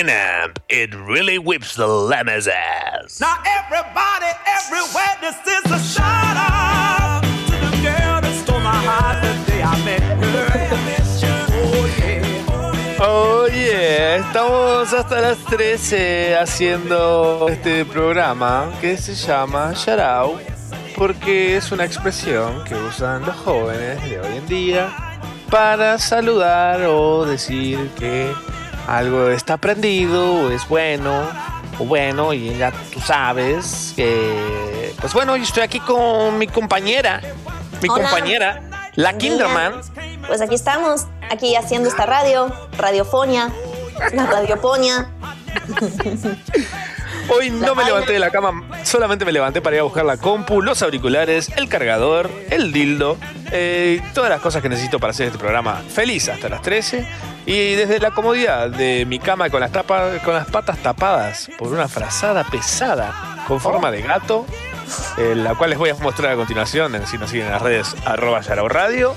Winamp, it really whips the lemons ass. Now everybody, everywhere, this is a shout out to the girl that stole my heart the day I met her. Oh yeah. Oh yeah, estamos hasta las 13 haciendo este programa que se llama Shout Out porque es una expresión que usan los jóvenes de hoy en día para saludar o decir que algo está prendido o es bueno o bueno y ya tú sabes que pues bueno yo estoy aquí con mi compañera mi Hola. compañera la. Kinderman Pues aquí estamos, aquí haciendo esta radio, radiofonia, la radioponia. Hoy no me levanté de la cama, solamente me levanté para ir a buscar la compu, los auriculares, el cargador, el dildo, eh, todas las cosas que necesito para hacer este programa feliz hasta las 13. Y desde la comodidad de mi cama con las, tapas, con las patas tapadas por una frazada pesada con forma de gato, eh, la cual les voy a mostrar a continuación, en- si nos siguen en las redes arroba Yarao Radio.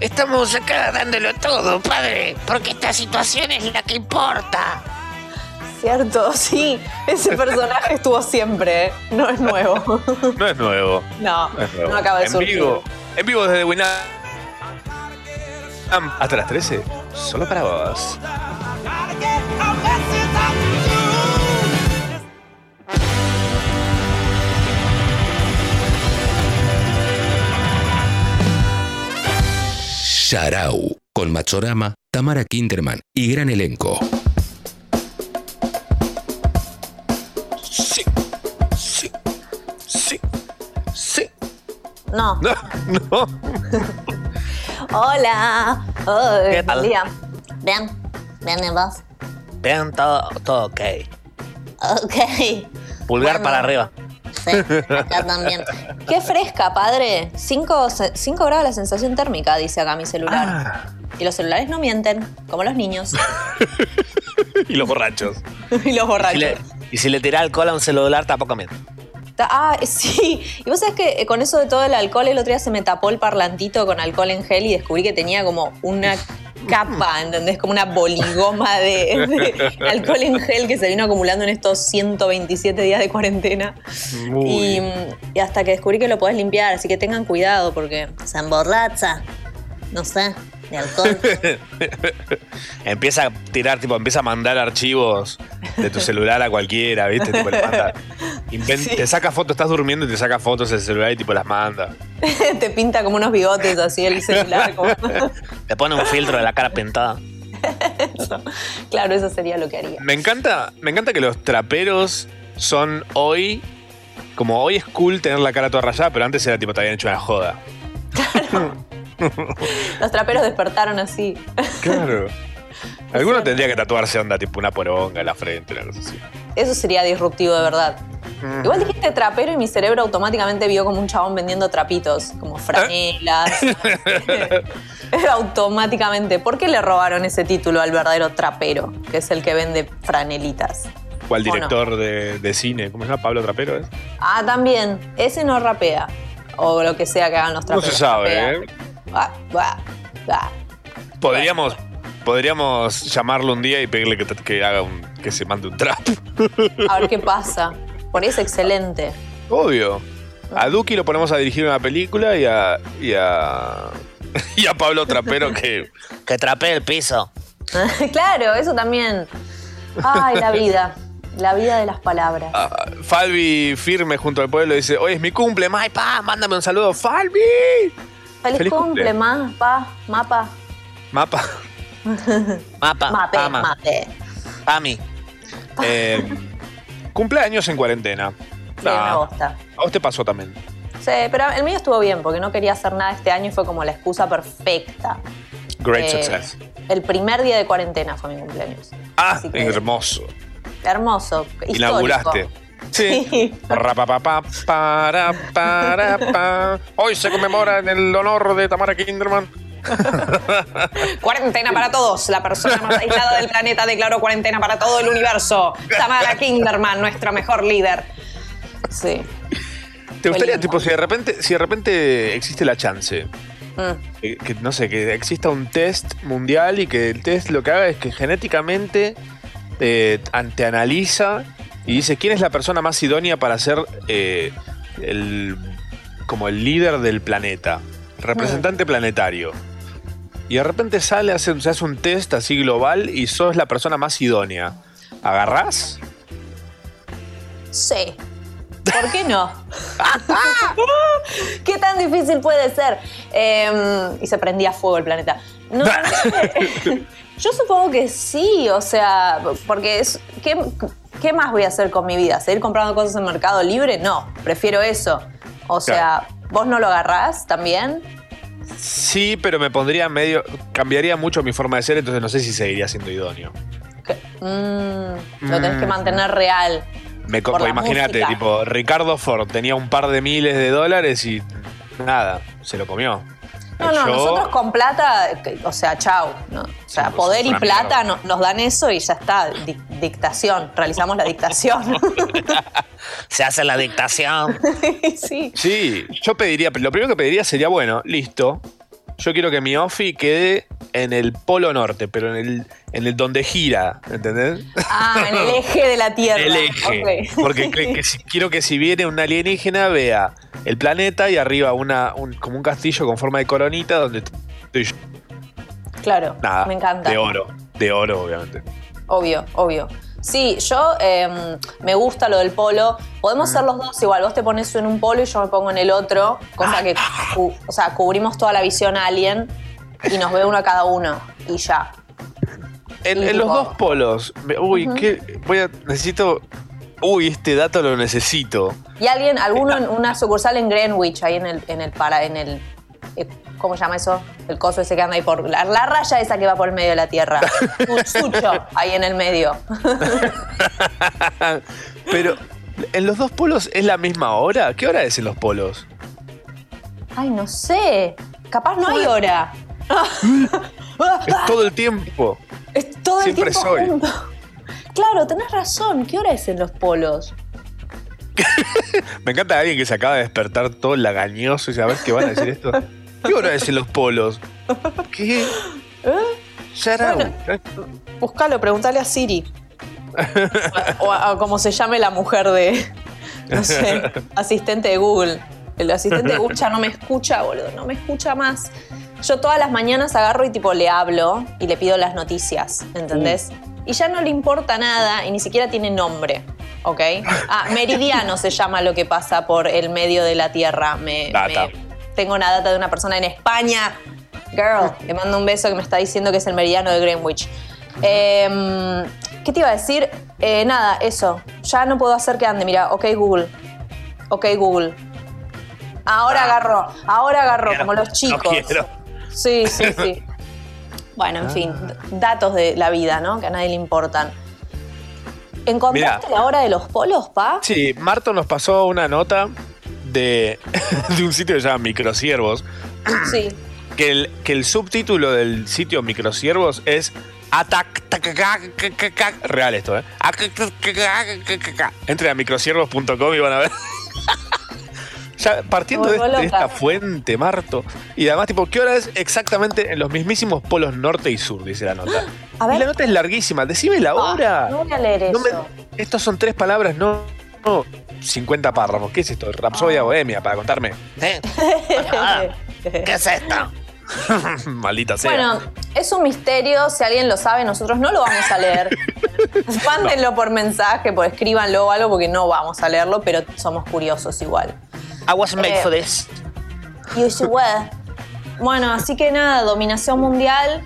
Estamos acá dándolo todo, padre, porque esta situación es la que importa. Cierto, sí, ese personaje estuvo siempre, ¿eh? no es nuevo. No es nuevo. No, No es nuevo. no acaba de en surgir. Vivo, en vivo desde Winam. Hasta las 13. Solo para vos. Sharau, con Machorama, Tamara Kinderman y gran elenco. No. No, no. Hola. ¿Qué tal? buen día. Bien, bien, ¿y vos? Vean todo, todo ok. Ok. Pulgar Bueno. para arriba. Sí, acá también. Qué fresca, padre. 5 grados la sensación térmica, dice acá mi celular. Ah. Y los celulares no mienten, como los niños. y los borrachos. y los borrachos. Y, le- y si le tira alcohol a un celular, tampoco miente. Ah, sí. Y vos sabés que eh, con eso de todo el alcohol, el otro día se me tapó el parlantito con alcohol en gel y descubrí que tenía como una capa, ¿entendés? Como una boligoma de, de alcohol en gel que se vino acumulando en estos 127 días de cuarentena. Y, y hasta que descubrí que lo podés limpiar, así que tengan cuidado porque se emborracha. No sé, de alcohol. empieza a tirar, tipo, empieza a mandar archivos de tu celular a cualquiera, ¿viste? Tipo, le manda. Inven- Te saca fotos, estás durmiendo y te saca fotos del celular y tipo las manda. Te pinta como unos bigotes así el celular. como- Le pone un filtro de la cara pintada. Eso. Claro, eso sería lo que haría. Me encanta, me encanta que los traperos son hoy. Como hoy es cool tener la cara toda rayada, pero antes era tipo, te habían hecho una joda. Los traperos despertaron así. Claro. Alguno tendría que tatuarse onda, tipo una poronga en la frente, una cosa así. Eso sería disruptivo de verdad. Igual dijiste trapero y mi cerebro automáticamente vio como un chabón vendiendo trapitos, como franelas. automáticamente. ¿Por qué le robaron ese título al verdadero trapero, que es el que vende franelitas? ¿Cuál ¿O no? director de, de cine? ¿Cómo se llama? ¿Pablo Trapero? ¿es? Ah, también. Ese no rapea. O lo que sea que hagan los No traperos. se sabe, rapea. ¿eh? Podríamos, podríamos llamarlo un día y pedirle que, que haga un, que se mande un trap. A ver qué pasa. Por ahí es excelente. Obvio. A Duki lo ponemos a dirigir una película y a. y a. y a Pablo Trapero que. que trapee el piso. claro, eso también. Ay, la vida. La vida de las palabras. Ah, Falvi firme junto al pueblo dice: Hoy es mi cumple, May, pa, mándame un saludo, Falvi. Feliz, feliz cumple, cumple. ma, pa, mapa. Mapa. Mapa. Mape, mape. Pami. Eh, cumpleaños en cuarentena. Sí, una Ah, bosta. a vos te pasó también. Sí, pero el mío estuvo bien porque no quería hacer nada este año y fue como la excusa perfecta. Great Eh, success. El primer día de cuarentena fue mi cumpleaños. Ah, que- hermoso. Hermoso. histórico. Inauguraste. Sí. Sí. Rapapapá, para, para, pa. Hoy se conmemora en el honor de Tamara Kinderman. Cuarentena para todos. La persona más aislada del planeta declaró cuarentena para todo el universo. Tamara Kinderman, nuestra mejor líder. Sí. ¿Te gustaría, tipo, si de repente, si de repente existe la chance, Mm. que, que, no sé, que exista un test mundial y que el test lo que haga es que genéticamente eh, te analiza y dice quién es la persona más idónea para ser eh, el, como el líder del planeta, representante planetario. Y de repente sale, hace, se hace un test así global y sos la persona más idónea. ¿Agarrás? Sí. ¿Por qué no? ¿Qué tan difícil puede ser? Eh, y se prendía fuego el planeta. No. Yo supongo que sí, o sea, porque es. ¿qué, qué más voy a hacer con mi vida? ¿Seguir comprando cosas en Mercado Libre? No, prefiero eso. O sea, ¿vos no lo agarrás también? Sí, pero me pondría medio. cambiaría mucho mi forma de ser, entonces no sé si seguiría siendo idóneo. Mm, lo tenés que Mm. mantener real. Me la imagínate, tipo, Ricardo Ford tenía un par de miles de dólares y nada, se lo comió. No, no, Yo- nosotros con plata, o sea, chau. ¿no? O sea, poder y plata no- nos dan eso y ya está. Di- dictación, realizamos la dictación. Se hace la dictación. sí. Sí, yo pediría, lo primero que pediría sería, bueno, listo. Yo quiero que mi offi quede en el polo norte, pero en el, en el donde gira, ¿entendés? Ah, en el eje de la Tierra. El eje. Ok. Porque que- que si- quiero que si viene un alienígena vea el planeta y arriba una, un- como un castillo con forma de coronita donde estoy yo. Claro, Nada. me encanta. De oro. De oro, obviamente. Obvio, obvio. Sí, yo eh, me gusta lo del polo. Podemos ser los dos igual. Vos te pones en un polo y yo me pongo en el otro. Cosa que, cu- o sea, cubrimos toda la visión alien y nos ve uno a cada uno. Y ya. En, los dos polos. me- Uy, ¿qué? Voy a. Necesito. Uy, este dato lo necesito. Y alguien, alguno en una sucursal en Greenwich, ahí en el, en el para, en el. ¿Cómo se llama eso? El coso ese que anda ahí por. La, la raya esa que va por el medio de la tierra. Un sucho ahí en el medio. Pero. ¿En los dos polos es la misma hora? ¿Qué hora es en los polos? Ay, no sé. Capaz no hay hora. Es todo el tiempo. Es todo el Siempre tiempo soy. junto. Claro, tenés razón. ¿Qué hora es en los polos? Me encanta alguien que se acaba de despertar todo lagañoso y saber qué van a decir esto. ¿Qué hora es en los polos? ¿Qué? Up. Bueno. Buscalo, preguntale a Siri. o a, como se llame la mujer de, no sé, asistente de Google. El asistente de Google ya no me escucha, boludo, no me escucha más. Yo todas las mañanas agarro y tipo le hablo y le pido las noticias, ¿entendés? Y ya no le importa nada y ni siquiera tiene nombre, ¿ok? Ah, meridiano se llama lo que pasa por el medio de la Tierra. Me, Data. me- tengo una data de una persona en España. Girl, le mando un beso que me está diciendo que es el meridiano de Greenwich. Em, ¿Qué te iba a decir? Eh, nada, eso. Ya no puedo hacer que ande. Mira, ok Google. Ok Google. Ahora agarró, ahora agarró, Quiero, como los no chicos. quiero. Sí, sí, sí. Bueno, en fin, d- datos de la vida, ¿no? Que a nadie le importan. ¿Encontraste la hora de los polos, pa? Sí, Marto nos pasó una nota de, de un sitio que se llama Microsiervos, Sí. que el, que el subtítulo del sitio Microsiervos es Atac. Real esto, ¿eh? Entren a microsiervos.com y van a ver. Ya partiendo de, esta fuente, Marto. Y además, tipo, ¿qué hora es exactamente en los mismísimos polos norte y sur? Dice la nota. A ver. Y la nota es larguísima. Decime la Ah, hora. no voy a leer No me- eso. estos son tres palabras, no 50 párrafos. ¿Qué es esto? Rapsodia Bohemia, para contarme. ¿Eh? Ah, ¿Qué es esto? Maldita sea. Bueno, es un misterio. Si alguien lo sabe, nosotros no lo vamos a leer. Mándenlo por mensaje, por escríbanlo o algo, porque no vamos a leerlo, pero somos curiosos igual. I was made Eh, for this. You should wear. Bueno, así que nada, dominación mundial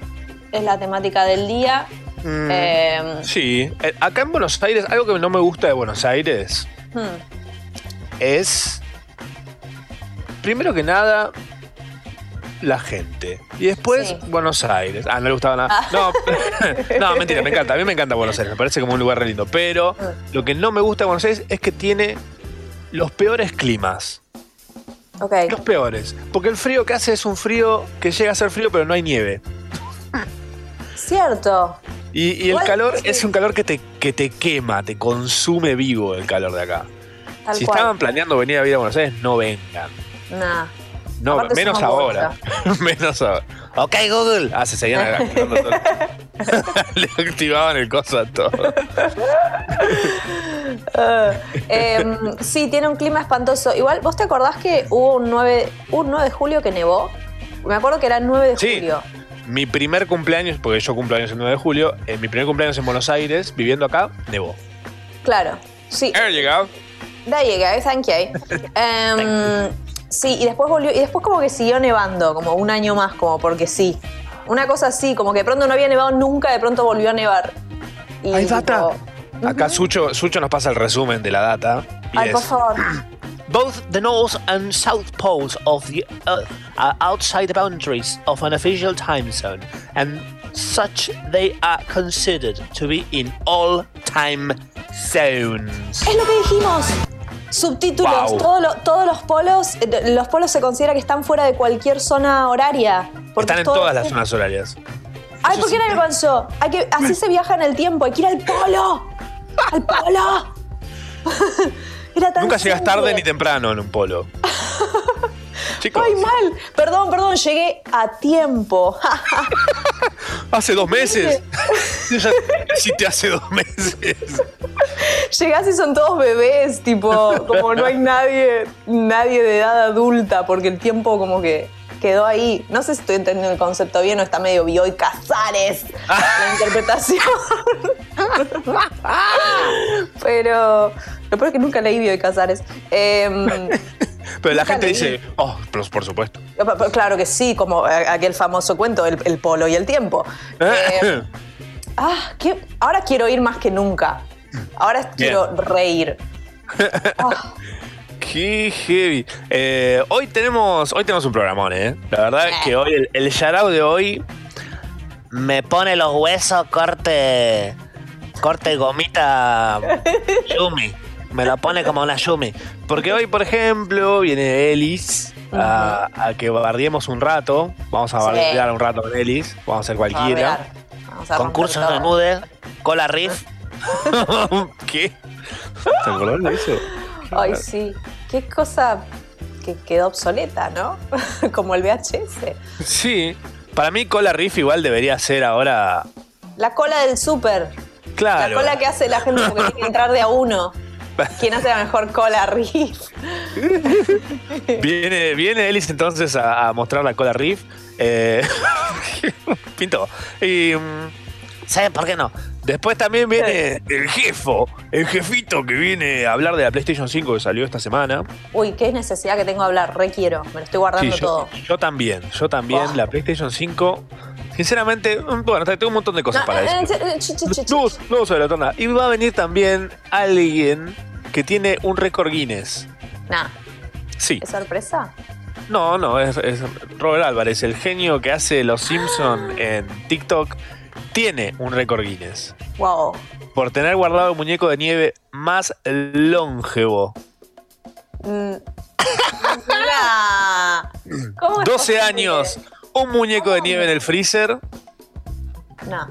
es la temática del día. Mm, Eh, sí, Eh, acá en Buenos Aires, algo que no me gusta de Buenos Aires hmm, es, primero que nada, la gente. Y después, Sí. Buenos Aires. Ah, no le gustaba nada. No, no, mentira, me encanta. A mí me encanta Buenos Aires, me parece como un lugar re lindo. Pero lo que no me gusta de Buenos Aires es que tiene los peores climas. ok. Los peores. Porque el frío que hace es un frío que llega a ser frío, pero no hay nieve. Cierto. Y, y el calor sí. es un calor que te, que te quema, te consume vivo el calor de acá. Tal si cual. estaban planeando venir a vivir a Buenos Aires, no vengan. Nah. No, Aparte menos ahora. menos ahora. Ok, Google. Ah, se seguían todo. Le activaban el coso a todo. Eh, sí, tiene un clima espantoso. Igual, ¿vos te acordás que hubo un 9, un 9 de julio que nevó? Me acuerdo que era el 9 de Sí. julio. Mi primer cumpleaños, porque yo cumplo años el 9 de julio, eh, mi primer cumpleaños en Buenos Aires, viviendo acá, nevó. Claro, sí. He llegado. There you go, thank you. Em, sí, y después volvió, y después como que siguió nevando, como un año más, como porque sí. Una cosa así, como que de pronto no había nevado nunca, de pronto volvió a nevar. Y ¿Hay data? tipo, Acá Sucho, Sucho nos pasa el resumen de la data. y Ay, es, por favor. Both the north and south poles of the Earth are outside the boundaries of an official time zone, and such they are considered to be in all time zones. Es lo que dijimos. Subtítulos. Wow. Todo lo- todos los polos, eh, los polos se considera que están fuera de cualquier zona horaria. porque Están en todas las zonas horarias. Ay, ¿por qué el ganso? Hay que, así se viaja en el tiempo. Hay que ir al polo. ¡Al polo! Era tan Nunca llegas tarde ni temprano en un polo. Chicos, Ay, mal. Perdón, perdón, llegué a tiempo. hace dos meses. Ya te hace dos meses. Llegás y son todos bebés, tipo, como no hay nadie, nadie de edad adulta, porque el tiempo como que quedó ahí. No sé si estoy entendiendo el concepto bien o está medio Bioy Casares la interpretación. Pero lo peor es que nunca leí Bioy Casares. Em, Pero la gente leí. dice, oh, por supuesto. claro que sí, como eh, aquel famoso cuento, el, el polo y el tiempo. Eh, ah, ¿qué? ahora quiero ir más que nunca. Ahora quiero reír. Ah, Qué heavy. Eh, hoy tenemos hoy tenemos un programón, ¿eh? La verdad es que hoy el, el shout de hoy Me pone los huesos corte. Corte gomita. Yumi. Me lo pone como una Yumi. Porque hoy, por ejemplo, viene Elis a, a que bardiemos un rato. Vamos a Sí. bardear un rato con Elis. Vamos a hacer cualquiera. Vamos a Concurso de nude. Cola riff. ¿Qué? ¿Te acordás de eso? Ay, sí. Qué cosa que quedó obsoleta, ¿no? Como el VHS. Sí. Para mí, Cola Riff igual debería ser ahora. La cola del súper. Claro. La cola que hace la gente porque tiene que entrar de a uno. ¿Quién hace la mejor cola riff? Viene, viene Elis entonces a, a mostrar la Cola Riff. Eh, Pinto. Y. mm, ¿Sabes por qué no? Después también viene el jefo, el jefito que viene a hablar de la PlayStation 5 que salió esta semana. Uy, qué necesidad que tengo de hablar. Requiero. Me lo estoy guardando Sí, yo, todo. yo también, yo también, Oh. la PlayStation 5. Sinceramente, mm, bueno, tengo un montón de cosas No, para eh, decir. eh, ch- ch- ch- ch- No, no vamos a adelantar nada. Y va a venir también alguien que tiene un récord Guinness. Nah, Sí. ¿es sorpresa? No, no, es, es Robert Álvarez, el genio que hace Los Simpson en TikTok, tiene un récord Guinness. Wow. Por tener guardado el muñeco de nieve más longevo. Mm. Nah. ¿Cómo es 12 posible? años, un muñeco de nieve en el freezer, Nah.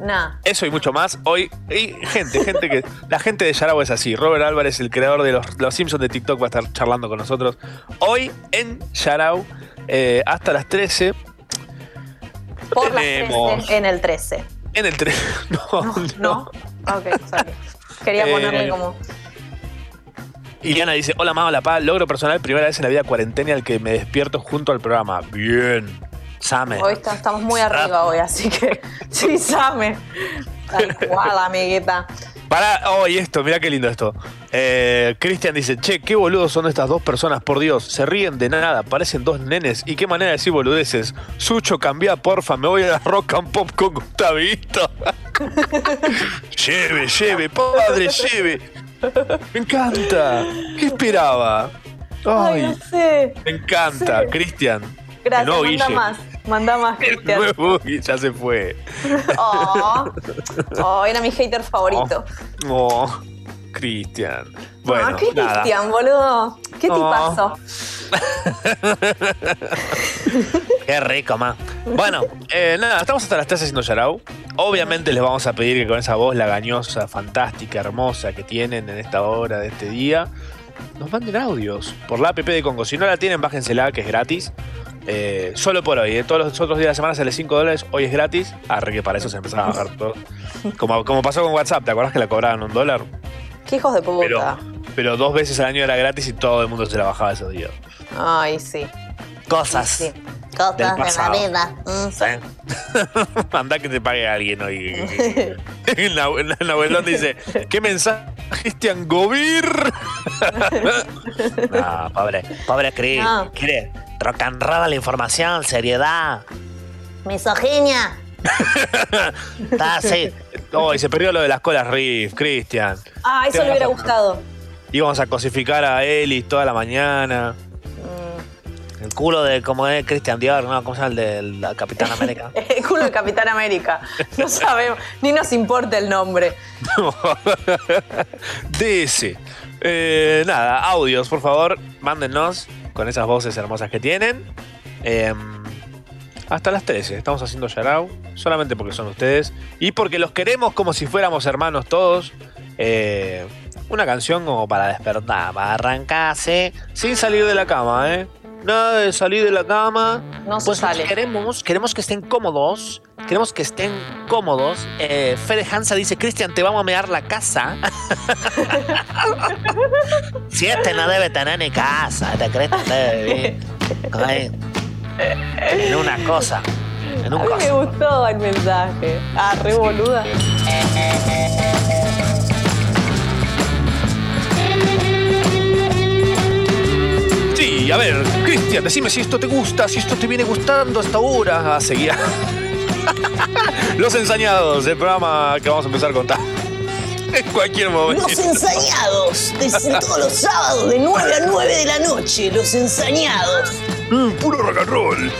Nah. eso y mucho más. Hoy, y gente, gente que. La gente de Yarao es así. Robert Álvarez, el creador de los, los Simpsons de TikTok, va a estar charlando con nosotros. Hoy en Yarao, eh, hasta las 13. Por las Tenemos. 13 en el 13. En el 3. No, No. no. no. Ok, sorry. Quería Eh, ponerle como. Iliana dice: Hola, mamá, la paz. Logro personal, primera vez en la vida cuarentena al que me despierto junto al programa. Bien. Same. Hoy está- estamos muy arriba hoy, así que. Sí, Same. Tal cual, amiguita. Para, oh, y esto, mira qué lindo esto. Eh, Cristian dice, che, qué boludos son estas dos personas, por Dios. Se ríen de nada, parecen dos nenes. Y qué manera de decir boludeces. Sucho, cambia, porfa, me voy a la rock and pop con Gustavito. lleve, lleve, padre, lleve. Me encanta. ¿Qué esperaba? Ay, no sé. me encanta. Cristian. Gracias, nuevo manda Guille. más. Manda más, El Cristian. nuevo ya se fue. Oh. Oh, era mi hater favorito. Oh, Cristian. Bueno, ah, ¿qué nada. Cristian, boludo? ¿Qué Oh. tipazo? Qué rico, ma. Bueno, eh, nada, estamos hasta las 3 haciendo Yarao. Obviamente les vamos a pedir que con esa voz lagañosa, fantástica, hermosa que tienen en esta hora de este día, nos manden audios por la app de Congo. Si no la tienen, bájensela, que es gratis. Eh, solo por hoy, eh. todos los otros días de la semana sale 5 dólares, hoy es gratis. Arre que para eso se empezaba a bajar todo. Como, como pasó con WhatsApp, ¿te acuerdas que la cobraban un dólar? Qué hijos de puta. Pero, pero dos veces al año era gratis y todo el mundo se la bajaba esos días. Ay, sí. Cosas. sí. Del Cosas de la pasado. vida. Mm. ¿sí? Anda que te pague alguien hoy. El abue- el abuelón dice, ¿qué mensaje, Cristian Govir? No, pobre, pobre Chris. No. Rock and roll la información, seriedad. Misoginia. Está así. Oh, y se perdió lo de las colas Riff, Cristian. Ah, eso le hubiera gustado. Íbamos a cosificar a Ellis toda la mañana. El culo de como es Christian Dior, ¿no? ¿Cómo se llama el del la Capitán América? El culo de Capitán América. No sabemos, ni nos importa el nombre. DC. Eh, nada, audios, por favor, mándennos con esas voces hermosas que tienen. Em, hasta las 13. Estamos haciendo Yarao solamente porque son ustedes y porque los queremos como si fuéramos hermanos todos. Eh, una canción como para despertar, para arrancarse sin salir de la cama, ¿eh? Nada de salir de la cama. No se Pues sale. queremos, queremos que estén cómodos. Queremos que estén cómodos. Eh, Fede Hansa dice, Cristian, te vamos a mear la casa. si este no debe tener ni casa, ¿te crees que debe vivir? Ay, En una cosa. En A un mí me gustó el mensaje. Ah, re boluda. Sí, a ver, Cristian, decime si esto te gusta, si esto te viene gustando hasta ahora. Ah, seguía. Los ensañados, el programa que vamos a empezar a contar. En cualquier momento. Los ensañados, desde todos los sábados de 9 a 9 de la noche, los ensañados. Mm, puro rock and roll.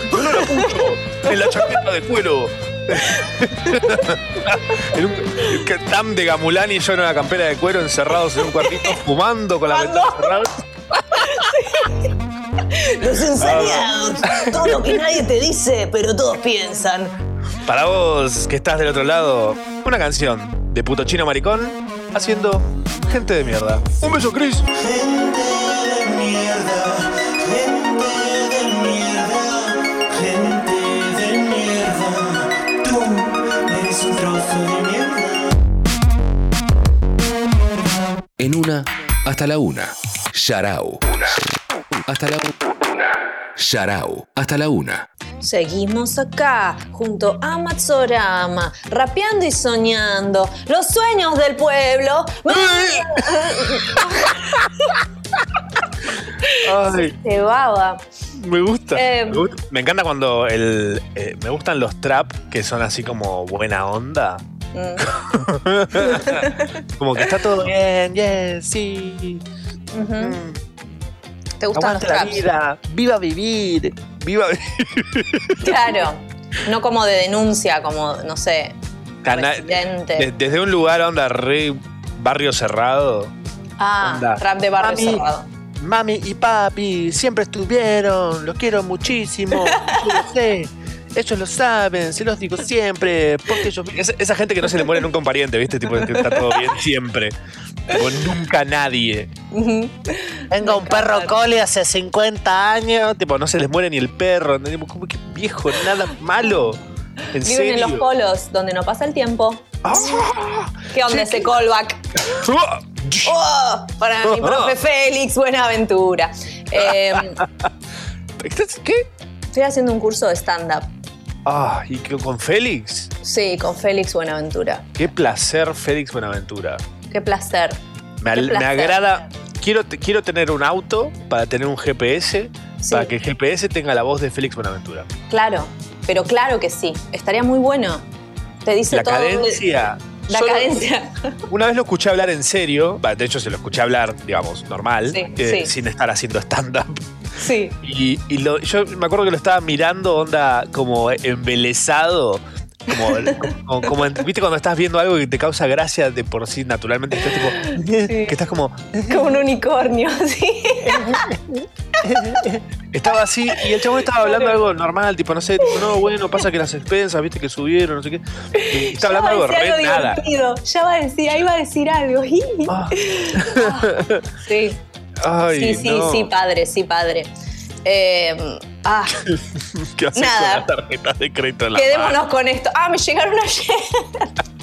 En la chaqueta de cuero. en un tam de Gamulán y yo en una campera de cuero encerrados en un cuartito fumando con la ventana cerrada. Los ensañados, todo lo que nadie te dice, pero todos piensan. Para vos que estás del otro lado, una canción de puto chino maricón haciendo gente de mierda. Un beso, Chris. En una, hasta la una. Yarao. Hasta la una. Yarao. Hasta la una. Seguimos acá, junto a Matsorama, rapeando y soñando. Los sueños del pueblo. Ay, Se baba. me gusta. Eh, me gusta. Me encanta cuando el. eh, me gustan los trap que son así como buena onda. Mm. Como que está todo bien, yes, sí. Mm. ¿Te gustan los Aguante la traps? vida, viva vivir, viva Claro. No como de denuncia, como, no sé, Cana- residente. de- desde un lugar onda re barrio cerrado. ah, onda. rap de barrio Mami. cerrado. Mami y papi siempre estuvieron, los quiero muchísimo, yo lo sé. Ellos lo saben, se los digo siempre, porque ellos... Esa, esa gente que no se le muere nunca un pariente, ¿viste? Tipo, que está todo bien siempre. Tipo, nunca nadie. Tengo un perro coli hace 50 años. Tipo, no se les muere ni el perro. como que viejo, nada malo. ¿En Viven serio? en los polos, donde no pasa el tiempo. ¡Ah! ¿Qué onda ese callback? ¡Ah! ¡Oh! Para mi profe Félix, buena aventura. Eh, ¿Estás- ¿Qué? estoy haciendo un curso de stand-up. Ah, y con Félix. Sí, con Félix Buenaventura. Qué placer, Félix Buenaventura. Qué placer. Me, al- Qué me placer. agrada. Quiero, quiero tener un auto para tener un GPS, Sí. para que el GPS tenga la voz de Félix Buenaventura. Claro, pero claro que sí. Estaría muy bueno. Te dice La todo. cadencia. La Solo- cadencia. Una vez lo escuché hablar en serio, de hecho se lo escuché hablar, digamos, normal, Sí, eh, sí. sin estar haciendo stand-up. Sí. Y, y lo- yo me acuerdo que lo estaba mirando, onda, como embelesado. Como, como, como en- viste cuando estás viendo algo que te causa gracia de por sí naturalmente estás tipo que estás como Como un unicornio, sí. estaba así y el chabón estaba hablando algo normal tipo no sé tipo, no bueno pasa que las expensas viste que subieron no sé qué y Ya va hablando algo decir re algo nada divertido. Ya va a decir, ahí va a decir algo. Ah, Sí, ay, sí, sí, no. sí, padre, sí, padre. Eh, ah, ¿Qué haces Nada. con las tarjetas de crédito en la quedémonos mano? con esto. Ah, me llegaron ayer.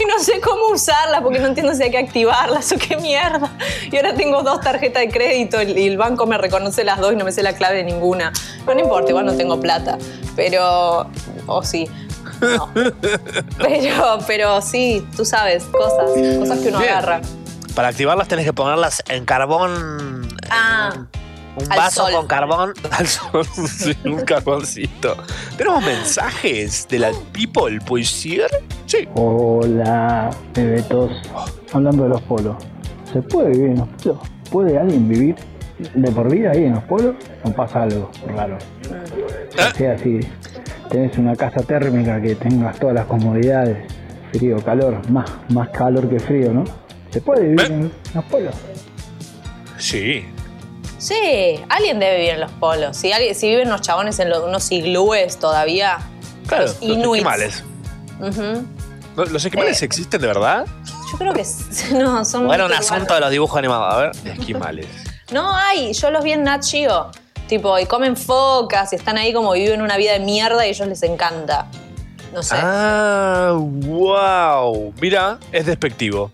Y no sé cómo usarlas porque no entiendo si hay que activarlas o qué mierda. Y ahora tengo dos tarjetas de crédito y el banco me reconoce las dos y no me sé la clave de ninguna. Pero no importa, igual no tengo plata. Pero. O sí. No. Pero, pero sí, tú sabes, cosas. Cosas que uno Bien. agarra. Para activarlas tenés que ponerlas en carbón. Ah, Un al vaso sol. con carbón. Al sol, sí, un carboncito. ¿Tenemos mensajes de la people, puede ser? Sí. Hola, bebetos. Hablando de los polos, ¿se puede vivir en los polos? ¿Puede alguien vivir de por vida ahí en los polos? ¿O pasa algo raro? O sea, si tenés una casa térmica que tengas todas las comodidades, frío, calor, más, más calor que frío, ¿no? ¿Se puede vivir ¿Eh? en los polos? Sí. Sí, alguien debe vivir en los polos. Si, alguien, si viven unos chabones en los, unos iglúes todavía. Claro, Los esquimales. Ujú. ¿No- ¿Los esquimales Eh. existen de verdad? Yo creo que no, son. O era un asunto de los dibujos animados. A ver. Esquimales. No hay, yo los vi en Nat Geo. Tipo, y comen focas y están ahí como viven una vida de mierda y a ellos les encanta. No sé. Ah, wow. Mira, es despectivo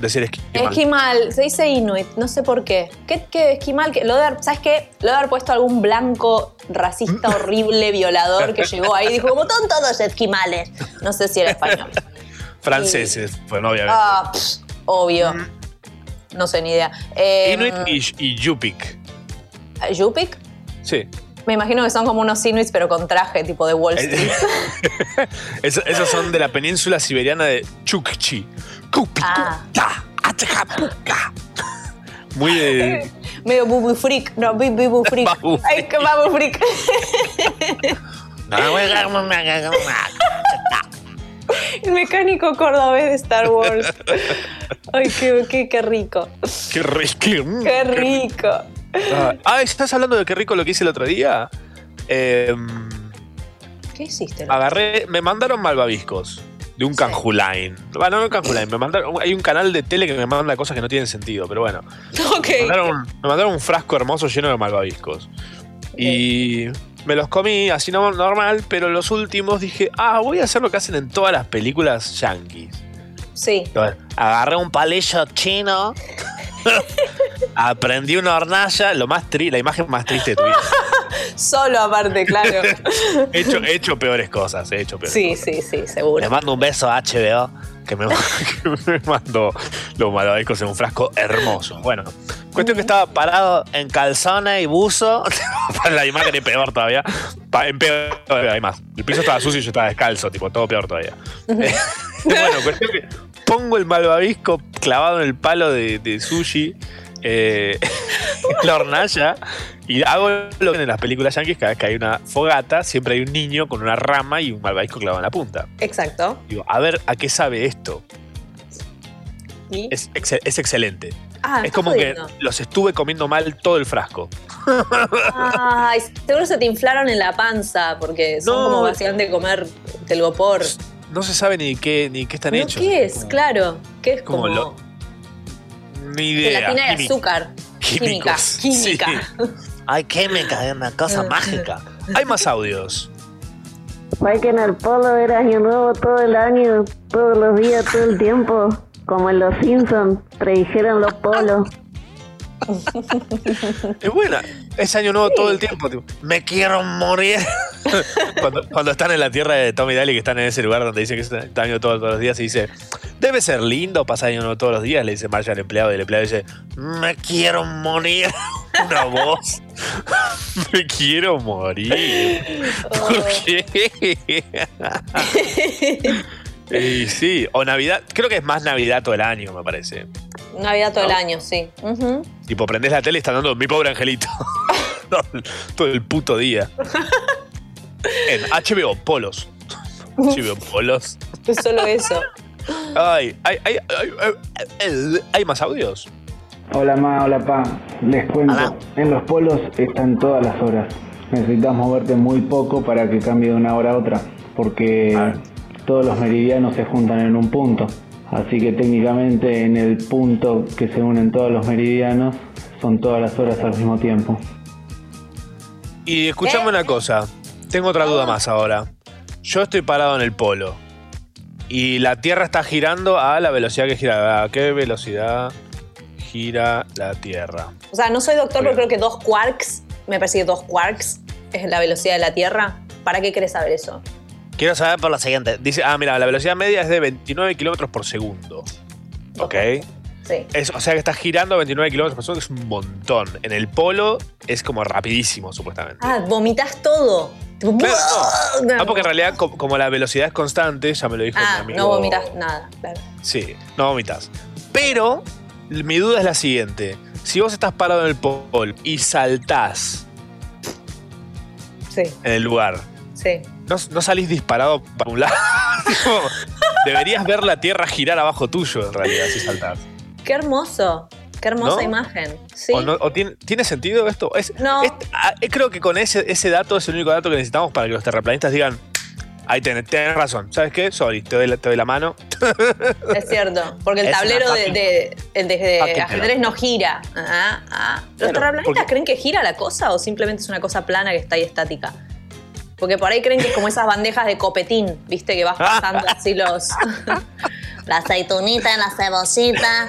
decir esquimal. Esquimal, se dice Inuit, no sé por qué. ¿Qué, qué esquimal? Que, lo de, ¿Sabes qué? Lo de haber puesto algún blanco racista horrible, violador que llegó ahí y dijo, como son todos esquimales. No sé si era español. Franceses, bueno, obviamente. Ah, pff, obvio. No sé ni idea. Eh, Inuit y, y Yupik. ¿Yupik? Sí. Me imagino que son como unos Inuits, pero con traje tipo de Wall Eh, Street. Esos, esos son de la península siberiana de Chukchi. Ah. Muy de. Medio bubu freak. No, bu- bubu freak. Ay, que babu freak. El mecánico cordobés de Star Wars. Ay, qué, qué, qué rico. Qué rico. Qué rico. Ah, Ah, ¿estás hablando de qué rico lo que hice el otro día? Em, ¿Qué hiciste? agarré, me mandaron malvaviscos de un canjulain. Bueno, no un canjulain, me mandaron, hay un canal de tele que me manda cosas que no tienen sentido, pero bueno. Me mandaron, me mandaron un frasco hermoso lleno de malvaviscos. Y me los comí así no- normal, pero los últimos dije, ah, voy a hacer lo que hacen en todas las películas yankees. Sí. Agarré un palillo chino. aprendí una hornalla. Lo más tri la imagen más triste de tu vida. Solo aparte, claro. He hecho, he hecho peores cosas, he hecho peores Sí, cosas. sí, sí, seguro. mando un beso a HBO. Que me que me mandó los malvaviscos en un frasco hermoso. Bueno, cuestión que estaba parado en calzones y buzo. la imagen es peor todavía. En peor todavía, hay más. El piso estaba sucio y yo estaba descalzo, tipo, todo peor todavía. Bueno, cuestión que pongo el malvavisco clavado en el palo de, de sushi. eh, en la hornalla y hago lo que en las películas yankees cada vez que hay una fogata siempre hay un niño con una rama y un malvavisco clavado en la punta Exacto. digo a ver a qué sabe esto ¿Y? es, ex- es excelente ah, es como que los estuve comiendo mal todo el frasco Ay, seguro se te inflaron en la panza porque son No. como básicamente comer telgopor. No se sabe ni qué ni qué están ¿No hechos ¿Qué es? Como- Claro. ¿Qué es como como? lo- ni idea Gelatina de Químico. azúcar. Química. Química. Ay, química, es una cosa mágica. hay más audios Fue que en el polo era año nuevo todo el año, todos los días, todo el tiempo. Como en los Simpsons, predijeron los polos. es buena es año nuevo todo el tiempo tipo. Me quiero morir. cuando, cuando están en la tierra de Tommy Daly, que están en ese lugar donde dice que es está año todos, todos los días, y dice, debe ser lindo pasar año nuevo todos los días, le dice Marcia al empleado, y el empleado dice, Me quiero morir. una voz, me quiero morir. ¿Por qué? Y sí, o Navidad, creo que es más Navidad todo el año, me parece. Navidad todo el año, sí. Tipo, prendés la tele y están dando mi pobre angelito. todo, el- puto día. En HBO, polos. HBO, polos. Es solo eso. Ay, hay, hay, hay, hay- ¿hay más audios? Hola ma, hola pa, les cuento, Hola. en los polos están todas las horas. Necesitas moverte muy poco para que cambie de una hora a otra, porque todos los meridianos se juntan en un punto. Así que técnicamente en el punto que se unen todos los meridianos son todas las horas al mismo tiempo. Y escuchame ¿Qué? una cosa. Tengo otra duda más ahora. Yo estoy parado en el polo. Y la Tierra está girando a la velocidad que gira. ¿A qué velocidad gira la Tierra? O sea, no soy doctor, Bien. pero creo que dos quarks, me parece que dos quarks es la velocidad de la Tierra. ¿Para qué querés saber eso? Quiero saber por lo siguiente. Dice, ah, mira, la velocidad media es de 29 kilómetros por segundo. ¿Ok? Sí. Es- o sea que está girando a 29 kilómetros por segundo, que es un montón. En el polo es como rapidísimo, supuestamente. Ah, vomitas todo. Claro, no. Ah, porque en realidad, co- como la velocidad es constante, ya me lo dijo mi Ah, amigo. no vomitas nada, claro. Sí, no vomitas. Pero mi duda es la siguiente. Si vos estás parado en el polo y saltás Sí, en el lugar, sí. ¿No, no salís disparado para un lado? Deberías ver la tierra girar abajo tuyo, en realidad, si saltás. Qué hermoso. Qué hermosa ¿No? imagen. Sí. ¿O, no- o tiene, ¿Tiene sentido esto? Es, No. es- ah, eh, creo que con ese, ese dato es el único dato que necesitamos para que los terraplanistas digan, ahí tenés, tenés razón. ¿Sabes qué? Sorry, te doy la, te doy la mano. Es cierto. Porque el Es tablero de, de- ajedrez no gira. Ah, ah. ¿Los terraplanistas creen que gira la cosa o simplemente es una cosa plana que está ahí estática? Porque por ahí creen que es como esas bandejas de copetín, ¿viste? Que vas pasando así los. La aceitunita, la cebollita.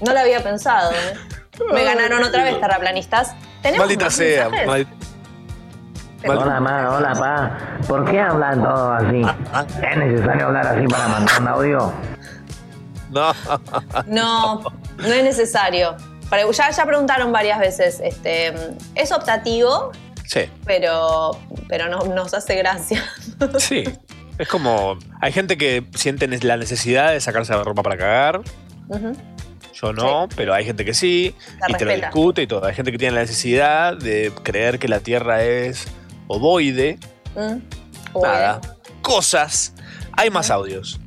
No lo había pensado, ¿eh? Me ganaron otra vez terraplanistas. ¿Tenemos Maldita más sea. mensajes? mal- mal- Hola, ma, hola, pa. ¿Por qué hablan todo así? ¿Es necesario hablar así para mandar un audio? No. No, no es necesario. Ya, ya preguntaron varias veces. Este, es optativo, Sí, pero, pero no, nos hace gracia. sí. Es como. Hay gente que siente la necesidad de sacarse la ropa para cagar. Yo no, pero hay gente que sí. Y te lo discute y todo. Hay gente que tiene la necesidad de creer que la Tierra es ovoide. Mm. Nada. Cosas. Hay más audios.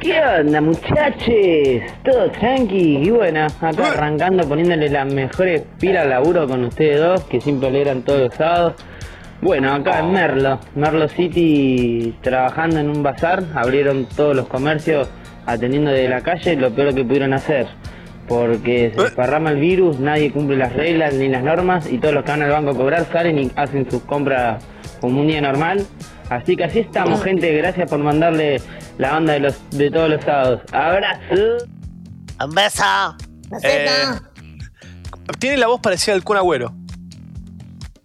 ¿Qué onda, muchachos? Todo tranqui. Y bueno, acá arrancando, poniéndole las mejores pilas al laburo con ustedes dos, que siempre alegran todos los sábados. Bueno, acá en Merlo, Merlo City, trabajando en un bazar, abrieron todos los comercios atendiendo de la calle, lo peor que pudieron hacer. Porque se desparrama el virus, nadie cumple las reglas ni las normas y todos los que van al banco a cobrar salen y hacen sus compras como un día normal. Así que así estamos, gente. Gracias por mandarle la banda de, los, de todos los sábados. Abrazo. Un beso. Eh, tiene la voz parecida al Kun Agüero.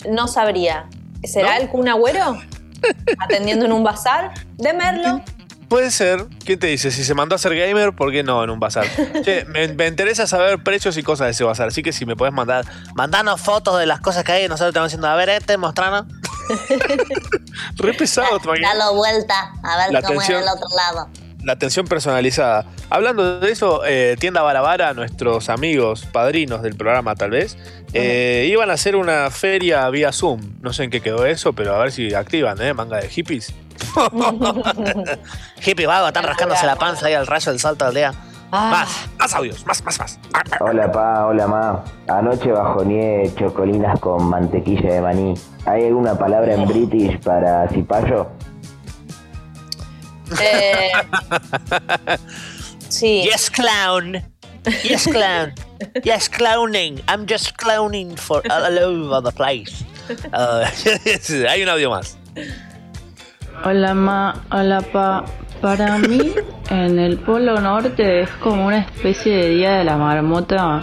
No sabría. ¿Será ¿No? el Kun Agüero? Atendiendo en un bazar de Merlo. Puede ser. ¿Quién te dice? Si se mandó a ser gamer, ¿por qué no en un bazar? Che, me, me interesa saber precios y cosas de ese bazar. Así que si me puedes mandar. Mandanos fotos de las cosas que hay nosotros estamos diciendo, a ver, este, mostranos. Re pesado. Dalo vuelta, a ver La cómo atención. es del otro lado. La atención personalizada. Hablando de eso, eh, Tienda Barabara, nuestros amigos, padrinos del programa tal vez, eh, iban a hacer una feria vía Zoom. No sé en qué quedó eso, pero a ver si activan, ¿eh? Manga de hippies. Hippie vago, están rascándose la panza ahí al rayo del sol todo el día. Ah, Más, más audios, más, más, más. Hola, pa, hola, ma. Anoche bajoneé chocolinas con mantequilla de maní. ¿Hay alguna palabra en british para cipallo? Eh, sí. Yes, clown. Yes, clown. Yes, clowning. I'm just clowning for all over the place. Uh, hay un audio más. Hola ma, hola pa. Para mí, en el Polo Norte es como una especie de día de la marmota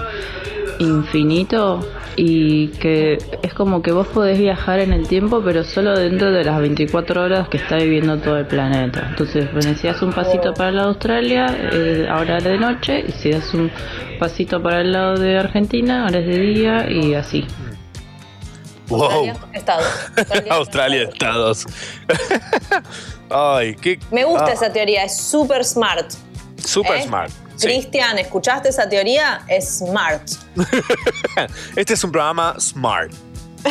infinito y que es como que vos podés viajar en el tiempo, pero solo dentro de las 24 horas que está viviendo todo el planeta. Entonces, bueno, si das un pasito para el lado de Australia, eh, ahora es de noche, y si das un pasito para el lado de Argentina, ahora es de día y así. Wow. Australia, Estados. Australia, Australia, Estados. Ay, qué. Me gusta ah, esa teoría, es super smart. Super ¿eh? smart. Sí. Cristian, ¿escuchaste esa teoría? Es smart. Este es un programa smart.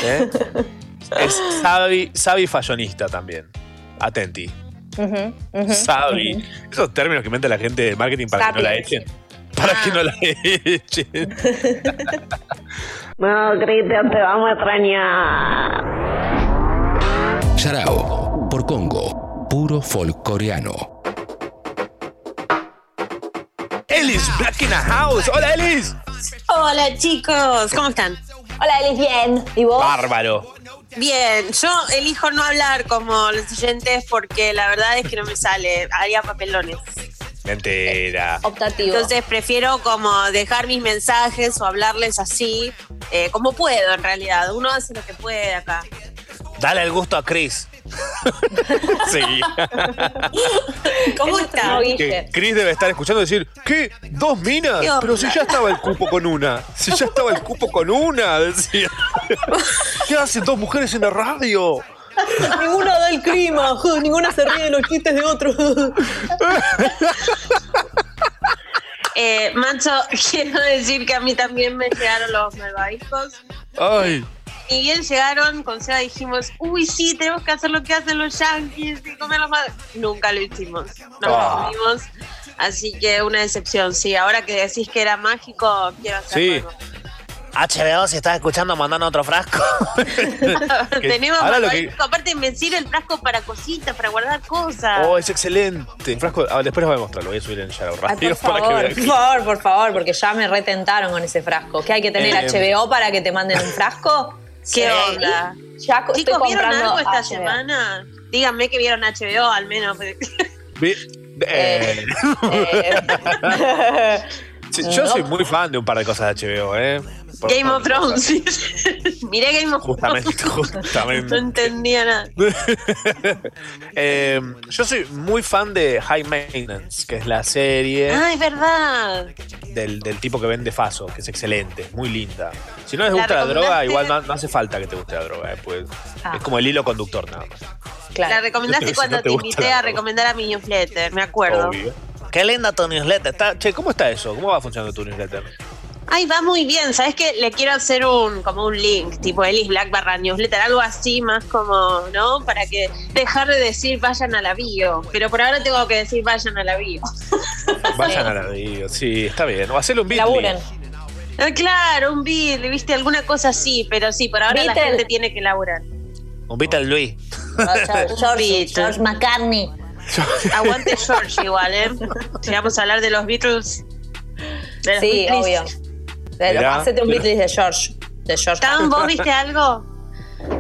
¿eh? es savvy, savvy fashionista también. Atenti. Ujú. Esos términos que inventa la gente de marketing para que no la echen. Para que Ah. no la echen. No, Cristian, te vamos a extrañar. Yarao, por Congo, puro folk coreano. Ellis Black in a House. Hola, Ellis. Hola chicos, ¿cómo están? Hola, Elis, bien. ¿Y vos? Bárbaro. Bien, yo elijo no hablar como los oyentes porque la verdad es que no me sale, haría papelones. Mentira. Optativo. Entonces prefiero como dejar mis mensajes o hablarles así, eh, como puedo en realidad. Uno hace lo que puede acá. Dale el gusto a Chris. Sí. ¿Cómo Es está? Que Chris debe estar escuchando decir, ¿qué? ¿Dos minas? Pero si ya estaba el cupo con una. Si ya estaba el cupo con una, decía. ¿Qué hacen dos mujeres en la radio? Ninguna da el clima, ninguna se ríe de los chistes de otros. Eh, macho, quiero decir que a mí también me llegaron los malvaviscos. Ay. Y bien llegaron, con Seba dijimos, uy, sí, tenemos que hacer lo que hacen los yankees y comer los mal. Nunca lo hicimos, no Ah. lo hicimos. Así que una decepción, sí. Ahora que decís que era mágico, quiero hacerlo. Sí. HBO, si estás escuchando, mandando otro frasco. Tenemos ahora lo que-. Aparte me sirve el frasco para cositas, para guardar cosas. Oh, es excelente. Un frasco. ah, después les voy a mostrar, lo voy a subir en Shadow Radio por para que favor, por favor, por favor, porque ya me retentaron con ese frasco. ¿Qué hay que tener Eh, HBO para que te manden un frasco? ¿Qué Sí. onda? Ya co- Chicos, estoy ¿vieron algo esta HBO. semana? Díganme que vieron HBO al menos. Vi- eh, sí, yo soy muy fan de un par de cosas de HBO, ¿eh? Por- Game of Thrones. Miré Game of Justamente, Thrones. No justamente. entendía nada. Eh, yo soy muy fan de High Maintenance, que es la serie Ah, es verdad. del, del tipo que vende Faso, que es excelente, muy linda. Si no les ¿La gusta la droga, igual no, no hace falta que te guste la droga, eh, pues Ah. es como el hilo conductor nada más. La recomendaste Si cuando no te invité a recomendar a mi newsletter, me acuerdo. Obvio. Qué linda tu newsletter. Está- che, ¿cómo está eso? ¿Cómo va funcionando tu newsletter? Ay, va muy bien. ¿Sabes qué? Le quiero hacer un como un link, tipo Elis Black barra newsletter, algo así más como, ¿no? Para que dejar de decir vayan a la bio. Pero por ahora tengo que decir vayan a la bio. Vayan a la bio, sí, está bien. O hacerle un beat. Laburen. Ah, claro, un bill, viste, alguna cosa así, pero sí, por ahora la gente tiene que laburar. Un Beatle Luis. George, George McCartney. Aguante George igual, ¿eh? Si vamos a hablar de los Beatles. de los Sí, Beatles. obvio. Pero Mirá, hacete un pero- Beatles de George. De George. Tam, ¿vos viste algo?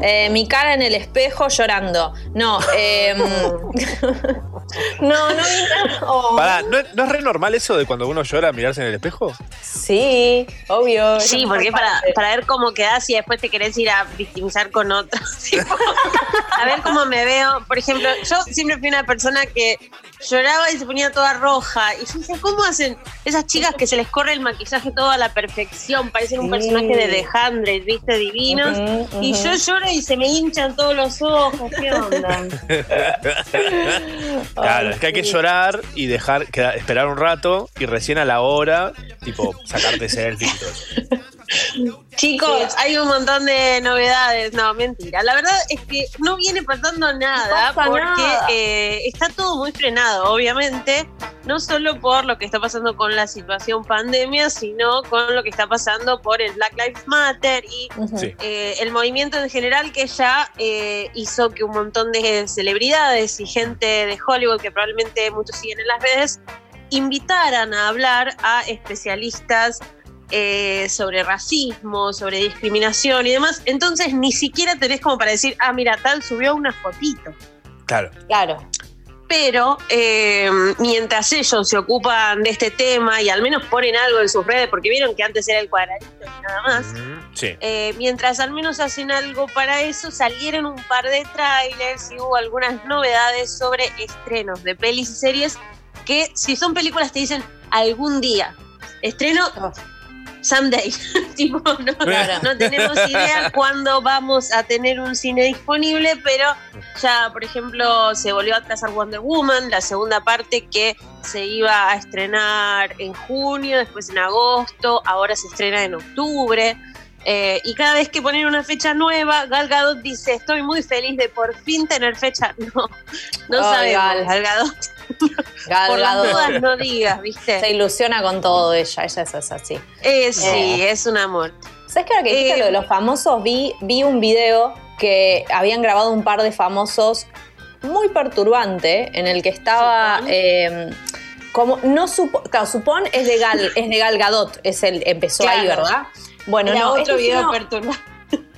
Eh, mi cara en el espejo llorando. No, eh, no, no. Oh. Pará, ¿no, es- ¿no es re normal eso de cuando uno llora mirarse en el espejo? Sí, obvio. Sí, porque es para, para ver cómo quedás y después te querés ir a victimizar con otros. A ver cómo me veo. Por ejemplo, yo siempre fui una persona que lloraba y se ponía toda roja. Y yo decía, ¿cómo hacen esas chicas que se les corre el maquillaje todo a la perfección? Parecen un Sí. personaje de The Hundred, ¿viste? Divinos. Y yo lloro y se me hinchan todos los ojos. ¿Qué onda? Claro, es que hay que llorar y dejar esperar un rato y recién a la hora, tipo, sacarte selfie y todo eso. Chicos, hay un montón de novedades. No, mentira. La verdad es que no viene pasando nada No pasa porque nada. eh, está todo muy frenado, obviamente. No solo por lo que está pasando con la situación pandemia, sino con lo que está pasando por el Black Lives Matter y. Sí. eh, el movimiento en general que ya eh, hizo que un montón de celebridades y gente de Hollywood, que probablemente muchos siguen en las redes, invitaran a hablar a especialistas eh, sobre racismo, sobre discriminación y demás. Entonces ni siquiera tenés como para decir, ah, mira, tal subió una fotito. Claro. Claro. Pero eh, mientras ellos se ocupan de este tema y al menos ponen algo en sus redes, porque vieron que antes era el cuadradito y nada más, Sí. eh, mientras al menos hacen algo para eso, salieron un par de trailers y hubo algunas novedades sobre estrenos de pelis y series que si son películas te dicen algún día. Estreno someday. tipo, no, Claro. no tenemos idea cuándo vamos a tener un cine disponible, pero ya, por ejemplo, se volvió a trazar Wonder Woman, la segunda parte que se iba a estrenar en junio, después en agosto, ahora se estrena en octubre. Eh, y cada vez que ponen una fecha nueva, Gal Gadot dice, estoy muy feliz de por fin tener fecha. No, no Ay, sabemos, Gal. Gal Gadot. Gal Por las dudas no digas, ¿viste? Se ilusiona con todo ella, ella es así. Eh, sí, es un amor. ¿Sabes qué? Ahora que dijiste Eh, lo de los famosos, vi, vi un video que habían grabado un par de famosos muy perturbante, en el que estaba. Eh, como no supo, claro, Supón es de Gal, es de Gal Gadot, es el, empezó ahí. ¿verdad? Bueno, Era no, otro este video no. perturbador.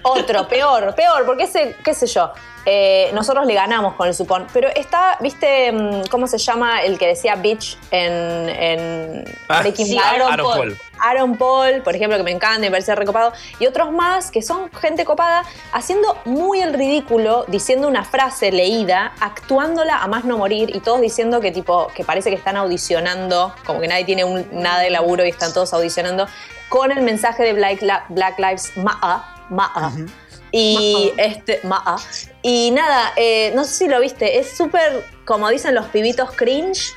Otro, peor, peor, porque ese, qué sé yo. eh, nosotros le ganamos con el supón. Pero está, ¿viste mm, cómo se llama el que decía bitch en, en Ah, Breaking sí, Bad? Aaron Paul. Aaron Paul, por ejemplo, que me encanta, me parece recopado. Y otros más que son gente copada, haciendo muy el ridículo, diciendo una frase leída, actuándola a más no morir y todos diciendo que tipo, que parece que están audicionando, como que nadie tiene un- nada de laburo y están todos audicionando, con el mensaje de Black, Li- Black Lives Matter. Matter. Y este, Maa. Y nada, eh, no sé si lo viste, es súper, como dicen los pibitos cringe,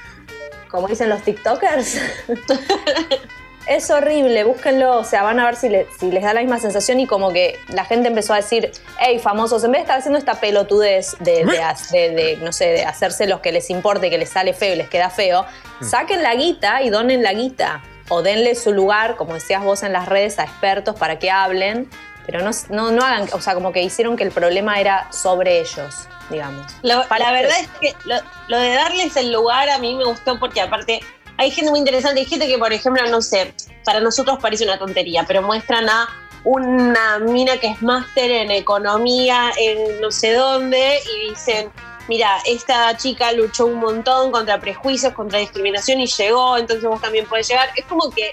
como dicen los TikTokers. es horrible, búsquenlo, o sea, van a ver si, le- si les da la misma sensación y como que la gente empezó a decir, hey, famosos, en vez de estar haciendo esta pelotudez de, de, de- de, no sé, de hacerse los que les importe, que les sale feo y les queda feo, saquen la guita y donen la guita. O denle su lugar, como decías vos en las redes, a expertos para que hablen, pero no, no, no hagan, o sea, como que hicieron que el problema era sobre ellos, digamos. Lo- la verdad es que lo, lo de darles el lugar a mí me gustó porque aparte hay gente muy interesante, hay gente que por ejemplo, no sé, para nosotros parece una tontería, pero muestran a una mina que es máster en economía en no sé dónde y dicen, mira, esta chica luchó un montón contra prejuicios, contra discriminación y llegó, entonces vos también podés llegar. Es como que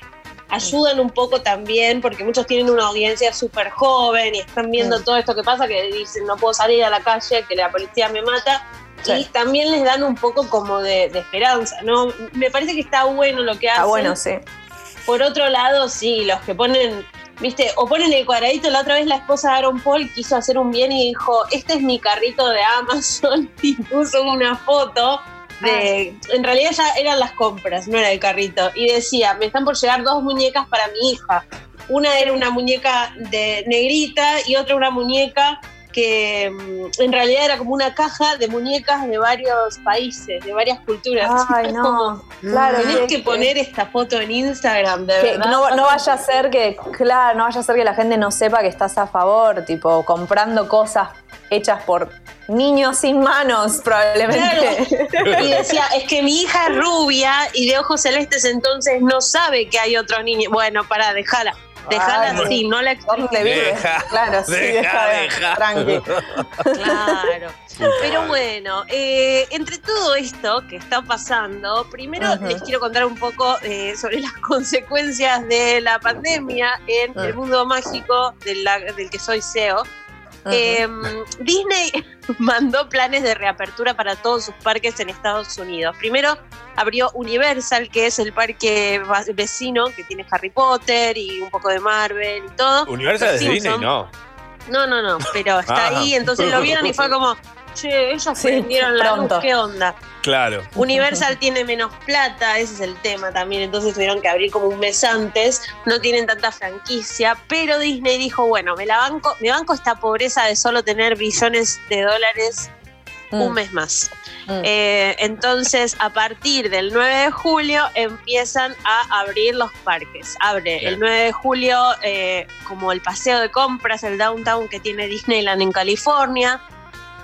ayudan un poco también, porque muchos tienen una audiencia súper joven y están viendo Mm. todo esto que pasa, que dicen no puedo salir a la calle, que la policía me mata. Y también les dan un poco como de, de esperanza, ¿no? Me parece que está bueno lo que hacen. Ah, bueno, sí. Por otro lado, sí, los que ponen, viste, o ponen el cuadradito, la otra vez la esposa de Aaron Paul quiso hacer un bien y dijo, este es mi carrito de Amazon y puso una foto de, en realidad ya eran las compras, no era el carrito, y decía, me están por llegar dos muñecas para mi hija. Una era una muñeca de negrita y otra una muñeca que mm, en realidad era como una caja de muñecas de varios países, de varias culturas. Ay, no. Claro, Tenés que- que poner esta foto en Instagram, de Que verdad. no, no vaya a ser que, claro, no vaya a ser que la gente no sepa que estás a favor, tipo, comprando cosas hechas por niños sin manos, probablemente. Y decía, es que mi hija es rubia y de ojos celestes, entonces no sabe que hay otros niños. Bueno, para, déjala. Déjala Ay, así, no la. Deja, claro, sí, deja, deja, deja. tranqui. Claro. Pero bueno, eh, entre todo esto que está pasando, primero les quiero contar un poco eh, sobre las consecuencias de la pandemia en el Ah. mundo mágico de la- del que soy CEO. Eh, Disney mandó planes de reapertura para todos sus parques en Estados Unidos. Primero abrió Universal, que es el parque vecino que tiene Harry Potter y un poco de Marvel y todo. Universal Los de Disney, no. No, no, no, pero está Ah. ahí, entonces lo vieron y fue como, che, ellos Sí, prendieron la pronto. luz, ¿qué onda? Claro. Universal tiene menos plata, ese es el tema también, entonces tuvieron que abrir como un mes antes, no tienen tanta franquicia, pero Disney dijo, bueno, me la banco, me banco esta pobreza de solo tener billones de dólares un Mm, mes más. mm. Eh, entonces, a partir del 9 de julio empiezan a abrir los parques. Abre Bien. el 9 de julio eh, como el paseo de compras, el downtown que tiene Disneyland en California.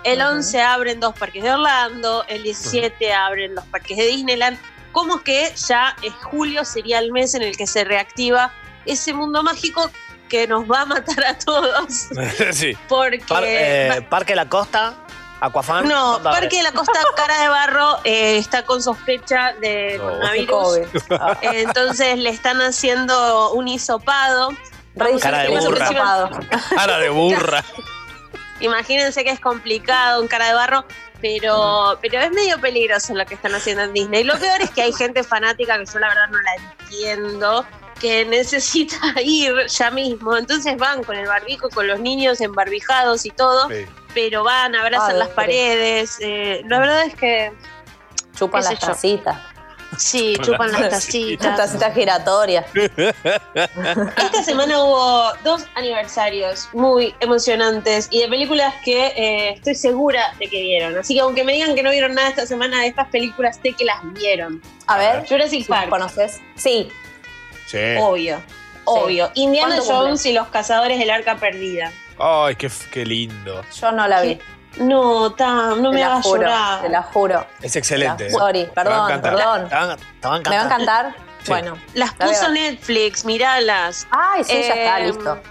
El Ujú. 11 abren dos parques de Orlando, el 17 abren los parques de Disneyland. Como que ya es julio sería el mes en el que se reactiva ese mundo mágico que nos va a matar a todos. sí. Porque Par- eh, Parque La Costa, Aquafan. no. Parque de la Costa Cara de Barro eh, está con sospecha de No. coronavirus. COVID. Ah, Entonces le están haciendo un hisopado. Cara de burra. Cara de burra. Imagínense que es complicado, un cara de barro, pero, pero es medio peligroso lo que están haciendo en Disney. Lo peor es que hay gente fanática que yo la verdad no la entiendo, que necesita ir ya mismo. Entonces van con el barbico, con los niños embarbijados y todo, Sí. pero van, abrazan las paredes. eh, la verdad es que Chupan ¿Qué sé las tacitas. Sí, chupan las las Las tacitas. tacitas giratorias. Esta semana hubo dos aniversarios muy emocionantes y de películas que eh, estoy segura de que vieron. Así que aunque me digan que no vieron nada esta semana de estas películas, sé que las vieron. A ver, Jurassic si Park, ¿conoces? Sí. Sí. obvio. Obvio. Indiana ¿Cuánto Jones y los cazadores del arca perdida. Ay, qué, qué lindo. Yo no la vi. No, Tam, no te me la hagas juro, llorar. te la juro. Es excelente. Sorry, Te va a perdón, encantar. perdón. Te van, te van a Me va a encantar. Bueno, Las la puso veo. Netflix, miralas. Ay, sí, ya está, Eh, listo.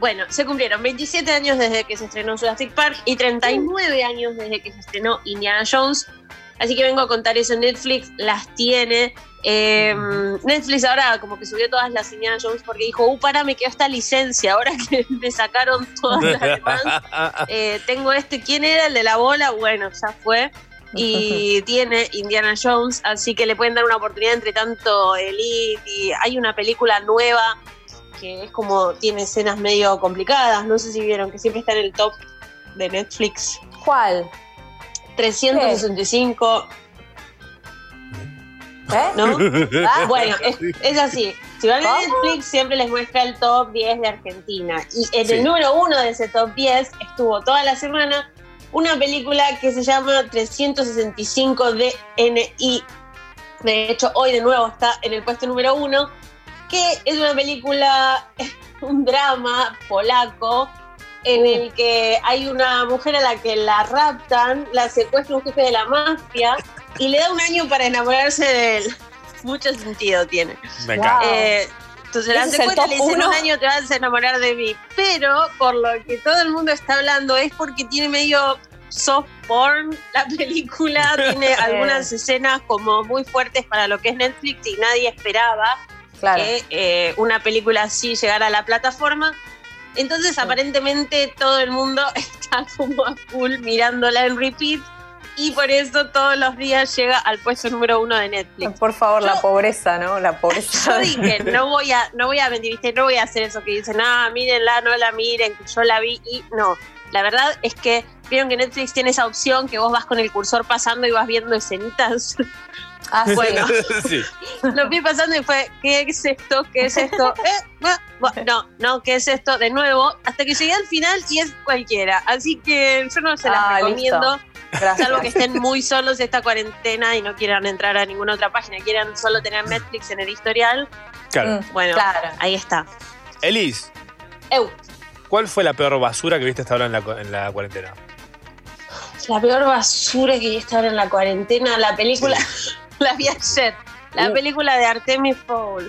Bueno, se cumplieron 27 años desde que se estrenó Jurassic Park y 39 años desde que se estrenó Indiana Jones. Así que vengo a contar eso en Netflix, las tiene. Eh, Netflix ahora como que subió todas las Indiana Jones porque dijo, uh, para, me quedó esta licencia, ahora que me sacaron todas las demás. Eh, tengo este, ¿quién era el de la bola? Bueno, ya fue. Y tiene Indiana Jones, así que le pueden dar una oportunidad entre tanto Elite y hay una película nueva que es como, tiene escenas medio complicadas, no sé si vieron, que siempre está en el top de Netflix. ¿Cuál? 365, ¿Eh? ¿no? Ah, Bueno, es, es así. Si van a. Netflix, siempre les muestra el top 10 de Argentina. Y en Sí. el número uno de ese top 10 estuvo toda la semana una película que se llama 365 DNI. De hecho, hoy de nuevo está en el puesto número uno, que es una película, un drama polaco, en el que hay una mujer a la que la raptan, la secuestra un jefe de la mafia y le da un año para enamorarse de él. Mucho sentido tiene. Me encanta. Wow. Eh, entonces la secuestra le dice, en uno. un año te vas a enamorar de mí. Pero por lo que todo el mundo está hablando es porque tiene medio soft porn la película, tiene algunas escenas como muy fuertes para lo que es Netflix y nadie esperaba Claro. que eh, una película así llegara a la plataforma. Entonces aparentemente todo el mundo está como a full mirándola en repeat y por eso todos los días llega al puesto número uno de Netflix. Por favor, la pobreza, ¿no? La pobreza. Yo dije, no voy a, no voy a mentir, ¿viste? no voy a hacer eso que dicen, ah, mírenla, no la miren, que yo la vi y no. La verdad es que vieron que Netflix tiene esa opción que vos vas con el cursor pasando y vas viendo escenitas. Ah. Bueno, sí. lo vi pasando y fue, ¿qué es esto? ¿Qué es esto? Eh, no, no, ¿qué es esto? De nuevo, hasta que llegué al final y es cualquiera. Así que yo no se las Ah, recomiendo. listo. Gracias. Salvo que estén muy solos esta cuarentena y no quieran entrar a ninguna otra página, quieran solo tener Netflix en el historial. Claro. Mm, Bueno, Claro. ahí está. Elis, Eu, ¿cuál fue la peor basura que viste hasta ahora en la, cu- en la cuarentena? la peor basura que vi esta ahora en la cuarentena, la película, la vi ayer, la Uh. película de Artemis Fowl.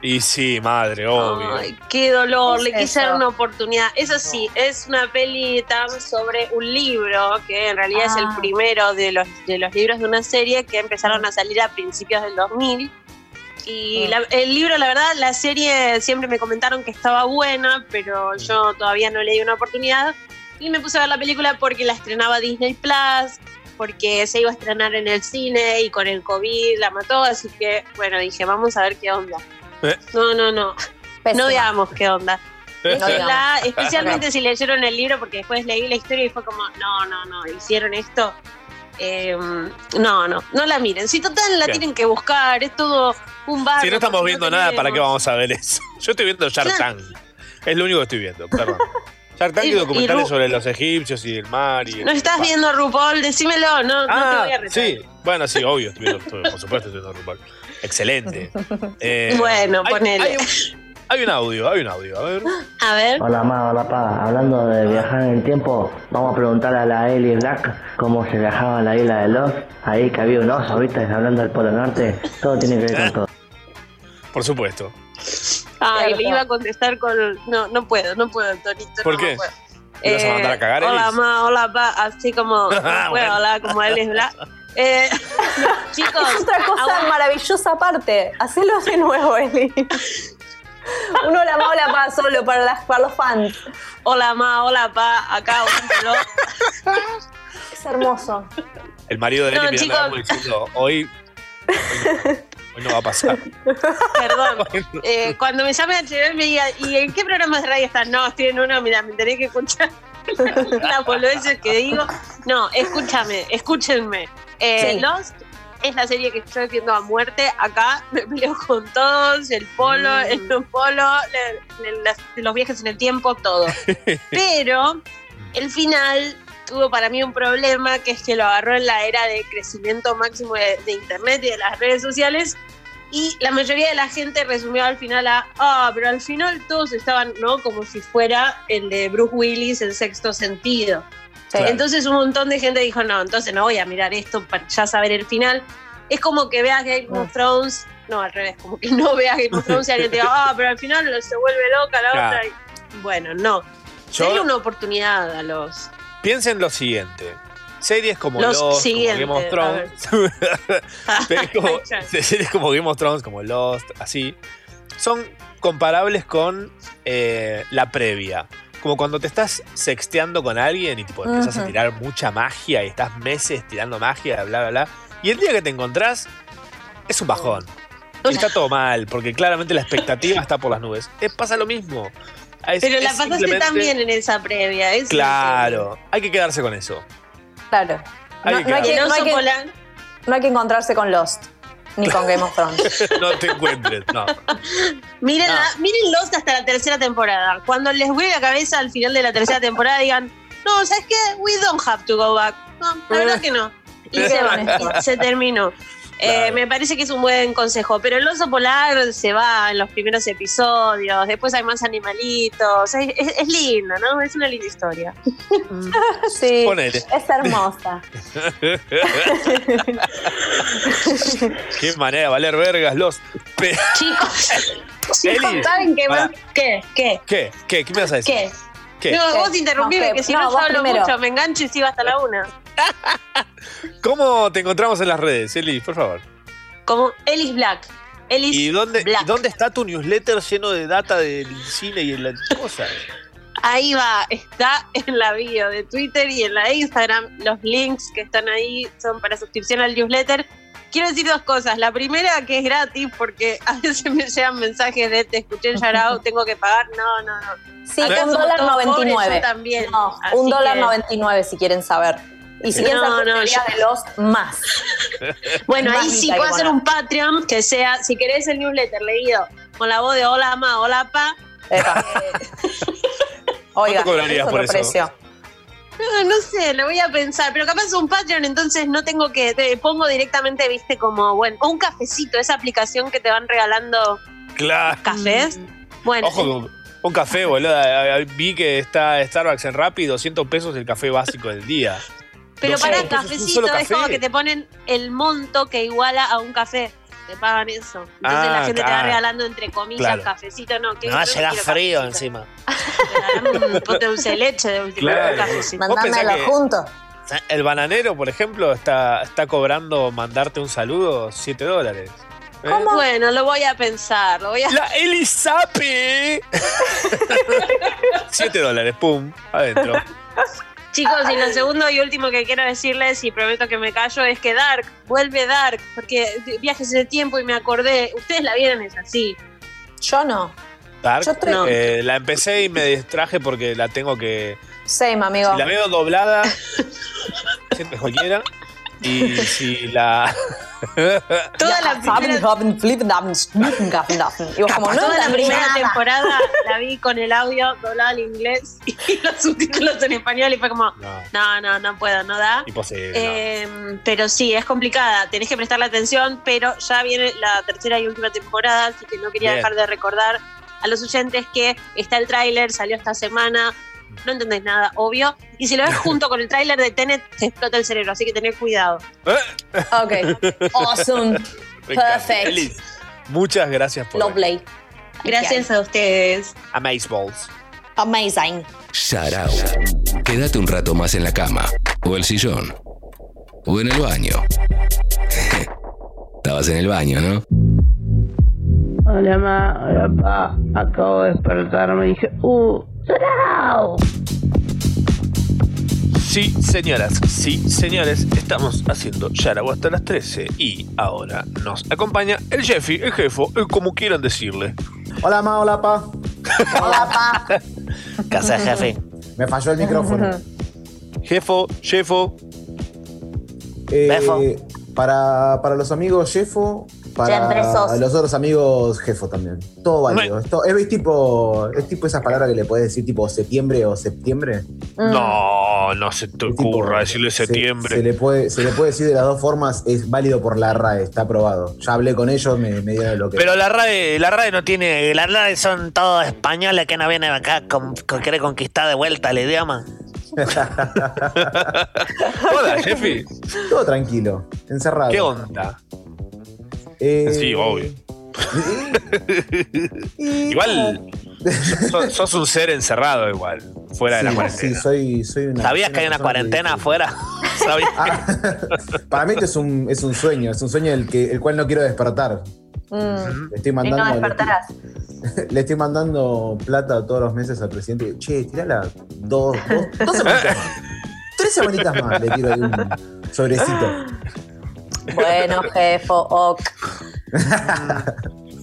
Y sí, madre, obvio. Ay, qué dolor, ¿Qué le quise dar una oportunidad. Eso sí, es una peli tan sobre un libro, que en realidad es el Ah. primero de los, de los libros de una serie que empezaron a salir a principios del 2000. Y Mm. la- el libro, la verdad, la serie siempre me comentaron que estaba buena, pero yo todavía no le di una oportunidad. Y me puse a ver la película porque la estrenaba Disney Plus, porque se iba a estrenar en el cine y con el COVID la mató. Así que, bueno, dije, vamos a ver qué onda. Eh. No, no, no. Pésima. No digamos qué onda. No digamos. Déjenla, especialmente si leyeron el libro, porque después leí la historia y fue como, no, no, no, hicieron esto. Eh, no, no, no la miren. Si total la Bien. tienen que buscar, es todo un bar. Si no estamos viendo nada, ¿para qué vamos a ver eso? Yo estoy viendo Shark. Tank. Es lo único que estoy viendo, perdón. Shark Tank y, Y- y documentales sobre los egipcios y el mar. Y No estás viendo RuPaul, decímelo, no, no te Ah, voy a retar. sí. Bueno, sí, obvio. Estoy viendo, estoy- por supuesto, estoy viendo RuPaul. Excelente. Eh, Bueno, hay- ponele. Hay, un, hay un audio, hay un audio. A ver. A ver. Hola ma, hola pa, hablando de viajar en el tiempo, vamos a preguntar a la Ellie Black cómo se viajaba a la isla de Lost, ahí que había un oso, viste, hablando del Polo Norte, todo tiene que ver con todo. Por supuesto. Ay, le iba a contestar con. No, no puedo, no puedo, Torito. ¿Por no qué? puedo. ¿Te vas a mandar a cagar, Hola, Elis? ma, hola, pa, así como. No puedo Bueno. hablar como él es Black. Eh, chicos, Es otra cosa ahora- maravillosa aparte. Hacelo de nuevo, Eli. Uno la hola para solo, para, las, para los fans. Hola, ma, hola, pa, acá un reloj. Es hermoso. El marido de No, Eli mirando chicos. como diciendo, hoy, hoy, no, hoy no va a pasar. Perdón. Eh, cuando me llame a me diga, ¿y en qué programas de radio estás? No, estoy en uno, mira, me tenés que escuchar las boludeces que digo. No, escúchame, escúchenme. Eh, Sí. Lost es la serie que yo defiendo a muerte. Acá me peleo con todos, el polo, Mm. el no polo, le- le- las- los viajes en el tiempo, todo. Pero el final tuvo para mí un problema, que es que lo agarró en la era de crecimiento máximo de, de Internet y de las redes sociales. Y la mayoría de la gente resumió al final a, ah, pero al final todos estaban, ¿no? Como si fuera el de Bruce Willis en sexto sentido. Claro. Entonces un montón de gente dijo, no, entonces no voy a mirar esto para ya saber el final. Es como que veas Game of Thrones no, al revés, como que no veas Game of Thrones y alguien te diga, ah, pero al final se vuelve loca la Claro. otra. y- Bueno, no. Denle una oportunidad a los. Piensen lo siguiente. Series como Los Lost, como Game of Thrones, series, como, series como Game of Thrones, como Lost, así, son comparables con eh, la previa. Como cuando te estás sexteando con alguien y tipo, empezás a tirar mucha magia y estás meses tirando magia, bla, bla, bla. Y el día que te encontrás es un bajón. Y está todo mal, porque claramente la expectativa está por las nubes. Eh, pasa lo mismo. Es- Pero la es pasaste simplemente- también en esa previa. es Claro, hay que quedarse con eso. Claro. Hay No, hay que, quedarse. no hay El que- oso polar. no hay que encontrarse con Lost, ni con Game of Thrones. no te encuentres, no. Miren, No. la- miren Lost hasta la tercera temporada. Cuando les vuelve la cabeza al final de la tercera temporada, digan, no, ¿sabes qué? We don't have to go back. No, la verdad que no. Y se van, y se terminó. Eh, me parece que es un buen consejo, pero el oso polar se va en los primeros episodios, después hay más animalitos, es, es- es lindo, ¿no? Es una linda historia. Sí, Ponele. es hermosa. Qué manera de valer vergas los. Chicos, chicos, ¿saben qué más? ¿Qué? ¿Qué? ¿Qué? ¿Qué? ¿Qué me vas a decir? ¿Qué? ¿Qué? No, vos interrumpime, No, que si no, no, yo hablo primero. mucho, me engancho y sigo hasta la una. ¿Cómo te encontramos en las redes, Eli? Por favor. Como Ellis Black. Ellis ¿Y dónde, Black. y dónde está tu newsletter lleno de data del cine y de las cosas? Ahí va, está en la bio de Twitter y en la de Instagram. Los links que están ahí son para suscripción al newsletter. Quiero decir dos cosas. La primera, que es gratis, porque a veces me llegan mensajes de te escuché en Yarao, tengo que pagar. No, no, no. Sí, Acá un dólar todos pobres, 99. yo también. No, un dólar que- 99 si quieren saber. Y si quieren No, saber no, yo- de Lost, más. Bueno, Más ahí sí puedo hacer un Patreon que sea, si querés el newsletter leído con la voz de hola ma, hola pa. Epa. Oiga, cobrarías es otro por eso? precio. No, no sé, lo voy a pensar, pero capaz es un Patreon, entonces no tengo que, te pongo directamente, viste, como, bueno, o un cafecito, esa aplicación que te van regalando Claro. cafés. Bueno, Ojo un café, boludo. Vi que está Starbucks en Rappi, 200 pesos el café básico del día. pero 200 para cafecito es como que te ponen el monto que iguala a un café. Te pagan eso. Entonces Ah, la gente te va regalando entre comillas Claro. cafecito, no. que no llegar quiero frío cafecito. encima. Un pote de dulce de leche de última Claro. un cafecito. Mandámelo que- junto. El bananero, por ejemplo, está, está cobrando mandarte un saludo 7 dólares. ¿Eh? Bueno, lo voy a pensar, lo voy a La Elisape. 7 dólares, pum, adentro. Chicos, y lo segundo y último que quiero decirles, y prometo que me callo, es que Dark, vuelve Dark, porque viajes de tiempo y me acordé, ustedes la vieron, es así. Yo no. Dark, Yo estoy- eh, la empecé y me distraje porque la tengo que. Same, amigo. Si la veo doblada, siempre es cualquiera. Y si la. Toda la primera, Y vos como, no toda la entendí primera nada. temporada la vi con el audio doblado al inglés y los subtítulos en español y fue como, No, no, no, no puedo, no da. imposible. no. Eh, pero sí, es complicada, tenés que prestarle atención, pero ya viene la tercera y última temporada, así que no quería Bien. dejar de recordar a los oyentes que está el tráiler, salió esta semana, no entendés nada, obvio, y si lo ves junto con el tráiler de Tenet, te explota el cerebro, así que tened cuidado. Ok. Awesome. Perfect. Muchas gracias por Lovely. Gracias a ustedes. Amazeballs. Amazing. Sharao. Quédate un rato más en la cama, o el sillón, o en el baño. Estabas en el baño, ¿no? Hola ma, hola pa, acabo de despertarme y dije, uh, Sí, señoras, sí, señores, estamos haciendo Yaragua hasta las 13 y ahora nos acompaña el Jeffy, el jefo, el como quieran decirle. Hola, ma, hola, pa. Hola, pa. ¿Qué haces, jefe? Me falló el micrófono. Jefo, jefo, Eh, Jefo. para, para los amigos Jefo, para los otros amigos Jefo también. Todo válido. Esto, es, tipo, es tipo esas palabras que le puedes decir tipo septiembre o septiembre. Mm. no, no se te ocurra decirle Se- septiembre. Se, le puede, se le puede decir de las dos formas, es válido por la RAE, está aprobado. Ya hablé con ellos, me, me dieron lo que. Pero la RAE, la RAE no tiene. La RAE son todos españoles que no vienen acá con, con querer conquistar de vuelta el idioma. Hola, Jeffy, Todo tranquilo, encerrado. ¿qué onda? Eh, Sí, obvio. igual, sos, sos un ser encerrado igual, fuera de la cuarentena. sí, soy, soy una. ¿Sabías que hay una cuarentena afuera? ¿Sabías? Para mí esto es un, es un sueño, es un sueño el, que, el cual no quiero despertar. Mm. Le estoy Y mandando, no le, despertarás. le estoy mandando plata todos los meses al presidente. Che, tirala dos, dos, dos semanitas más. Tres semanitas más le tiro ahí un sobrecito. Bueno, jefo, ok.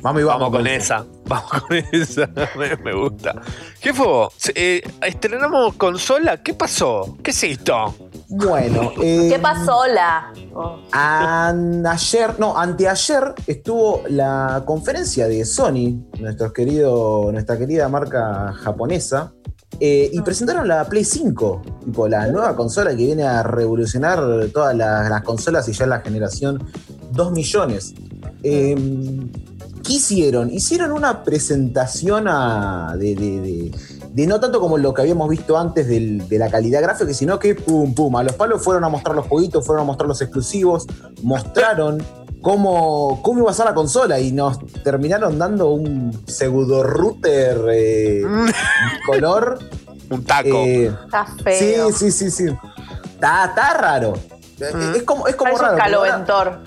Vamos y Vamos con esa, vamos con esa, me, me gusta. Jefo, eh, estrenamos consola, ¿qué pasó? ¿Qué es esto? Bueno, eh, ¿Qué pasó, la? Oh. An- ayer, no, anteayer estuvo la conferencia de Sony, nuestro querido, nuestra querida marca japonesa, eh, y presentaron la Play 5, tipo la nueva consola que viene a revolucionar todas las, las consolas y ya la generación 2 millones. Eh, ¿Qué hicieron? Hicieron una presentación a- de, de- de- de no tanto como lo que habíamos visto antes del- de la calidad gráfica, sino que pum, pum, a los palos fueron a mostrar los jueguitos, fueron a mostrar los exclusivos, mostraron cómo, cómo iba a ser la consola y nos terminaron dando un pseudo router eh, color. Un taco. Está feo. Sí, sí, sí, sí. Está, está raro. Es como, es como Parece un raro. ahora- caloventor.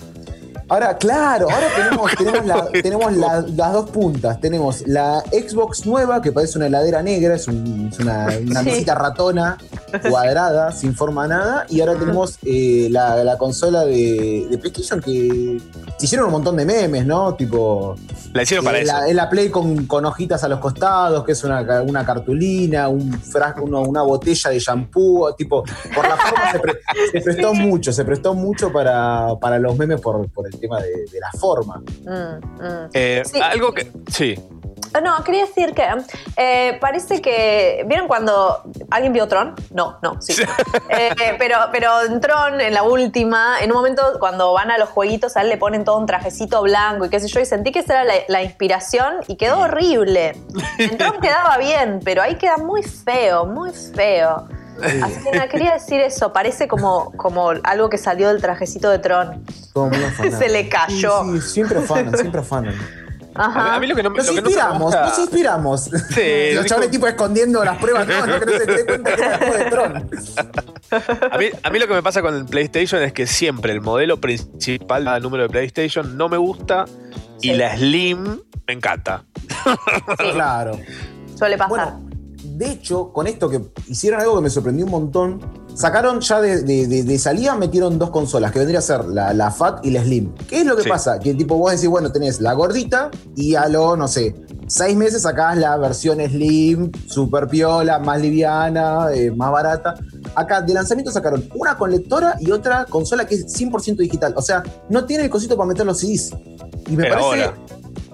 Ahora, claro, ahora tenemos, tenemos, la- tenemos la- las dos puntas. Tenemos la Xbox nueva, que parece una heladera negra, es, un- es una, una Sí. mesita ratona, cuadrada, sin forma nada. Y ahora tenemos eh, la, la consola de, de PlayStation que se hicieron un montón de memes, ¿no? Tipo. La hicieron para eh, eso. la, es la Play con, con hojitas a los costados, que es una, una cartulina, un frasco, uno- una botella de shampoo, tipo, por la forma se, pre- se prestó mucho, se prestó mucho para, para los memes por, por el tema de, de la forma. Mm, mm. Eh, Sí. Algo que. Sí. Ah, No, quería decir que eh, parece que. ¿Vieron cuando. ¿Alguien vio Tron? No, no, sí. Eh, pero, pero en Tron, en la última, en un momento cuando van a los jueguitos, a él le ponen todo un trajecito blanco y qué sé yo, y sentí que esa era la, la inspiración y quedó horrible. En Tron quedaba bien, pero ahí queda muy feo, muy feo. Así que nada, quería decir eso, parece como, como algo que salió del trajecito de Tron. Todo. Se le cayó. Sí, sí, siempre afanan, siempre afanan. Ajá. A mí lo que no, Nos lo que inspiramos, nos inspiramos. Sí, Los chavales tipo escondiendo las pruebas, no, no que no se dé cuenta que era de Tron. A mí, a mí lo que me pasa con el PlayStation es que siempre el modelo principal, el número de PlayStation, no me gusta y la Slim me encanta. Claro. Suele pasar. Bueno, de hecho, con esto que hicieron algo que me sorprendió un montón, sacaron ya de, de- de- de salida, metieron dos consolas, que vendría a ser la, la Fat y la Slim. ¿Qué es lo que Sí. pasa? Que tipo vos decís, bueno, tenés la gordita y a lo, no sé, seis meses sacás la versión Slim, super piola, más liviana, eh, más barata. Acá de lanzamiento sacaron una con lectora y otra consola que es 100% digital. O sea, no tiene el cosito para meter los CDs. Y me Pero parece... ahora.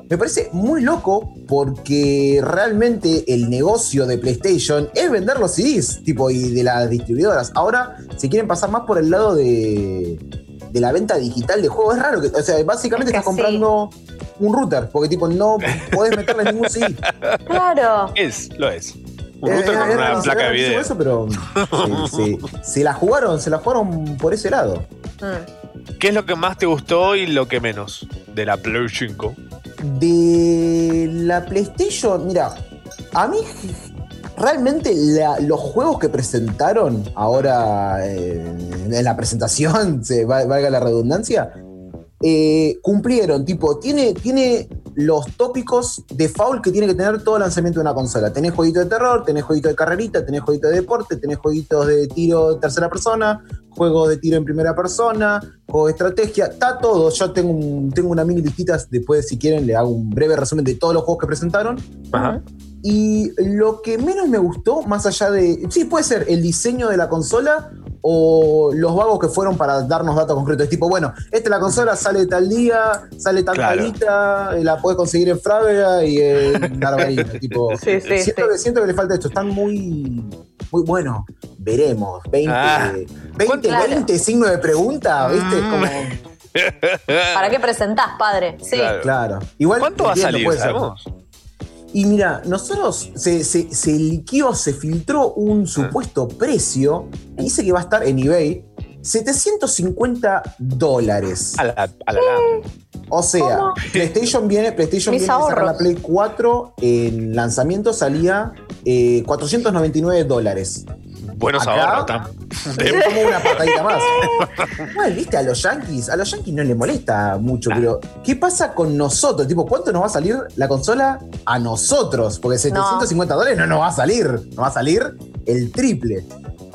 Me parece muy loco porque realmente el negocio de PlayStation es vender los CDs, tipo, y de las distribuidoras. Ahora se quieren pasar más por el lado de, de la venta digital de juegos. Es raro, que, o sea, básicamente Es que estás comprando un router, porque tipo, no podés meterle ningún CD. Claro. Es, lo es. Un Eh, router con es una rarísimo, placa de video. eso, pero sí, sí. se la jugaron, se la jugaron por ese lado. Mm. ¿Qué es lo que más te gustó y lo que menos de la Play 5? De la PlayStation, mira, a mí realmente la- los juegos que presentaron ahora eh, en la presentación, se, va- valga la redundancia, eh, cumplieron, tipo, tiene, tiene los tópicos de foul que tiene que tener todo lanzamiento de una consola. Tenés jueguito de terror, tenés jueguito de carrerita, tenés jueguito de deporte, tenés jueguitos de tiro en tercera persona, juegos de tiro en primera persona, juegos de estrategia, está todo. Yo tengo, un- tengo una mini listita, después si quieren le hago un breve resumen de todos los juegos que presentaron. Ajá. Y lo que menos me gustó, más allá de. Sí, puede ser el diseño de la consola o los vagos que fueron para darnos datos concretos. Es tipo, bueno, esta es la consola, sale tal día, sale tal Claro. calita, eh, la puedes conseguir en Frávega y en Garbarino. tipo, Sí, sí, siento, sí. Que, siento que le falta esto. Están muy. Muy bueno. Veremos. 20, Ah. 20, Claro. 20 signos de pregunta, ¿viste? Es Mm. como. ¿Para qué presentás, padre? Sí. Claro. Claro. Igual ¿Cuánto va a salir? Y mira, nosotros se, se, se liquió, se filtró un supuesto precio, que dice que va a estar en eBay, 750 dólares. A la, a la. O sea, ¿Cómo? PlayStation viene, PlayStation Mis viene a sacar ahorros. la Play 4 en lanzamiento salía eh, 499 dólares. Buenos Acá, ahorros. Es como una patadita más. Igual, viste, a los yankees, a los yankees no les molesta mucho, pero ¿qué pasa con nosotros? Tipo, ¿cuánto nos va a salir la consola a nosotros? Porque 750 dólares no nos va a salir, nos va a salir el triple.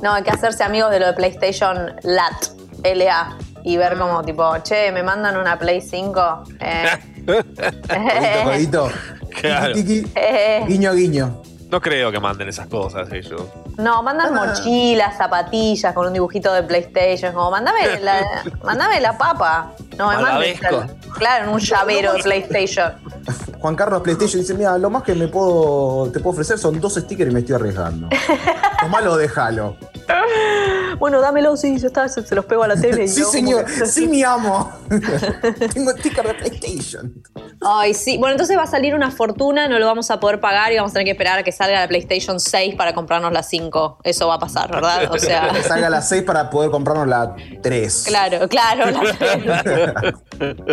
No, hay que hacerse amigos de lo de PlayStation LAT, LA, y ver como tipo, che, me mandan una Play 5. Eh, Jueguito, jueguito. Claro. Tiki, tiki, eh. guiño, guiño. No creo que manden esas cosas ellos. No, mandan Ah. mochilas, zapatillas con un dibujito de PlayStation. Como, mandame la, mandame la papa. No me mandes. Claro, en un llavero de PlayStation. Juan Carlos PlayStation dice, mira, lo más que me puedo, te puedo ofrecer son dos stickers y me estoy arriesgando. Tomalo o déjalo. Bueno, dámelo, sí, ya está, se, los pego a la tele. y Sí, yo señor, que- sí, mi amo. Tengo sticker de PlayStation. Ay, sí. Bueno, entonces va a salir una fortuna, no lo vamos a poder pagar y vamos a tener que esperar a que salga la PlayStation 6 para comprarnos la 5. Eso va a pasar, ¿verdad? O sea, Que salga a las 6 para poder comprarnos la 3. claro, claro. la-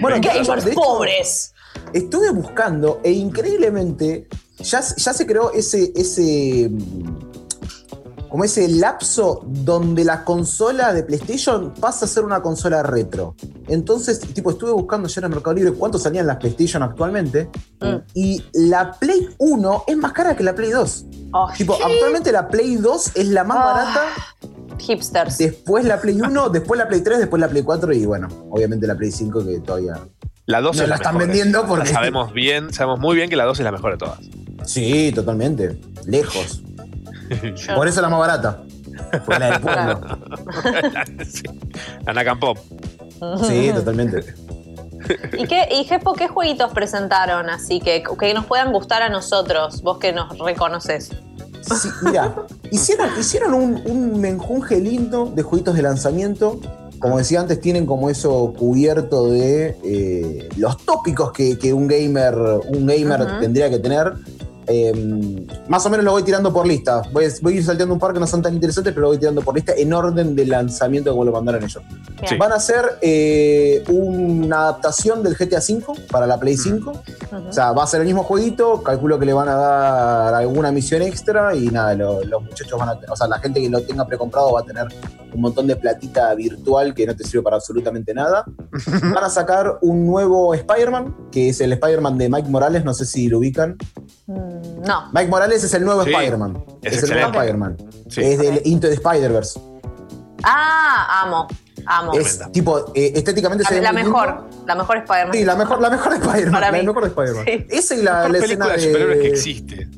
Bueno, Gamers hecho, pobres. Estuve buscando e increíblemente ya, ya se creó ese, ese como ese lapso donde la consola de PlayStation pasa a ser una consola retro. Entonces, tipo, estuve buscando ya en el Mercado Libre cuánto salían las PlayStation actualmente. Y la Play 1 es más cara que la Play 2. tipo, actualmente la Play 2 es la más Ah, barata. Hipsters. Después la Play 1, después la Play 3, después la Play 4 y bueno, obviamente la Play 5 que todavía La 2 no es la la están mejor, vendiendo eh. porque... Sabemos bien, sabemos muy bien que la 2 es la mejor de todas. Sí, totalmente. Lejos. Por eso es la más barata. Por la del pueblo. sí. La Nakam Pop. Sí, totalmente. ¿Y, qué, y Jepo, qué jueguitos presentaron así que, que nos puedan gustar a nosotros, vos que nos reconoces? Sí, mira, hicieron, hicieron un, un menjunje lindo de jueguitos de lanzamiento. Como decía antes, tienen como eso cubierto de eh, los tópicos que, que un gamer, un gamer tendría que tener. Eh, más o menos lo voy tirando por lista. Voy, voy a ir salteando un par que no son tan interesantes, pero lo voy tirando por lista en orden de lanzamiento como lo mandaron ellos. Sí. Van a hacer eh, una adaptación del GTA V para la Play 5. O sea, va a ser el mismo jueguito, calculo que le van a dar alguna misión extra y nada, lo- los muchachos van a, o sea, la gente que lo tenga precomprado va a tener un montón de platita virtual que no te sirve para absolutamente nada. Van a sacar un nuevo Spider-Man, que es el Spider-Man de Mike Morales, no sé si lo ubican. Mm, No. Mike Morales es el nuevo Sí, Spider-Man. es Es, el nuevo. Spider-Man. Sí. Es del Into the Spider-Verse. Ah, amo, amo. Es tipo, eh, estéticamente se La, ve la mejor, la mejor Spider-Man. Sí, la mejor, la mejor Spider-Man. La mejor Spider-Man. Sí. Esa y la, Mejor la película escena de superhéroes que existe.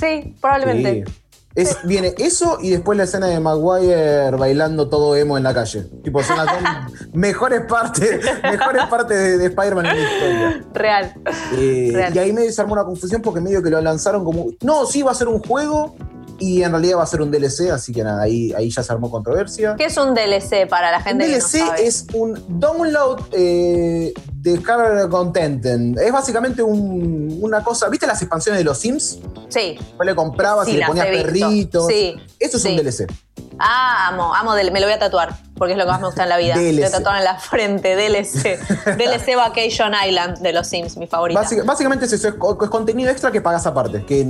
Sí, probablemente. Sí. Es, viene eso y después la escena de Maguire bailando todo emo en la calle. Tipo, son las dos mejores partes, mejores partes de, de Spider-Man en la historia. Real. Eh, Real. y ahí me desarmó una confusión porque medio que lo lanzaron como. No, sí va a ser un juego y en realidad va a ser un DLC, así que nada, ahí, ahí ya se armó controversia. ¿Qué es un DLC para la Un gente que no DLC sabe? es un download eh, de content. Es básicamente un- una cosa. ¿Viste las expansiones de los Sims? Sí. Vos le comprabas Sí, y le ponías perritos. Sí, Eso es sí. un DLC. Ah, amo, amo, me lo voy a tatuar, porque es lo que más me gusta en la vida. Me DLC. lo tatuar en la frente, DLC. DLC Vacation Island de los Sims, mi favorita. Básica- básicamente es eso, es, co- es contenido extra que pagas aparte, que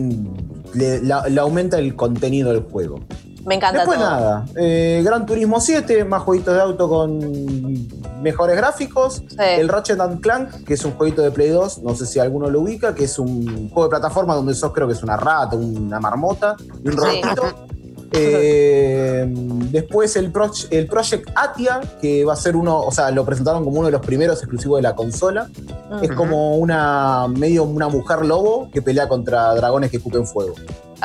le, la- le aumenta el contenido del juego. Me encanta Después todo. nada, eh, Gran Turismo 7, más jueguitos de auto con mejores gráficos. El Ratchet and Clank, que es un jueguito de Play 2, no sé si alguno lo ubica, que es un juego de plataforma donde sos creo que es una rata, una marmota y un Sí. robotito. Eh, después el, Proch- el Project Atia, que va a ser uno, o sea, lo presentaron como uno de los primeros exclusivos de la consola. Es como una medio una mujer lobo que pelea contra dragones que escupen fuego.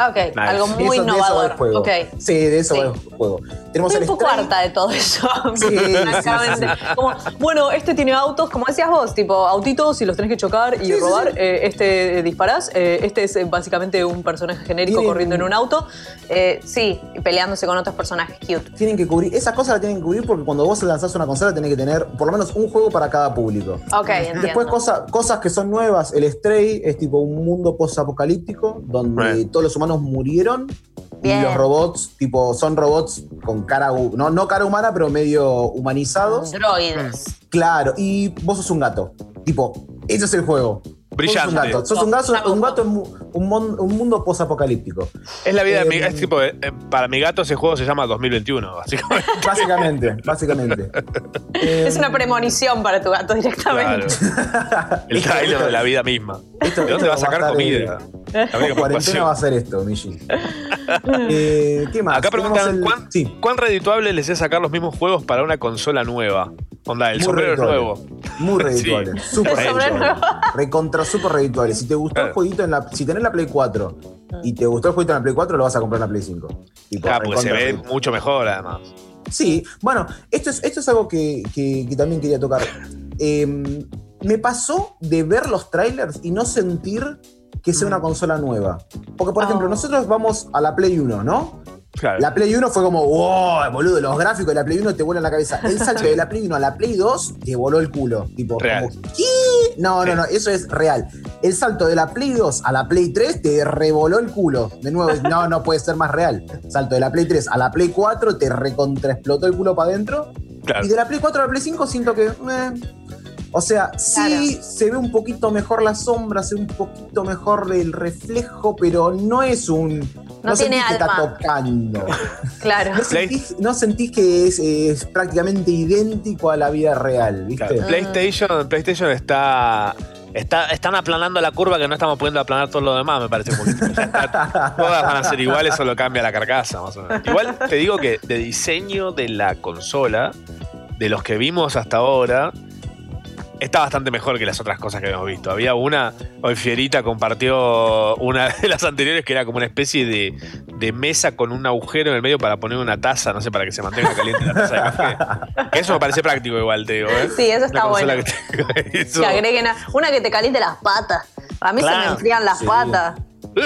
Ok, Nice. algo muy eso- de eso va el innovador. juego. Ok. Sí, de eso Sí. va el juego. Tenemos Estoy el un poco Stray. harta de todo eso. Sí, sí, Francamente. sí, sí. Como, bueno, este tiene autos, como decías vos, tipo autitos y los tenés que chocar y robar. sí. Eh, este eh, disparás. Eh, este es eh, básicamente un personaje genérico Tienen- corriendo en un auto. Eh, sí, peleándose con otros personajes cute. Tienen que cubrir, esas cosas las tienen que cubrir porque cuando vos lanzás una consola tenés que tener por lo menos un juego para cada público. Ok, entiendo. Después cosa- cosas que son nuevas, el Stray es tipo un mundo post-apocalíptico donde Right. todos los humanos murieron Bien. Y los robots, tipo, son robots con cara, no, no cara humana, pero medio humanizados. Droides. Claro, y vos sos un gato. Tipo, ese es el juego. Brillante. Sos un gato, sos un gato, un gato en un, mon- un mundo posapocalíptico. Es la vida de mi Eh, gato. Es tipo, eh, para mi gato ese juego se llama 2021, básicamente. Básicamente, básicamente. Eh, Es una premonición para tu gato directamente. Claro. El trailer de la vida misma. ¿De dónde esto va a sacar comida? eh, La cuarentena va a ser esto, Michi. Eh, ¿Qué más? Acá preguntan el- ¿cuán, cuán redituable les es sacar los mismos juegos para una consola nueva. Onda, el Muy sombrero es redituable. nuevo. Muy redituable. Sí. Súper redituable. Recontra súper redituable. Si te gustó el jueguito en la. Si tenés la Play 4 y te gustó el jueguito en la Play 4, lo vas a comprar en la Play 5. Tipo, Ah, porque se ve redituable. mucho mejor además. Sí, bueno, esto es, esto es algo que, que- que también quería tocar. Eh, me pasó de ver los trailers y no sentir que sea una consola nueva. Porque, por ejemplo, nosotros vamos a la Play 1, ¿no? Claro. La Play 1 fue como, wow, boludo, los gráficos de la Play 1 te vuelan la cabeza. El salto de la Play 1 a la Play 2 te voló el culo. Tipo, Real. como, ¿qué? No, no, no, eso es real. El salto de la Play 2 a la Play 3 te revoló el culo. De nuevo, no, no puede ser más real. Salto de la Play 3 a la Play 4 te recontraexplotó el culo para adentro. Claro. Y de la Play 4 a la Play 5 siento que. eh. O sea, sí se ve un poquito mejor la sombra, se ve un poquito mejor el reflejo, pero no es un. No tiene sentís que está alma. tocando. Claro. No sentís, no sentís que es, es prácticamente idéntico a la vida real, ¿viste? Claro, PlayStation, PlayStation está, está. Están aplanando la curva que no estamos pudiendo aplanar todo lo demás, me parece un poquito. Está, todas van a ser iguales, solo cambia la carcasa, más o menos. Igual te digo que de diseño de la consola, de los que vimos hasta ahora, está bastante mejor que las otras cosas que hemos visto. Había una, hoy Fierita compartió una de las anteriores que era como una especie de, de mesa con un agujero en el medio para poner una taza, no sé, para que se mantenga caliente la taza de café. Que eso me parece práctico igual, te digo. ¿eh? Sí, eso está bueno. que tenga eso. Que agreguen a- una que te caliente las patas. A mí se me enfrían las Sí. patas.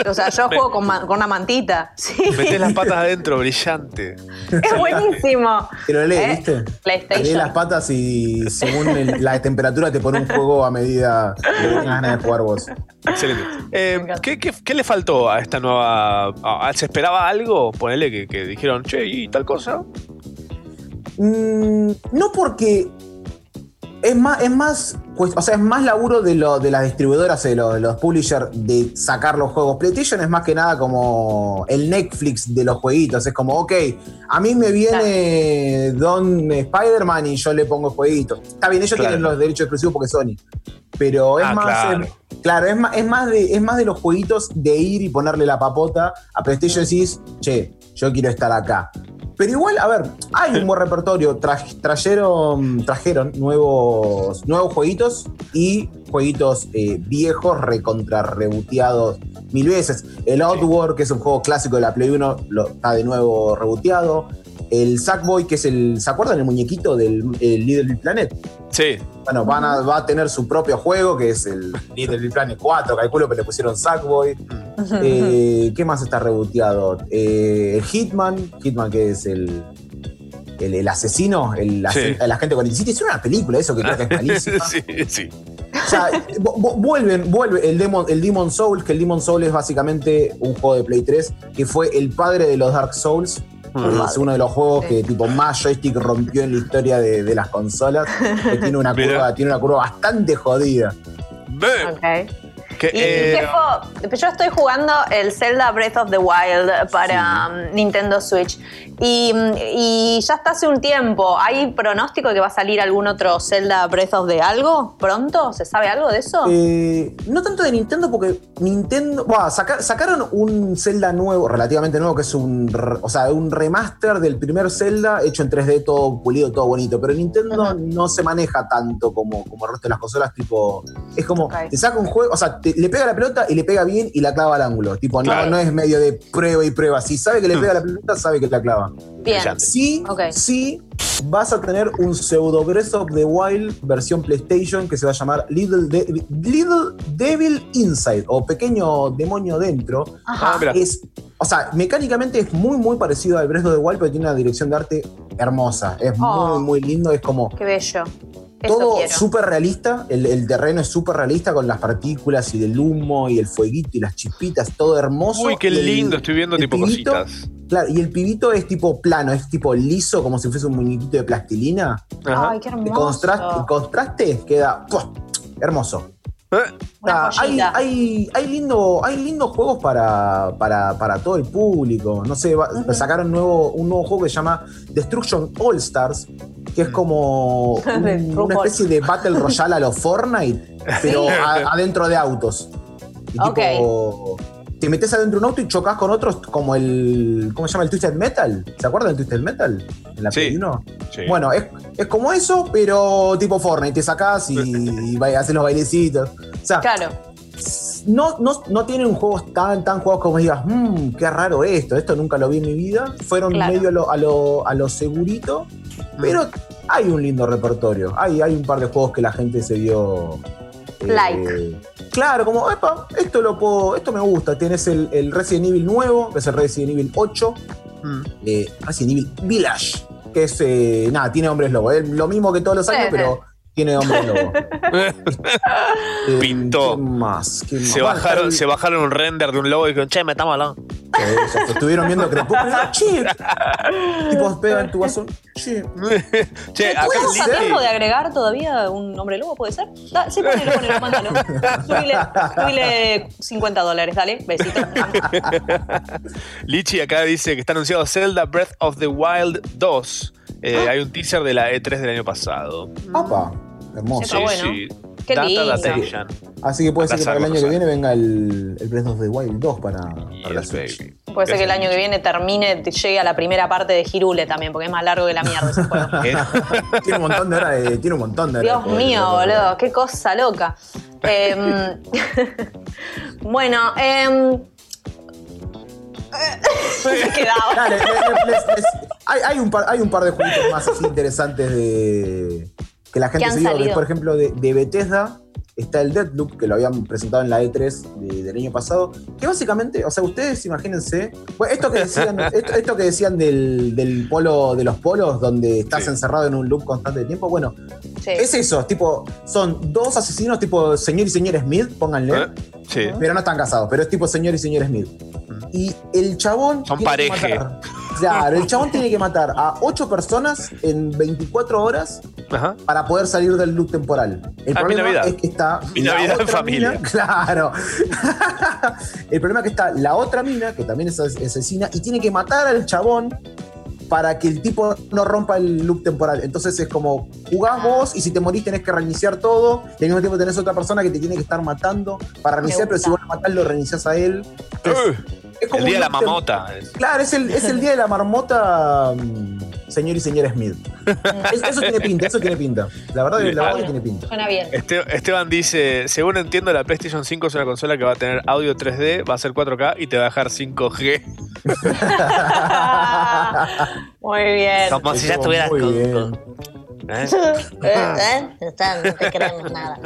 O sea, yo juego con, una mantita. Sí. Metés las patas adentro, brillante. Es buenísimo. Pero lee, ¿Eh? ¿viste? PlayStation. Lee las patas y según el- la temperatura te pone un juego a medida que tengas ganas de jugar vos. Excelente. Eh, ¿qué, qué, qué le faltó a esta nueva. a- ¿Se esperaba algo? Ponele que, que dijeron, che, ¿y tal cosa? Mm, no porque es más, es más, o sea, es más laburo de, lo, de las distribuidoras, de, lo- de los publishers, de sacar los juegos. PlayStation es más que nada como el Netflix de los jueguitos. Es como, ok, a mí me viene Don Spider-Man y yo le pongo jueguitos. Está bien, ellos Claro. tienen los derechos exclusivos porque Sony. Pero es Ah, más. claro. eh, claro, es más, es, más de, es más de los jueguitos de ir y ponerle la papota a PlayStation y decís, che, yo quiero estar acá. Pero igual, a ver, hay un buen repertorio. Tra- trajeron, trajeron nuevos, nuevos jueguitos y jueguitos eh, viejos, recontra reboteados mil veces. El Outward, que es un juego clásico de la Play 1, lo, está de nuevo reboteado. El Sackboy, que es el. ¿Se acuerdan el muñequito del el Little Planet? Sí. Bueno, van a, va a tener su propio juego, que es el Little Planet 4, calculo que le pusieron Sackboy. Eh, ¿Qué más está reboteado? Eh, el Hitman, Hitman que es el, el, el asesino, el, Sí. el agente 47. Es una película eso que creo que es malísima. sí, sí. O sea, vu- vu- vuelven, vuelve el Demon, el Demon Souls, que el Demon Souls es básicamente un juego de Play 3, que fue el padre de los Dark Souls. Es uno de los juegos que tipo más joystick rompió en la historia de, de las consolas. Que tiene una Mira. curva, tiene una curva bastante jodida. Ok. Que, Y, eh. Yo estoy jugando el Zelda Breath of the Wild para um, Nintendo Switch. Y, mm, y ya está hace un tiempo. ¿Hay pronóstico de que va a salir algún otro Zelda Breath of the algo pronto? ¿Se sabe algo de eso? Eh, no tanto de Nintendo, porque Nintendo. Saca- sacaron un Zelda nuevo, relativamente nuevo, que es un, o sea, un remaster del primer Zelda hecho en 3D, todo pulido, todo bonito. Pero Nintendo no se maneja tanto como, como el resto de las consolas. Tipo, es como, te saca un juego, o sea, te- le pega la pelota y le pega bien y la clava al ángulo. Tipo, no, no es medio de prueba y prueba. Si sabe que le pega la pelota, sabe que la clava. Bien. Sí, sí, vas a tener un pseudo Breath of the Wild versión PlayStation que se va a llamar Little, De- Little Devil Inside o Pequeño Demonio Dentro. Ajá. Ah, es, o sea, mecánicamente es muy, muy parecido al Breath of the Wild, pero tiene una dirección de arte hermosa. Es Oh. muy, muy lindo. Es como Qué bello. Eso Todo súper realista, el, el terreno es súper realista con las partículas y del humo y el fueguito y las chispitas, todo hermoso. Uy, qué Y el- lindo, estoy viendo el tipo pibito- cositas. Claro, y el pibito es tipo plano, es tipo liso, como si fuese un muñequito de plastilina. Ay, qué El hermoso. contraste, el contraste queda ¡pua! hermoso. Una Ah, hay, hay, hay, lindo, hay lindos juegos para, para, para todo el público. No sé, va- sacaron nuevo, un nuevo juego que se llama Destruction All Stars, que es como un- De una especie de Battle Royale a los Fortnite, pero Sí. a- adentro de autos. Y tipo, te metes adentro de un auto y chocas con otros como el. ¿Cómo se llama? El Twisted Metal. ¿Se acuerdan del Twisted Metal? En la Sí. Play 1? Sí. Bueno, es, es como eso, pero tipo Fortnite. Te sacás y, y haces los bailecitos. O sea, Claro. no, no, no tienen juegos tan, tan juegos como digas, mmm, qué raro esto, esto nunca lo vi en mi vida. Fueron Claro. medio a lo, a, lo, a lo segurito, pero hay un lindo repertorio. Hay, hay un par de juegos que la gente se dio. Eh, Like. Claro, como, epa, esto lo puedo, esto me gusta. Tienes el, el Resident Evil nuevo, que es el Resident Evil 8, Mm. eh, Resident Evil Village, que es, eh, nada, tiene hombres lobo. Es lo mismo que todos los años, sí. pero tiene hombres lobo. Eh, Pintó. ¿Qué más? ¿Qué más? Se bajaron, se bajaron un render de un lobo y dijeron, che, metámoslo. Estuvieron viendo Crepúsculo. Che, tipo, pegan tu vaso. Che, Che, acá ¿Estamos a sí. tiempo de agregar todavía un hombre lobo? ¿Puede ser? Da- sí, ponelo, ponelo, mándalo. Subile, subile 50 dólares, dale. Besito. Lichi acá dice que está anunciado Zelda Breath of the Wild 2. Eh, Ah. Hay un teaser de la E3 del año pasado. Opa, hermoso. Está bueno. Qué Data lindo. Así que puede ser que para el año que viene venga el, el Breath of the Wild 2 para, para la Switch. baby. Puede ser que el año que viene termine, te llegue a la primera parte de Girule también, porque es más largo que la mierda ese juego. ¿Qué? tiene un montón de horas de, tiene un montón de Dios mío, boludo. qué cosa loca. Em, bueno, quedaba. Dale, le- le- les- les- hay, hay un par, hay un par de jueguitos más así interesantes de que la gente han se dio. Por ejemplo, de, de Bethesda está el Deadloop, que lo habían presentado en la E3 de- del año pasado. Que básicamente, o sea, ustedes imagínense. bueno, esto que decían, esto, esto que decían del, del polo de los polos, donde estás Sí. encerrado en un loop constante de tiempo. Bueno, Sí. es eso, tipo, son dos asesinos, tipo señor y señor Smith, pónganle. ¿Eh? Sí. Pero no están casados, pero es tipo señor y señor Smith. Y el chabón. Son matar- Claro, el chabón tiene que matar a ocho personas en 24 horas Ajá. para poder salir del loop temporal. El Ah, mi problema Navidad. es que está. Mi la Navidad en familia. mina- claro. el problema es que está la otra mina, que también es as- asesina, y tiene que matar al chabón para que el tipo no rompa el loop temporal. Entonces es como jugás vos y si te morís tenés que reiniciar todo y al mismo tiempo tenés otra persona que te tiene que estar matando para reiniciar, pero si vos lo matás lo reiniciás a él. Es como El día de la mamota. Claro, es el, es el día de la marmota, mm, señor y señora Smith. Es- eso tiene pinta, eso tiene pinta. La verdad, la verdad que tiene pinta. Suena bien. Este- Esteban dice, según entiendo, la PlayStation 5 es una consola que va a tener audio 3D, va a ser 4K y te va a dejar 5G. Muy bien. Como si ya estuvieras con- ¿eh? ¿Eh? ¿Eh? Está, no te creemos nada.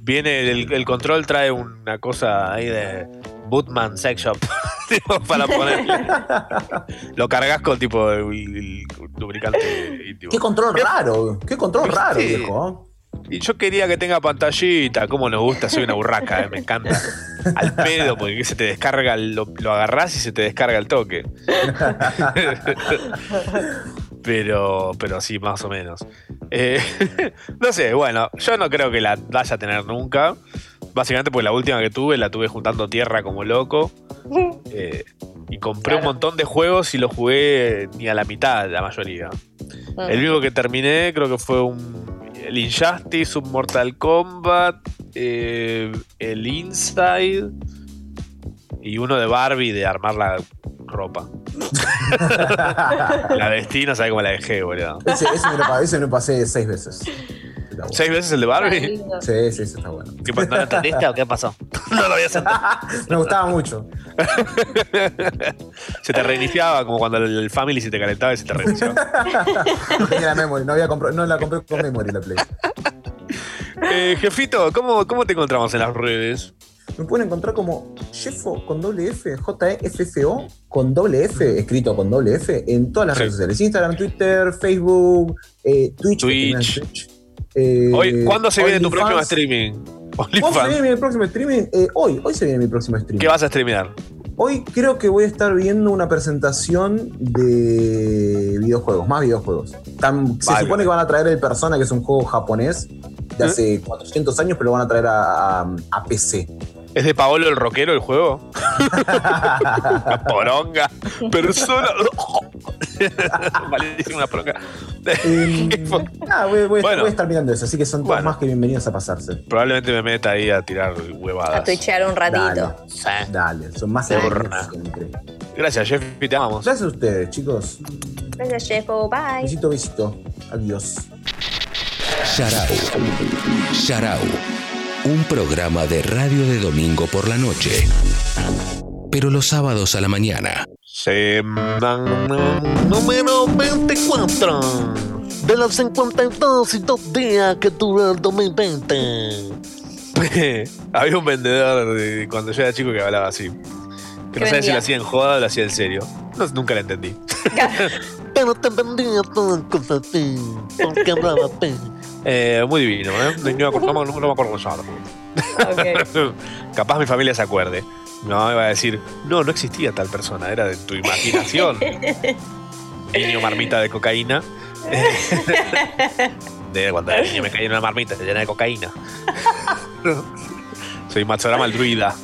Viene el, el control, trae una cosa ahí de Bootman Sex Shop tipo, para ponerle. Lo cargas con tipo el, el lubricante íntimo. Qué control raro, qué control raro, Sí. viejo. Y yo quería que tenga pantallita, como nos gusta, soy una burraca, eh, me encanta. Al pedo, porque se te descarga, lo, lo agarrás y se te descarga el toque. Pero, pero sí, más o menos. Eh, no sé, bueno, yo no creo que la vaya a tener nunca. Básicamente porque la última que tuve la tuve juntando tierra como loco. Eh, y compré un montón de juegos y los jugué ni a la mitad, la mayoría. Mm. El único que terminé creo que fue un, el Injustice, un Mortal Kombat, eh, el Inside y uno de Barbie de armar la ropa. la vestí, no sabes cómo la dejé, boludo. Ese, ese me lo, ese me lo pasé seis veces. Bueno. ¿Seis veces el de Barbie? Sí, sí, ese está bueno. ¿Qué pasó? ¿No lo entendiste o qué pasó? No lo había sentido. Me gustaba mucho. Se te reiniciaba como cuando el Family se te calentaba y se te reiniciaba. No tenía la memory, no, había no la compré con memory la Play. Eh, jefito, ¿cómo, ¿cómo te encontramos en las redes? Me pueden encontrar como Jeffo con doble F, J-E-F-F-O con doble F, escrito con doble F, en todas las Sí. redes sociales. Instagram, Twitter, Facebook, eh, Twitch. Eh, Hoy, ¿Cuándo se viene tu próximo streaming? ¿Cuándo se viene mi próximo streaming? Eh, hoy, hoy se viene mi próximo streaming. ¿Qué vas a streamear? Hoy creo que voy a estar viendo una presentación de videojuegos, más videojuegos. Tan- se Vale. supone que van a traer el Persona, que es un juego japonés de hace 400 años, pero lo van a traer a, a- a PC. ¿Es de Paolo el rockero el juego? poronga. Persona. Malísima una poronga. Eh, ah, voy, voy- Bueno. voy a estar mirando eso, así que son todos Bueno. más que bienvenidos a pasarse. Probablemente me meta ahí a tirar huevadas. A twitchear un ratito. Dale, dale, son más siempre. Gracias, Jeffy, te amamos. Gracias a ustedes, chicos. Gracias, Jeffo. Bye. Besito, besito. Adiós. Sharau. Sharau. Un programa de radio de domingo por la noche. Pero los sábados a la mañana. Semana número 24 de los 52 y dos días que dura el 2020. Había un vendedor de- cuando yo era chico que hablaba así. Que no ¿Qué sabía si lo hacía en joda o lo hacía en serio. No, nunca lo entendí. Pero te vendía todas cosas así, porque hablaba así. Eh, muy divino, ¿eh? No, me acuerdo- no me- no me acuerdo cómo se llama. Capaz mi familia se acuerde. No, iba a decir, no, no existía tal persona, era de tu imaginación. Niño marmita de cocaína. de cuando era niño me caí en una marmita llena de cocaína. Soy Matsurama el druida.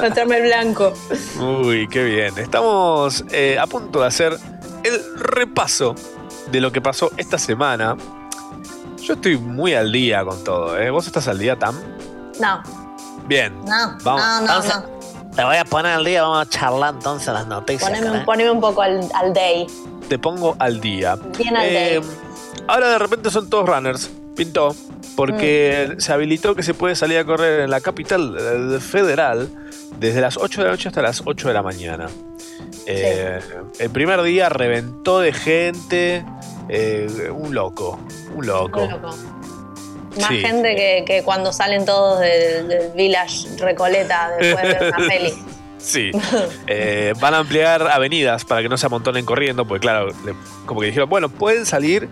Meterme el blanco. Uy, qué bien. Estamos eh, a punto de hacer el repaso de lo que pasó esta semana. Yo estoy muy al día con todo, ¿eh? ¿Vos estás al día, Tam? No, Bien. no, Vamos. no, no, Entonces, no. Te voy a poner al día, vamos a charlar entonces las noticias. Poneme, un- ¿eh? poneme un poco al, al day. Te pongo al día. Bien al Eh, day. ahora de repente son todos runners. Pintó. Porque Mm. se habilitó que se puede salir a correr en la capital eh, federal desde las 8 de la noche hasta las 8 de la mañana. Eh, El primer día reventó de gente. eh, un loco. Un loco. Un loco. Más Sí. gente que, que cuando salen todos del, del Village Recoleta después de una peli. Sí. Eh, van a ampliar avenidas para que no se amontonen corriendo, porque claro, le- como que dijeron, bueno, pueden salir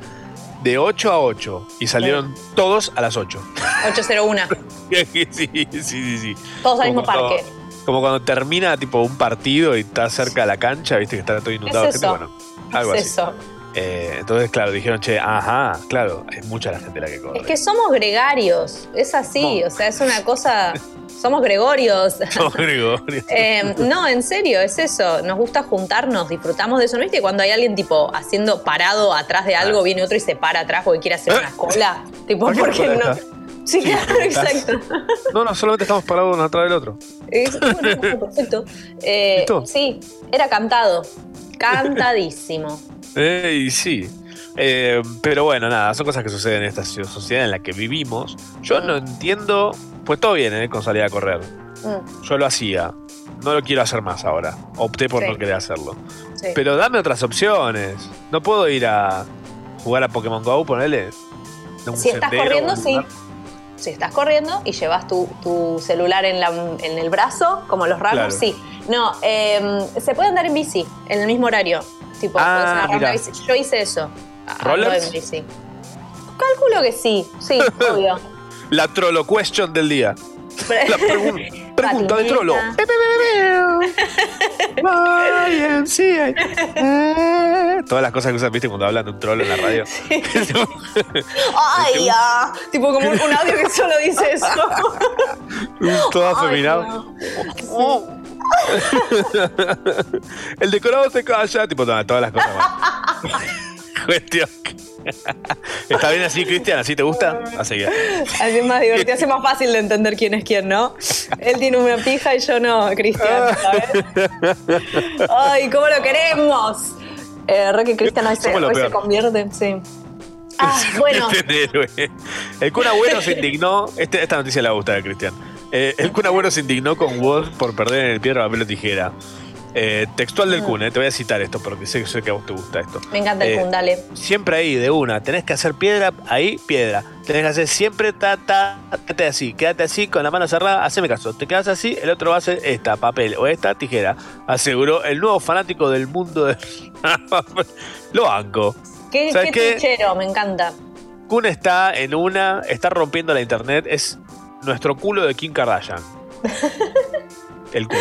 de 8 a 8. Y salieron todos a las 8. 801. sí, sí, sí, sí. Todos al mismo parque. Como cuando termina tipo un partido y está cerca de la cancha, viste que está todo inundado de Es gente. Bueno, algo es así. eso. Eh, entonces, claro, dijeron, che, ajá, claro, es mucha la gente la que corre. Es que somos gregarios. Es así. O sea, es una cosa. Somos gregorios. No, Gregorio. Eh, no, en serio, es eso. Nos gusta juntarnos, disfrutamos de eso. ¿No viste cuando hay alguien tipo haciendo parado atrás de algo, viene otro y se para atrás porque quiere hacer una cola? Tipo, ¿Por qué porque no. Sí, claro, exacto. No, no, solamente estamos parados uno atrás del otro. Es- bueno, perfecto. Eh, sí, era cantado. Cantadísimo. Eh, y sí. Eh, pero bueno, nada, son cosas que suceden en esta sociedad en la que vivimos. Yo no entiendo, pues todo bien, ¿eh? Con salir a correr. Mm, Yo lo hacía. No lo quiero hacer más ahora. Opté por Sí. no querer hacerlo. sí. Pero dame otras opciones. No puedo ir a jugar a Pokémon Go, ponele. si estás corriendo, sí. Si estás corriendo y llevas tu, tu celular en, la- en el brazo, como los runners, Claro. sí. No, eh, se puede andar en bici en el mismo horario. Tipo, Ah, una bici. Yo hice eso. Ando ¿Rollers? en bici. Calculo que sí, sí, obvio. La trolo question del día. La pregun- pregunta de trolo. Eh, Todas las cosas que usan, viste, cuando hablan de un trolo en la radio. ¡Ay, ya! Tipo como un, audio que solo dice eso. Un todo Ay, afeminado. El decorado se calla, tipo todas, todas las cosas. más. Cuestión. ¿Está bien así, Cristian? ¿Así te gusta? Así que. Así es más divertido, hace más fácil de entender quién es quién, ¿no? Él tiene una pija y yo no, Cristian, ¿sabes? ¡Ay, cómo lo queremos! Eh, que Cristian hoy, se, hoy se convierte, sí. Ah, bueno. Este héroe. El Kun Agüero se indignó. Este- esta noticia le va a gustar a Cristian. Eh, el Kun Agüero se indignó con Woz por perder en el piedra, papel o tijera. Eh, textual del Kun, eh, te voy a citar esto porque sé, sé que a vos te gusta esto. Me encanta el Eh, Kun, dale. Siempre ahí, de una. Tenés que hacer piedra, ahí, piedra. Tenés que hacer siempre, ta, ta, quédate así, quédate así, con la mano cerrada, haceme caso. Te quedas así, el otro va a hacer esta, papel, o esta, tijera. Aseguró el nuevo fanático del mundo de... Lo banco. Qué, ¿Sabes qué qué? me encanta. Kun está en una, está rompiendo la internet, es nuestro culo de Kim Kardashian. El culo.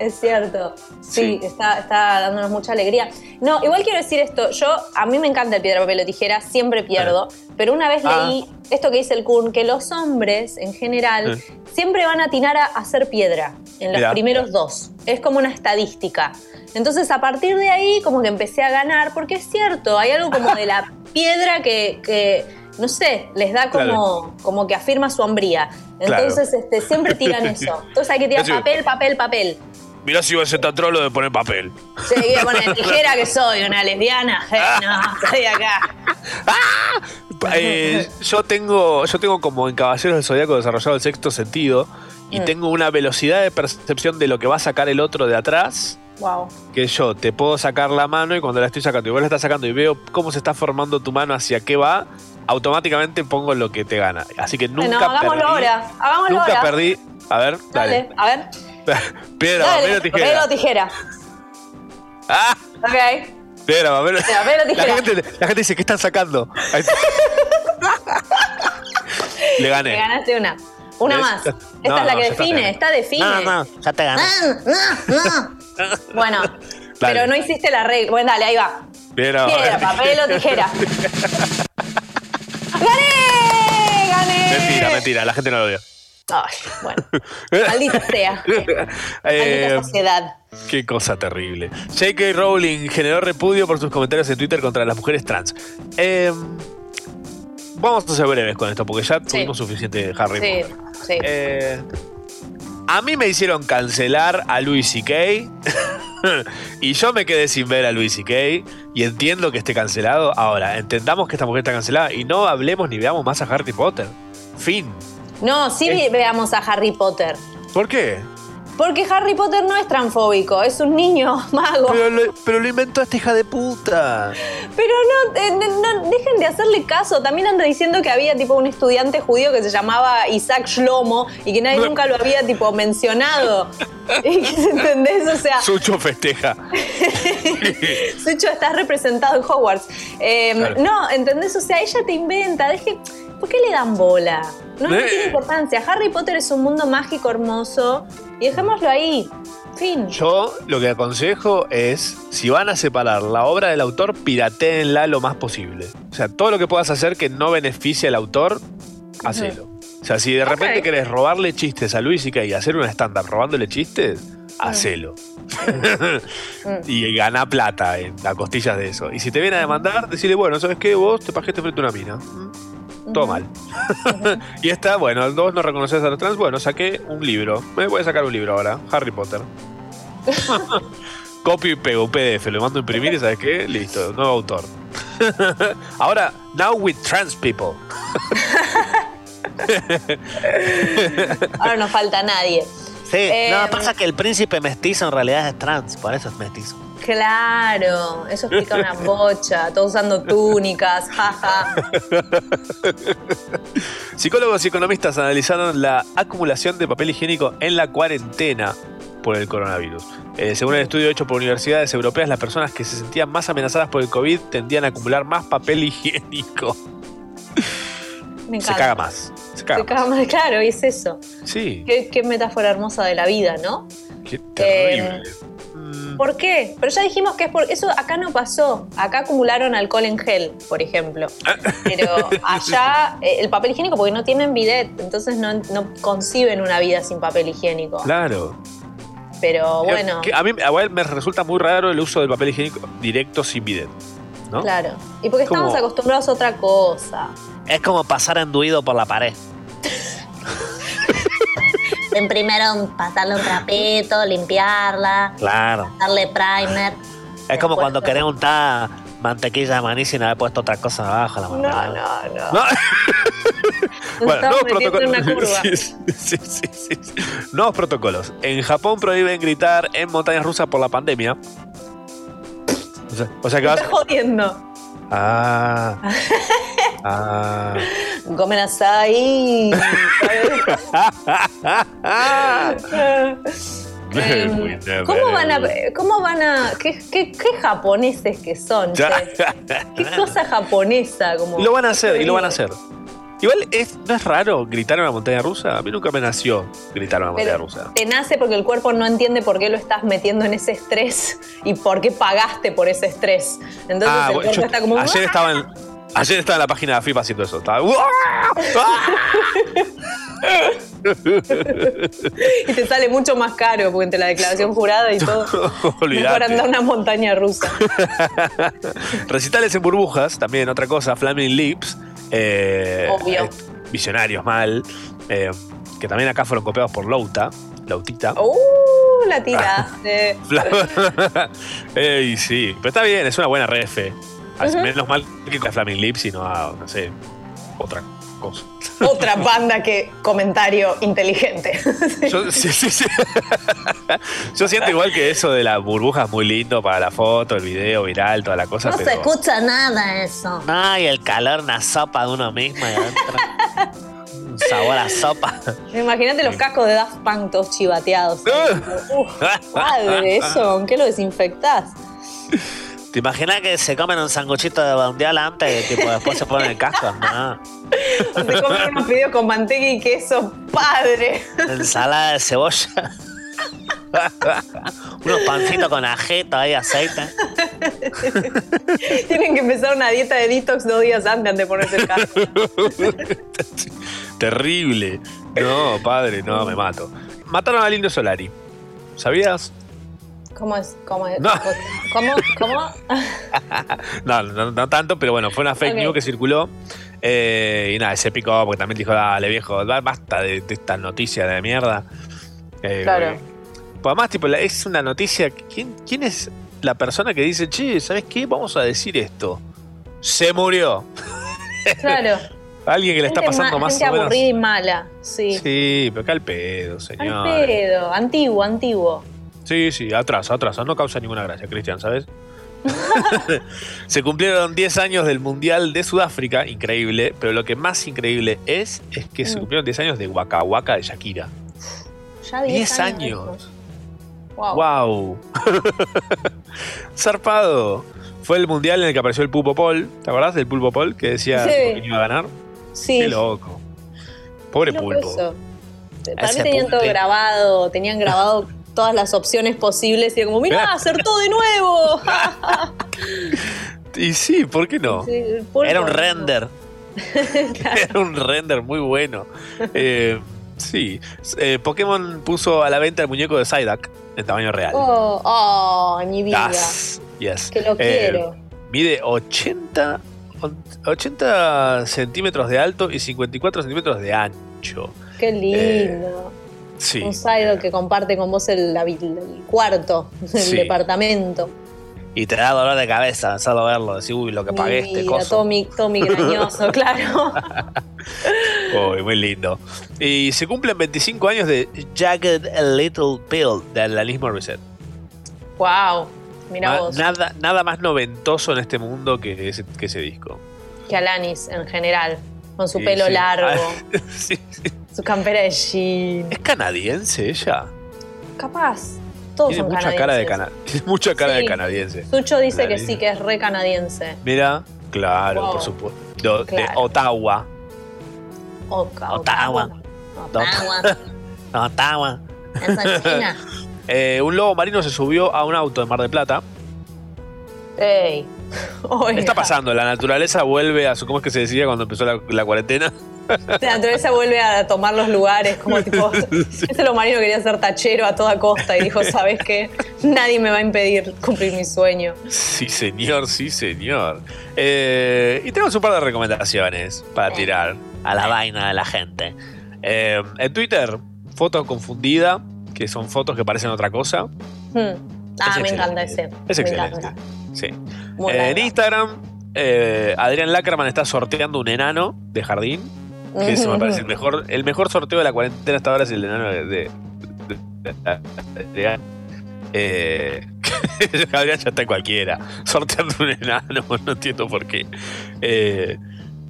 Es cierto. Sí, Está, está dándonos mucha alegría. No, igual quiero decir esto. Yo, a mí me encanta el piedra, papel o tijera, siempre pierdo. Pero una vez Ah. leí esto que dice el Kun, que los hombres, en general, siempre van a atinar a hacer piedra en los Mirá. primeros dos. Es como una estadística. Entonces, a partir de ahí, como que empecé a ganar, porque es cierto, hay algo como de la piedra que, que, no sé, les da como, Claro. como que afirma su hombría. Claro. Entonces, este, siempre tiran eso. Entonces hay que tirar Sí. papel, papel, papel. Mirá si va a ser tan trolo de poner papel. Se quiere poner tijera que soy, una lesbiana. Eh, no, estoy acá. Eh, yo tengo yo tengo como en Caballeros del Zodíaco desarrollado el sexto sentido y Mm. tengo una velocidad de percepción de lo que va a sacar el otro de atrás Wow. que yo te puedo sacar la mano y cuando la estoy sacando y vos la estás sacando y veo cómo se está formando tu mano hacia qué va, automáticamente pongo lo que te gana. Así que nunca Bueno, hagámoslo perdí. ahora. Hagámoslo Nunca ahora. perdí. A ver, Dale, dale. a ver. Piedra, papel o tijera. papel o tijera. Ah, Ok. piedra, papel o Piedra, papel o La tijera. gente, la gente dice, ¿qué están sacando? Ahí está. Le gané. ganaste una. Una ¿Ves? más. Esta No, es la no, que define, esta define. No, no, ya te gané. Bueno, pero no hiciste la regla. Bueno, dale, ahí va. Piedra, Piedra, papel o tijera. ¡Gané! ¡Gané! Mentira, mentira, la gente no lo vio. Ay, bueno. Maldita sea. Eh, Maldita sociedad. Qué cosa terrible. J.K. Rowling generó repudio por sus comentarios en Twitter contra las mujeres trans. Eh, vamos a ser breves con esto, porque ya tuvimos suficiente Harry Sí, Potter. sí. Eh, a mí me hicieron cancelar a Louis C.K. y yo me quedé sin ver a Louis C.K. y entiendo que esté cancelado. Ahora, entendamos que esta mujer está cancelada y no hablemos ni veamos más a Harry Potter. Fin. No, sí Eh. veamos a Harry Potter. ¿Por qué? Porque Harry Potter no es transfóbico, es un niño mago. Pero lo, pero lo inventó esta hija de puta. Pero no, eh, no, dejen de hacerle caso. También anda diciendo que había tipo un estudiante judío que se llamaba Isaac Shlomo y que nadie nunca lo había tipo mencionado. ¿Entendés? O sea, Sucho festeja. Sucho está representado en Hogwarts. Eh, Claro. No, ¿entendés? O sea, ella te inventa. Deje, ¿Por qué le dan bola? No, no Eh. tiene importancia. Harry Potter es un mundo mágico hermoso y dejémoslo ahí. Fin. Yo lo que aconsejo es, si van a separar la obra del autor, piratéenla lo más posible. O sea, todo lo que puedas hacer que no beneficie al autor, hacelo. O sea, si de repente Ok. querés robarle chistes a Luis y y hacer un estándar robándole chistes, hacelo. y gana plata en las costillas de eso. Y si te viene a demandar, decirle, bueno, ¿sabes qué? Vos te pajaste frente a una mina. Todo mal. y esta, bueno, vos no reconoces a los trans, bueno, saqué un libro. Me voy a sacar un libro ahora, Harry Potter. Copio y pego un PDF, lo mando a imprimir y ¿sabes qué? Listo, nuevo autor. ahora, now with trans people. Ahora no falta nadie. Sí, Eh, no, pasa que el príncipe mestizo en realidad es trans, por eso es mestizo. Claro, eso explica una bocha. Todos usando túnicas, jaja. Psicólogos y economistas analizaron la acumulación de papel higiénico en la cuarentena por el coronavirus. Eh, según el estudio hecho por universidades europeas, las personas que se sentían más amenazadas por el COVID tendían a acumular más papel higiénico. Me Se caga más. Se caga Se caga más, claro, y es eso. Sí, Qué, qué metáfora hermosa de la vida, ¿no? Qué terrible. ¿Por qué? Pero ya dijimos que es por eso acá no pasó. Acá acumularon alcohol en gel, por ejemplo. Pero allá eh, el papel higiénico porque no tienen bidet, entonces no, no conciben una vida sin papel higiénico. Claro. Pero bueno, Que a mí a mí me resulta muy raro el uso del papel higiénico directo sin bidet. ¿no? claro. Y porque estamos acostumbrados a otra cosa. Es como pasar enduido por la pared. Ven primero pasarle un trapito, limpiarla, Claro. darle primer. Es como cuando querés untar mantequilla de maní sin haber puesto otra cosa abajo. La No, mermelada. no, no. Bueno, nuevos en protocolos. una curva. Sí, sí, sí. Nuevos protocolos. En Japón prohíben gritar en montañas rusas por la pandemia. O sea, o sea que vas. estás jodiendo. Ah. Ah. Comen asai. Very good, ¿Cómo van a, cómo van a, qué, qué, qué japoneses que son? Che? Qué cosa japonesa, como. Y lo van a hacer, y lo van a hacer. Igual es, no es raro gritar en una montaña rusa. A mí nunca me nació gritar en una montaña Pero rusa. te nace porque el cuerpo no entiende por qué lo estás metiendo en ese estrés y por qué pagaste por ese estrés. Entonces Ah, el cuerpo yo- está como. ayer estaba en, ayer estaba en la página de AFIP haciendo eso. Estaba, y te sale mucho más caro porque entre la declaración jurada y todo. Mejor Olvidate. andar a una montaña rusa. Recitales en burbujas, también otra cosa, Flaming Lips. eh, Obvio. eh, visionarios mal. eh, que también acá fueron copiados por Louta. Lautita. ¡Uh! La tiraste. Ey, sí, pero está bien, es una buena refe. Ujú. Menos mal que con Flaming Lips, sino a, no sé, otra cosa. Otra banda que comentario inteligente. Yo, sí, sí, sí. Yo siento igual que eso de las burbujas muy lindo para la foto, el video viral, toda la cosa. No se escucha nada eso. No, y el calor, una sopa de uno mismo. y adentro. Un sabor a sopa. Imagínate los cascos de Daft Punk todos chivateados. Uf, padre, eso, ¿con qué lo desinfectás? ¿Te imaginas que se comen un sanguchito de mundial antes y tipo, después se ponen el casco? No. Te comen unos fideos con manteca y queso, padre. Ensalada de cebolla. Unos pancitos con ajeto ahí, aceite. Tienen que empezar una dieta de detox dos días antes de ponerse el casco. Terrible. No, padre, no, me mato. Mataron al Indio Solari. ¿Sabías? ¿Cómo es? ¿Cómo es? No. ¿Cómo? ¿Cómo? No, no, no tanto, pero bueno, fue una fake news que circuló. eh, y nada, se picó porque también dijo, dale viejo, ba- basta de, de esta noticia de mierda. Eh, Claro. Pues además, tipo, es una noticia. ¿quién, ¿Quién es la persona que dice, che, ¿sabes qué? Vamos a decir esto? Se murió. Claro. Alguien que le está pasando ma- más gente o menos. aburrida y mala, sí. Sí, pero acá al pedo, Al señor. pedo, antiguo, antiguo. Sí, sí, atrás, atrás. No causa ninguna gracia, Cristian, ¿sabes? Se cumplieron 10 años del Mundial de Sudáfrica, increíble, pero lo que más increíble es, es que se Mm. cumplieron 10 años de Waka Waka de Shakira. Ya 10 10 años. Wow. ¡Wow! Zarpado. Fue el mundial en el que apareció el Pulpo Paul. ¿Te acordás del Pulpo Paul que decía Sí. que iba a ganar? Sí. Qué loco. Pobre Qué loco Pulpo. eso. Para mí tenían todo grabado, tenían grabado todas las opciones posibles y era como, mira, acertó de nuevo. Y sí, ¿por qué no? Sí. Era un render. Era un render muy bueno. Eh, sí. Eh, Pokémon puso a la venta el muñeco de Psyduck en tamaño real. Oh, oh, mi vida. Das. Yes. Que lo Eh, quiero. Mide 80, 80 centímetros de alto y 54 centímetros de ancho. Qué lindo. Sí. Un Psyduck que comparte con vos el, cuarto, el Sí. departamento. Y te da dolor de cabeza solo verlo. Decir, uy, lo que pagué Mi este todo, mi, todo migrañoso, claro. Uy, muy lindo. Y se cumplen 25 años de Jagged Little Pill de Alanis Morissette. wow. Mira vos. Nada, nada más noventoso en este mundo que ese, que ese disco. Que Alanis en general. Con su Sí, pelo sí. largo, Ah, sí, su campera de jean. ¿Es canadiense ella? Capaz. Todos Tiene son mucha canadienses. cara de cana Tiene mucha cara de canadiense. Sucho dice que sí, que es re canadiense. Mira, claro, Wow. por supuesto. De, de. Ottawa. Oca, Ottawa. Ottawa. Ottawa. China. Eh, un lobo marino se subió a un auto en Mar del Plata. Ey. Oiga. Está pasando, la naturaleza vuelve a su. ¿Cómo es que se decía cuando empezó la, la cuarentena? La naturaleza vuelve a tomar los lugares, como tipo. Ese lo marino quería ser tachero a toda costa y dijo: ¿Sabes qué? Nadie me va a impedir cumplir mi sueño. Sí, señor, sí, señor. Eh, y tenemos un par de recomendaciones para tirar. A la vaina de la gente. Eh, en Twitter, foto confundida, que son fotos que parecen otra cosa. Hmm. Ah, Es me excelente. encanta ese. Es Me excelente. encanta. Sí. Eh, en. Instagram, eh, Adrián Lackerman está sorteando un enano de jardín. Que eso me parece el mejor, el mejor sorteo de la cuarentena hasta ahora es el enano de. de, de- de- de- eh, Adrián ya está en cualquiera. Sorteando un enano, no entiendo por qué. Eh,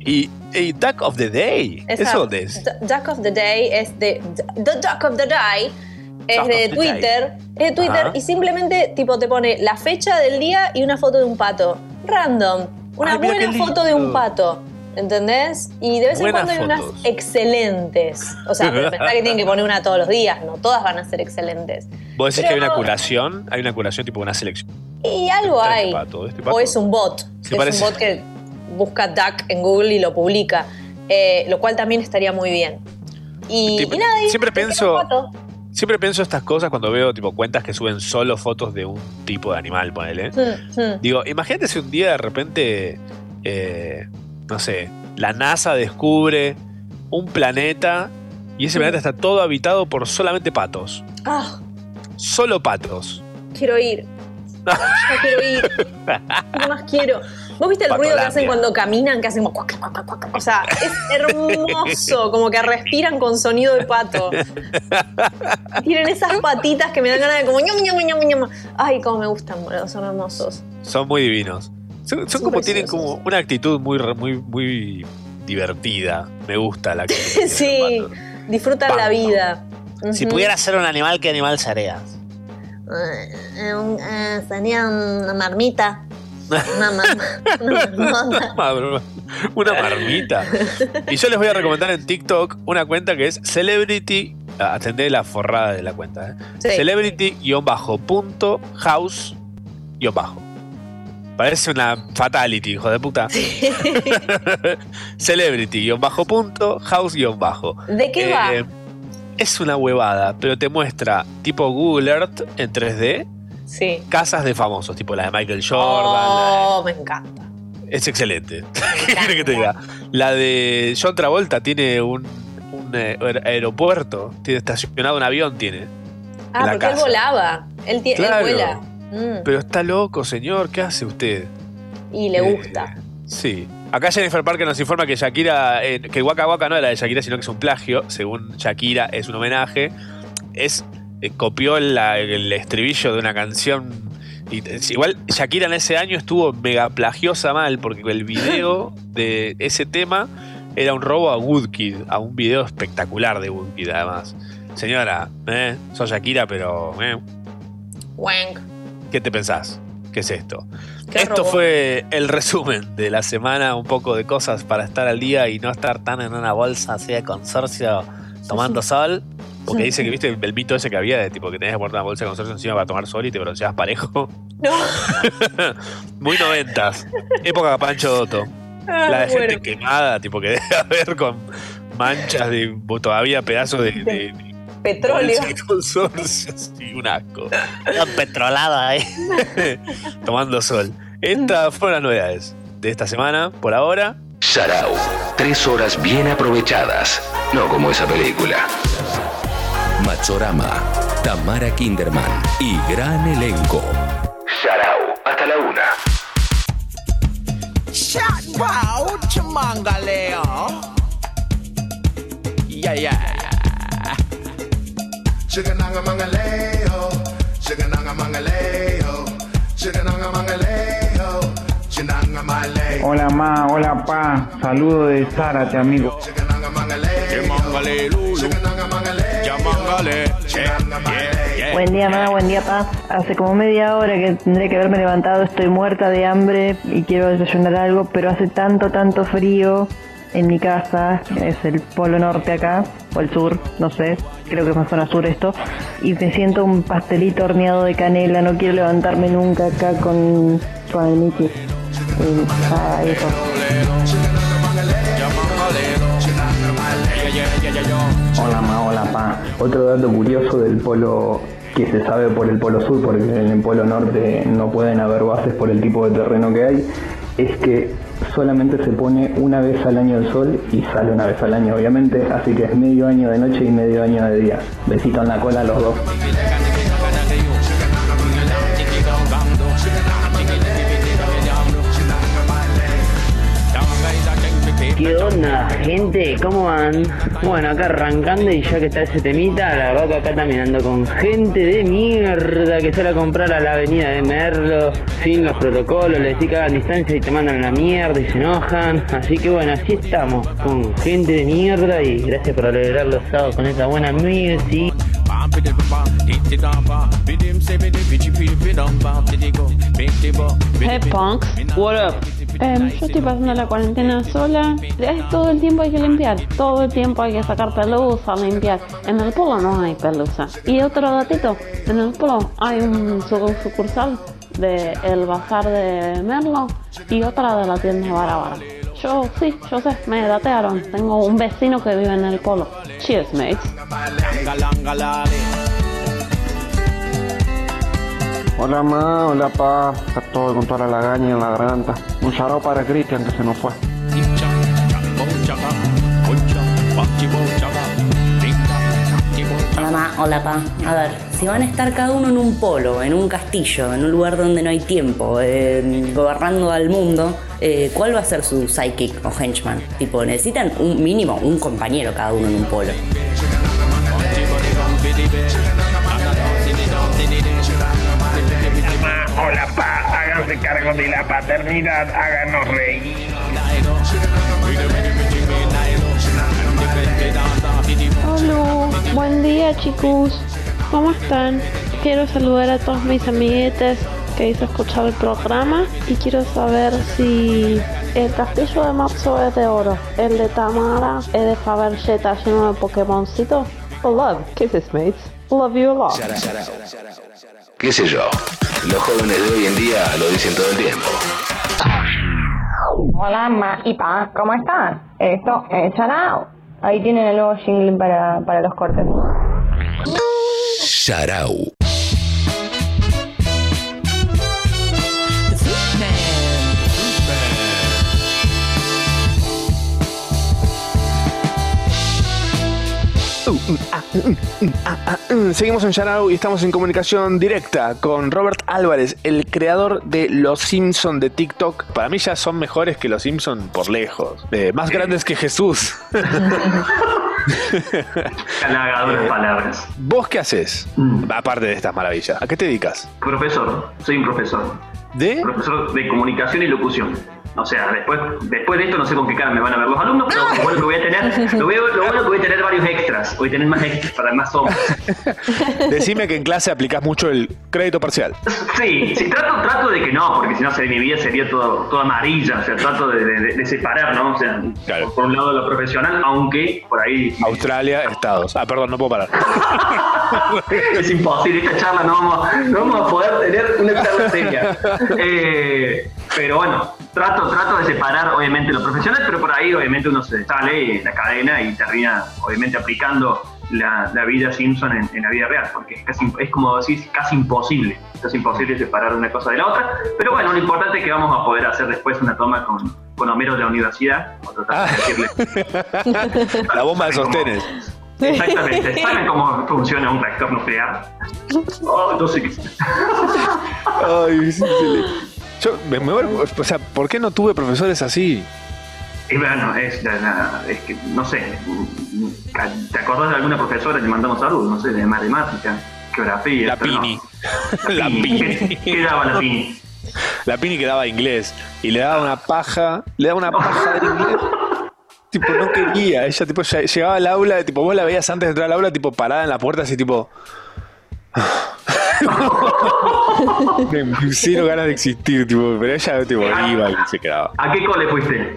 y, y Duck of the Day. Esa- ¿Eso dónde es? Duck of the Day es de. The Duck of the Day es de Twitter. Es de Twitter Ajá. y simplemente tipo te pone la fecha del día y una foto de un pato. Random. Una Ay, buena foto de un pato. ¿Entendés? Y de vez en cuando hay unas fotos. excelentes. O sea, pensá que tienen que poner una todos los días, no todas van a ser excelentes. ¿Vos decís que hay una curación? Hay una curación tipo una selección. Y algo de hay. Este pato, de este pato. O es un bot. Es un bot que busca duck en Google y lo publica. Eh, lo cual también estaría muy bien. Y, y nada, siempre pienso-. Siempre pienso estas cosas cuando veo tipo cuentas que suben solo fotos de un tipo de animal, ponele. Digo, imagínate si un día de repente, eh, no sé, la NASA descubre un planeta y ese planeta está todo habitado por solamente patos. Ah, Solo patos. quiero ir. Ya quiero ir. ¿Qué más quiero? ¿Vos viste el ruido que hacen cuando caminan? Que hacen como cuac, cuac, cuac, cuac? O sea, es hermoso. Como que respiran con sonido de pato. Tienen esas patitas que me dan ganas de como ñam, ñam, ñam, ñam. Ay, cómo me gustan, boludo. Son hermosos. Son muy divinos. Son, son Son como tienen como una actitud muy, muy, muy divertida. Me gusta la actitud. Sí, disfrutan la vida. Si pudiera ser un animal, ¿qué animal serías? Un- eh, sería una marmita. Una, ma- una marmita. Y yo les voy a recomendar en TikTok una cuenta que es Celebrity. ah, Atendé la forrada de la cuenta. ¿eh? Sí. Celebrity-punto-house-bajo. Parece una fatality, hijo de puta. Celebrity-punto-house-bajo. ¿De qué va? Eh, Es una huevada, pero te muestra tipo Google Earth en 3D. Sí. Casas de famosos, tipo la de Michael Jordan, la- Oh, me encanta. es excelente. ¿Qué quieres que te diga? La de John Travolta tiene un, un, eh, aer- aeropuerto, tiene estacionado un avión, tiene. Ah, porque él casa. volaba. Él, tie- él vuela. Mm, Pero está loco, señor, ¿qué hace usted? y le Eh, gusta. Sí. Acá Jennifer Parker nos informa que Shakira, eh, que Waka Waka no era de Shakira, sino que es un plagio. Según Shakira, es un homenaje. Es copió la- el estribillo de una canción. Y, igual Shakira en ese año estuvo mega plagiosa mal, porque el video de ese tema era un robo a Woodkid, a un video espectacular de Woodkid, además. Señora, eh, sos Shakira, pero eh. ¿qué te pensás? ¿Qué es esto? Qué Esto fue el resumen de la semana, un poco de cosas para estar al día y no estar tan en una bolsa así de consorcio tomando sol. Porque dice que viste el, mito ese que había de tipo que tenías que poner una bolsa de consorcio encima para tomar sol y te bronceabas parejo. No. Muy noventas. Época Pancho Dotto. Ah, La de gente quemada, tipo que debe haber con manchas de todavía pedazos de, de Petróleo. de consorcio. Sí, un asco. Todo petrolado ahí. Tomando sol. Estas fueron las novedades de esta semana, por ahora. Sarau. Tres horas bien aprovechadas. No como esa película. Machorama. Tamara Kinderman. Y gran elenco. Sarau. Hasta la una. Wow, chamangaleo. Yeah, yeah. Chigananga mangaleo, chigananga mangaleo, chigananga mangaleo, chinanga maleo. Hola ma, hola pa, saludo de Zárate amigo. Chamangale. Yeah, yeah, yeah. Buen día, ma, buen día, pa. Hace como media hora que tendré que haberme levantado, estoy muerta de hambre y quiero desayunar algo, pero hace tanto, tanto frío en mi casa, es el polo norte acá, o el sur, no sé, creo que es más zona sur esto, y me siento un pastelito horneado de canela, no quiero levantarme nunca acá con, con el Mickey. Y, ah, eso. Hola ma, hola pa. Otro dato curioso del polo que se sabe por el polo sur, porque en el polo norte no pueden haber bases por el tipo de terreno que hay, es que solamente se pone una vez al año el sol y sale una vez al año, obviamente, así que es medio año de noche y medio año de día. Besito en la cola a los dos. ¿Qué onda, gente, ¿cómo van? Bueno, acá arrancando y ya que está ese temita, la verdad que acá también ando con gente de mierda que sale a comprar a la avenida de Merlo, sin los protocolos, les decís que hagan distancia y te mandan a la mierda y se enojan. Así que bueno, así estamos, con gente de mierda y gracias por alegrar los sábados con esa buena music. Hey punks, what up? Em, yo estoy pasando la cuarentena sola. Es todo el tiempo hay que limpiar. Todo el tiempo hay que sacar pelusa, limpiar. En el polo no hay pelusa. Y otro datito, en el polo hay un su- sucursal de el bazar de Merlo y otra de la tienda Barabara. Yo sí, yo sé, me datearon. Tengo un vecino que vive en el polo. Cheers, mates. Hola ma, hola pa, está todo con toda la lagaña en la garganta. Un charao para Cristian que se nos fue. Hola ma, hola pa. A ver, si van a estar cada uno en un polo, en un castillo, en un lugar donde no hay tiempo, eh, gobernando al mundo, eh, ¿cuál va a ser su sidekick o henchman? Tipo, necesitan un mínimo, un compañero cada uno en un polo. Háganse cargo de la paternidad, háganos reír. Hola, buen día chicos, ¿cómo están? Quiero saludar a todos mis amiguetes que hizo escuchar el programa y quiero saber si el castillo de Matzo es de oro, el de Tamara es de Fabergé lleno de Pokémoncitos. Love, kisses mates, love you a lot. ¿Qué sé yo? Los jóvenes de hoy en día lo dicen todo el tiempo. Hola, ma y pa, ¿cómo están? Esto es Charao. Ahí tienen el nuevo jingle para, para los cortes. Sharau. Seguimos en Sharau y estamos en comunicación directa con Robert Álvarez, el creador de Los Simpson de TikTok. Para mí ya son mejores que Los Simpson por lejos. Eh, más grandes que Jesús. Halagadoras Eh, palabras. ¿Vos qué haces? Aparte de estas maravillas. ¿A qué te dedicas? Profesor, soy un profesor. ¿De? Profesor de comunicación y locución. O sea, después, después de esto no sé con qué cara me van a ver los alumnos, pero lo bueno que voy a tener, lo, veo- lo bueno que voy a tener varios extras, voy a tener más extras para más hombres. Decime que en clase aplicás mucho el crédito parcial. Sí, sí, trato, trato de que no, porque si no mi vida sería todo, toda amarilla, o sea, trato de, de- de separar, ¿no? O sea, por, por un lado lo profesional, aunque por ahí Australia, Estados. Ah, perdón, no puedo parar. es imposible, esta charla no vamos, no vamos a poder tener una charla seria. Eh, pero bueno, trato, trato de separar obviamente lo profesional, pero por ahí obviamente uno se sale en la cadena y termina obviamente aplicando la, la vida Simpson en, en la vida real, porque es, casi, es como decir, casi imposible, es imposible separar una cosa de la otra, pero bueno, lo importante es que vamos a poder hacer después una toma con, con Homero de la universidad, o tratar de decirle La bomba de sostenes. Exactamente. ¿Saben cómo funciona un reactor nuclear? Oh, no sé qué. Ay, sí, sí, Yo me muero, o sea, ¿por qué no tuve profesores así? Y bueno, es, la- la- es que, no sé, ¿te acordás de alguna profesora? Le mandamos salud, no sé, de matemática, geografía. La no. Pini. La Pini. ¿Qué daba la Pini? La Pini que daba inglés y le daba una paja, le daba una paja de inglés. Tipo, no quería. Ella, tipo, lle- llegaba al aula, tipo, vos la veías antes de entrar al aula, tipo, parada en la puerta, así, tipo. Me cero ganas de existir, tipo, pero ella, tipo, iba y se quedaba. ¿A qué cole fuiste?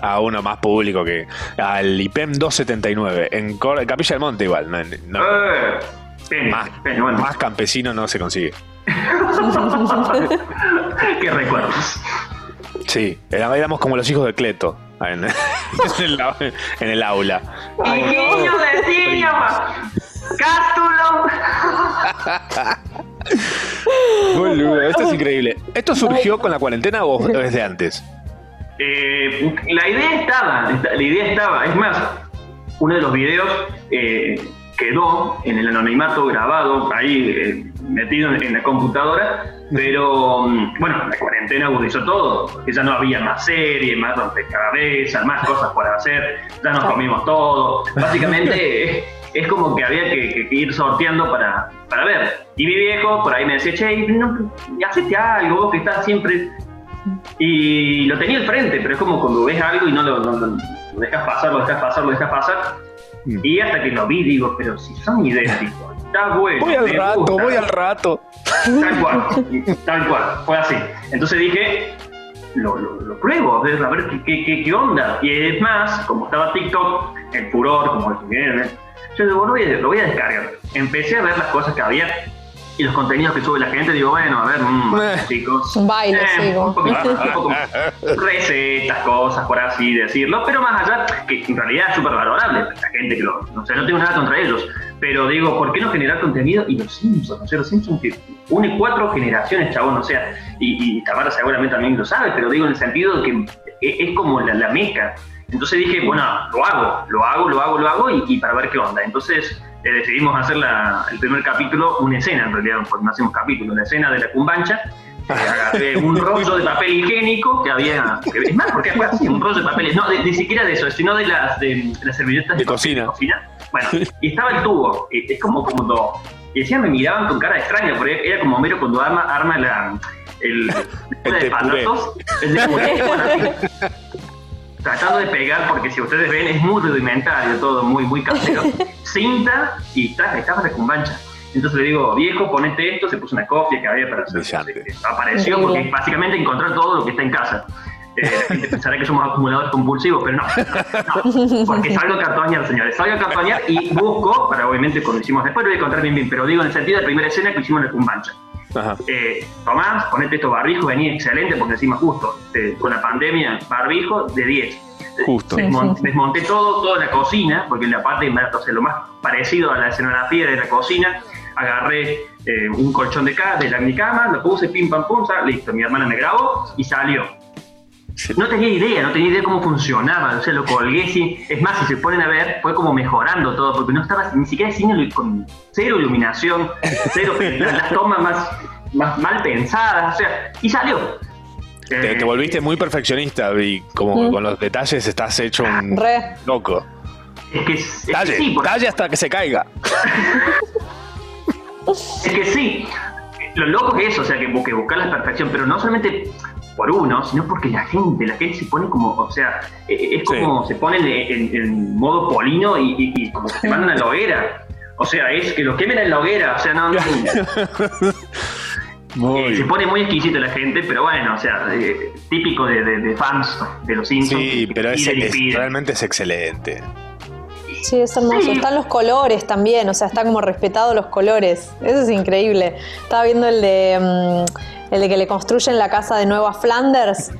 A uno más público que. Al IPEM 279, en, Cor- Capilla del Monte, igual. No, no- Eh, pene, más, pene, bueno. más campesino no se consigue. ¿Qué recuerdos? Sí, éramos como los hijos de Cleto en, en el, en el aula. ¡Niño de! ¡Cástulo! Boludo, esto es increíble. ¿Esto surgió con la cuarentena o desde antes? Eh, la idea estaba, esta- la idea estaba, es más, uno de los videos eh, quedó en el anonimato grabado ahí, eh, metido en, en la computadora, pero mm, bueno, la cuarentena agudizó todo, porque ya no había más series, más rompecabezas, más cosas por hacer, ya nos comimos todo. Básicamente es, como que había que, que- ir sorteando para, para ver. Y mi viejo por ahí me decía, che, no, hacete algo, vos que estás siempre y lo tenía al frente, pero es como cuando ves algo y no lo, no- no- lo dejas pasar, lo dejas pasar, lo dejas pasar. Y hasta que lo vi, digo, pero si son idénticos, está bueno. Voy al rato, gusta. voy al rato. Tal cual, tal cual, fue así. Entonces dije, lo, lo, lo pruebo, a ver, a ver qué, qué, qué- onda. Y es más, como estaba TikTok, el furor, como ¿eh? Yo digo, lo voy, a, lo voy a descargar. Empecé a ver las cosas que había y los contenidos que sube la gente. Digo, bueno, a ver, mm, chicos. Un baile, Eh, sigo. un poquito, un poco más. recetas, cosas, por así decirlo, pero más allá, que en realidad es súper valorable, la gente que lo, no sé, no tengo nada contra ellos, pero digo, ¿por qué no generar contenido? Y los Simpsons, o sea, los Simpsons que une cuatro generaciones, chabón, o sea, y, y Tamara seguramente también lo sabe, pero digo en el sentido de que es, es como la, la meca. Entonces dije, bueno, lo hago, lo hago, lo hago, lo hago, y, y para ver qué onda. Entonces eh, decidimos hacer la- el primer capítulo, una escena en realidad, porque no hacemos capítulo, la escena de la cumbancha, eh, agarré un rollo de papel higiénico que había. que- es más, porque fue así, un rollo de papel. No, de- ni siquiera de eso, sino de las, de, de las servilletas de, cocina. Bueno, y estaba el tubo. Es como cuando. Y decían, me miraban con cara extraña, porque era como Homero cuando arma, arma la, el, el de patatos. El de puré, bueno, así. Tratando de pegar, porque si ustedes ven, es muy rudimentario todo, muy, muy casero. Cinta y está, estaba de cumbancha. Entonces le digo, viejo, ponete esto, se puso una copia que había para hacer. Apareció porque básicamente encontrar todo lo que está en casa. Eh, la gente pensará que somos acumuladores compulsivos, pero no, no, porque salgo a cartonear, señores, salgo a cartonear y busco, para obviamente cuando hicimos después lo voy a contar bien bien, pero digo en el sentido de la primera escena que hicimos en el Cumbancha. Eh, Tomás, ponete estos barbijos, venía excelente porque encima justo, eh, con la pandemia, barbijo de 10. Justo. Desmon- desmonté todo, toda la cocina, porque la parte, o sea, lo más parecido a la escenografía de la cocina, agarré eh, un colchón de, ca de la, mi cama, lo puse, pim pam pum, listo, mi hermana me grabó y salió. No tenía idea, no tenía idea cómo funcionaba, o sea, lo colgué, sí. es más, si se ponen a ver, fue como mejorando todo, porque no estaba ni siquiera cine con cero iluminación, cero, las, tomas más, más mal pensadas, o sea, y salió. Te, te volviste muy perfeccionista y como Mm. con los detalles estás hecho un Re. loco. Es que, es que sí, por- talle hasta que se caiga. Es que sí, lo loco es eso, o sea, que, que buscar la perfección, pero no solamente por uno, sino porque la gente, la gente se pone como, o sea, eh, es como se pone en, modo polino y, y- y como que se mandan a la hoguera. O sea, es que lo quemen en la hoguera, o sea, no. no- Eh, se pone muy exquisito la gente, pero bueno, o sea, eh, típico de, de- de fans de los Simpsons. Sí, pero es, piden y es- realmente es excelente. Sí, es hermoso. Están los colores también, o sea, está como respetado los colores. Eso es increíble. Estaba viendo el de mm, el de que le construyen la casa de nuevo a Flanders.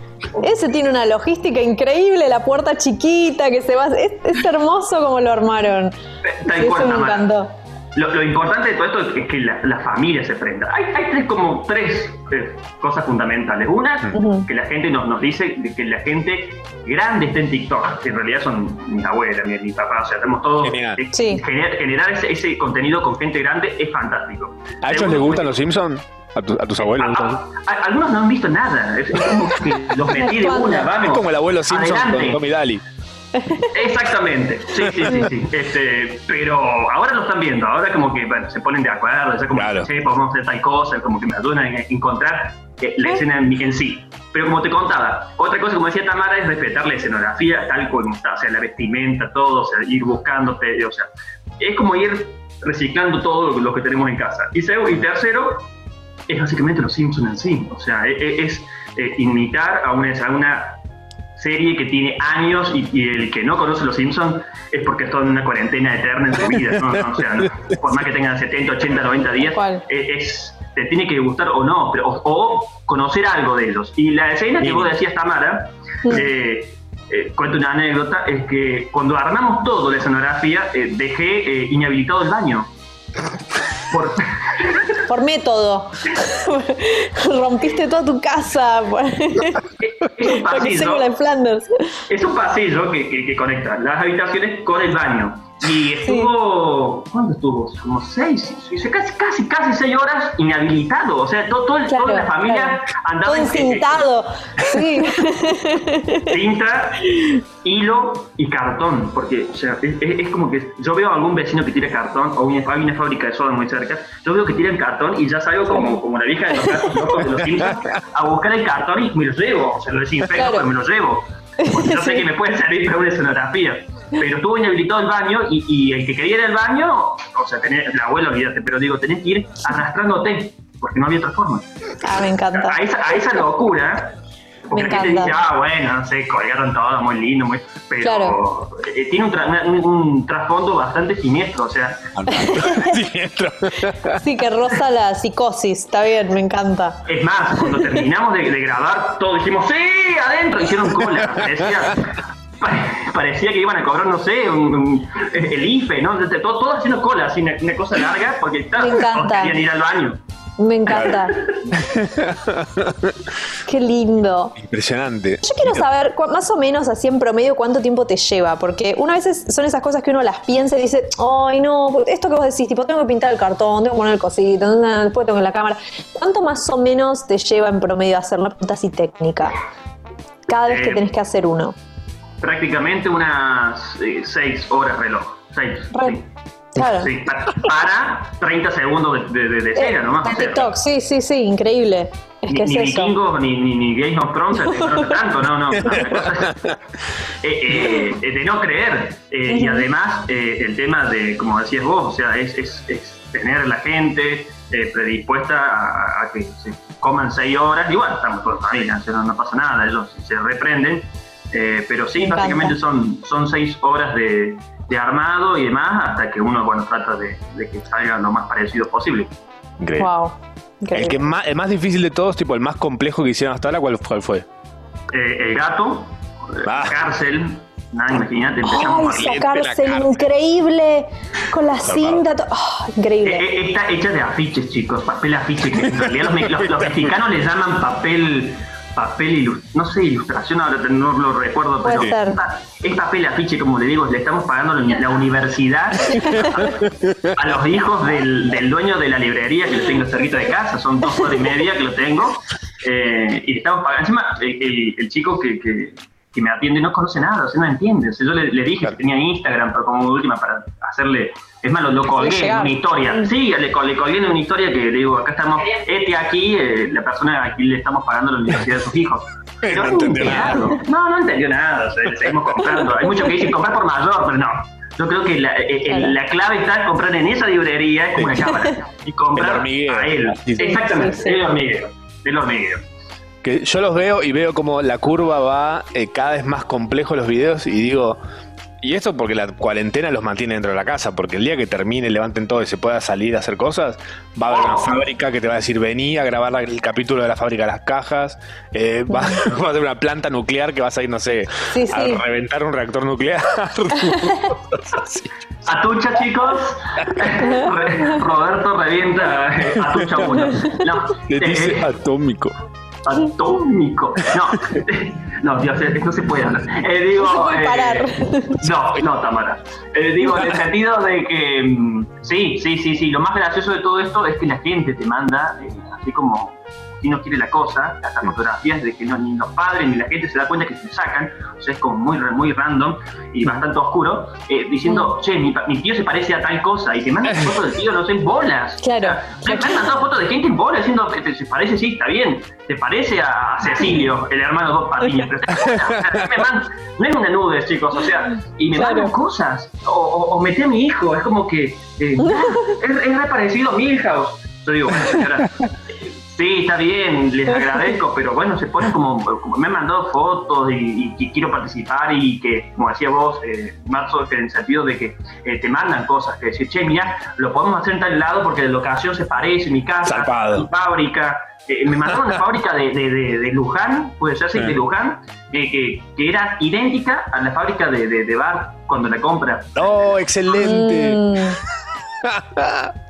Ese tiene una logística increíble, la puerta chiquita que se va. Es, es hermoso como lo armaron. Eso me encantó. Lo, lo importante de todo esto es que la, la familia se prenda. Hay, hay tres, como tres eh, cosas fundamentales. Una, que la gente nos, nos dice que la gente grande está en TikTok, que en realidad son mis abuelas, mi, mi papá, o sea, tenemos todos. Genial. eh, gener- generar ese, ese contenido con gente grande es fantástico. ¿A ellos les gustan los Simpsons? ¿A, tu- a tus abuelos? les gustan? a- algunos no han visto nada. Es, es como que los metí de una, vamos. Es como el abuelo Simpson adelante. con Tommy Daly. Exactamente, sí, sí, sí, sí. Este, pero ahora lo están viendo, ahora como que bueno, se ponen de acuerdo, ya como que "Che, podemos hacer tal cosa, como que me ayudan a encontrar eh, la escena en, en sí. Pero como te contaba, otra cosa, como decía Tamara, es respetar la escenografía tal como está, o sea, la vestimenta, todo, o sea, ir buscándote, o sea, es como ir reciclando todo lo, que tenemos en casa. Y, y tercero, es básicamente los Simpsons en sí, o sea, e- e- es, eh, imitar a una, a una serie que tiene años y, y el que no conoce Los Simpsons es porque está en una cuarentena eterna en su vida. o sea, no, por más que tengan 70, 80, 90 días, es, te tiene que gustar o no, pero, o, o conocer algo de ellos. Y la escena que vos decías, Tamara, eh, eh, cuento una anécdota, es que cuando armamos todo la escenografía, eh, dejé eh, inhabilitado el baño. Por, Por método. Rompiste toda tu casa. Pasillo. sea como la de Flanders. Es un pasillo que, que- que conecta las habitaciones con el baño. Y estuvo, ¿cuánto estuvo? Como seis, sí, casi, casi, casi seis horas inhabilitado. O sea, todo, todo el- toda la familia claro. andaba encintado. Sí. cinta, hilo y cartón. Porque o sea, es, es- como que yo veo a algún vecino que tira cartón o una, hay una fábrica de soda muy cerca. Yo veo que tiran cartón y ya salgo como, como la vieja de los locos de los Simpsons a buscar el cartón y me lo llevo. O sea, lo desinfecto, Claro. pero me lo llevo. Porque yo sé que me puede servir para una escenografía. Pero estuvo inhabilitado el baño y, y el que quería ir al baño, o sea, tenés, la abuela, olvídate, pero digo, tenés que ir arrastrándote, porque no había otra forma. Ah, me encanta. A esa, a esa locura, porque Me la gente dice, encanta. ah, bueno, no sé, colgaron todo, muy lindo, muy... Pero Claro. eh, tiene un, tra- un- un trasfondo bastante siniestro, o sea... Sí, que roza la psicosis. Está bien, me encanta. Es más, cuando terminamos de, de grabar, todos dijimos, ¡sí! Adentro, hicieron cola. Pa- parecía que iban a cobrar, no sé, un- un- el IFE, ¿no? Todo, todo haciendo cola, así, una, una cosa larga, porque está, Me encanta. todos querían ir al baño. Me encanta. Qué lindo. Impresionante. Yo quiero saber, más o menos así en promedio, cuánto tiempo te lleva. Porque una vez son esas cosas que uno las piensa y dice, ay, no, esto que vos decís, tipo, tengo que pintar el cartón, tengo que poner el cosito, después tengo la cámara. ¿Cuánto más o menos te lleva en promedio hacer una pregunta así técnica? Cada vez que Eh, tenés que hacer uno. Prácticamente unas eh, seis horas reloj. Seis. Re- Claro. Sí, pa- para 30 segundos de, de, de, de cera nomás. De TikTok, sí, sí, sí, increíble. Es ni, que es ni eso. vikingos, ni, ni, ni Game of Thrones, tanto, no, no. cosa, eh, eh, de no creer. Eh, Y además, eh, el tema de, como decías vos, o sea, es, es, es tener la gente eh, predispuesta a, a que se coman seis horas. Y bueno, estamos todos familia, no, no pasa nada, ellos se reprenden. Eh, pero sí, Me encanta. básicamente son, son seis horas de, de armado y demás hasta que uno, bueno, trata de, de que salga lo más parecido posible. Increíble. Wow. El, que más, el más difícil de todos, tipo el más complejo que hicieron hasta ahora, ¿cuál, cuál fue? Eh, el gato, eh, la cárcel, nada, imagínate, empezamos Ay, a sacarse increíble con la cinta. Ah, increíble. Eh, Está hecha de afiches, chicos, papel afiche, que en realidad los- los mexicanos le llaman papel, papel no sé, ilustración, ahora no lo recuerdo, pero ser. es pa- es papel afiche, como le digo, le estamos pagando la, universidad a los hijos del, del dueño de la librería que lo tengo cerquita de casa, son dos horas y media que lo tengo, eh, y le estamos pagando. Encima, el, el- el chico que, que- que me atiende no conoce nada, o sea, no entiende. O sea, yo le, le dije que tenía Instagram, pero como última para hacerle. Es más, lo, lo colgué en una historia. Sí, le, col- le colgué en una historia que le digo, acá estamos, este aquí, eh, la persona a aquí le estamos pagando la universidad de sus hijos. Pero No entendió nada. No, no entendió nada, o sea, le seguimos comprando. Hay muchos que dicen comprar por mayor, pero no. Yo creo que la, eh, eh, la clave está en comprar en esa librería, es como una cámara, y comprar El a él. Sí, sí. Exactamente, Sí, sí. el hormiguero. El hormiguero. Que yo los veo y veo como la curva va eh, cada vez más complejo los videos y digo, y esto porque la cuarentena los mantiene dentro de la casa, porque el día que termine, levanten todo y se pueda salir a hacer cosas, va a haber una fábrica que te va a decir vení a grabar el capítulo de la fábrica de las cajas, eh, va, va a ser una planta nuclear que vas a ir, no sé, Sí, a sí. reventar un reactor nuclear. Atucha, chicos. Roberto revienta eh, Atucha 1. No, Le dice eh, atómico. Atómico. No, no, Dios, eh, no se puede hablar. Eh, digo, No se puede eh. No, no, Tamara. Eh, digo, en el sentido de que mm, sí, sí, sí, sí. Lo más gracioso de todo esto es que la gente te manda, eh, así como no quiere la cosa, hasta fotografías de que no, ni los padres ni la gente se da cuenta que se sacan, o sea, es como muy, muy random y bastante oscuro, eh, diciendo, che, mi, mi tío se parece a tal cosa, y te mandan fotos del tío, no sé, en bolas. Claro. Me han mandado fotos de gente en bolas diciendo que te- se parece, sí, está bien, te parece a Cecilio, el hermano de dos o sea, mandan- no es una nube, chicos, o sea, y me mandan cosas, o, o, o metí a mi hijo, es como que, eh, es, es re parecido a Milhouse. Yo digo, bueno, señora, Sí, está bien, les agradezco, pero bueno, se ponen como, como me han mandado fotos y, y que quiero participar y que, como decía vos, eh, Marzo, que en el sentido de que eh, te mandan cosas, que decir, che, mira, lo podemos hacer en tal lado porque la locación se parece, mi casa, mi fábrica. Eh, me mandaron una fábrica de, de, de- de Luján, puede ser, sí, Sí. de Luján, que, que, que era idéntica a la fábrica de, de, de Bar cuando la compra. ¡Oh, excelente!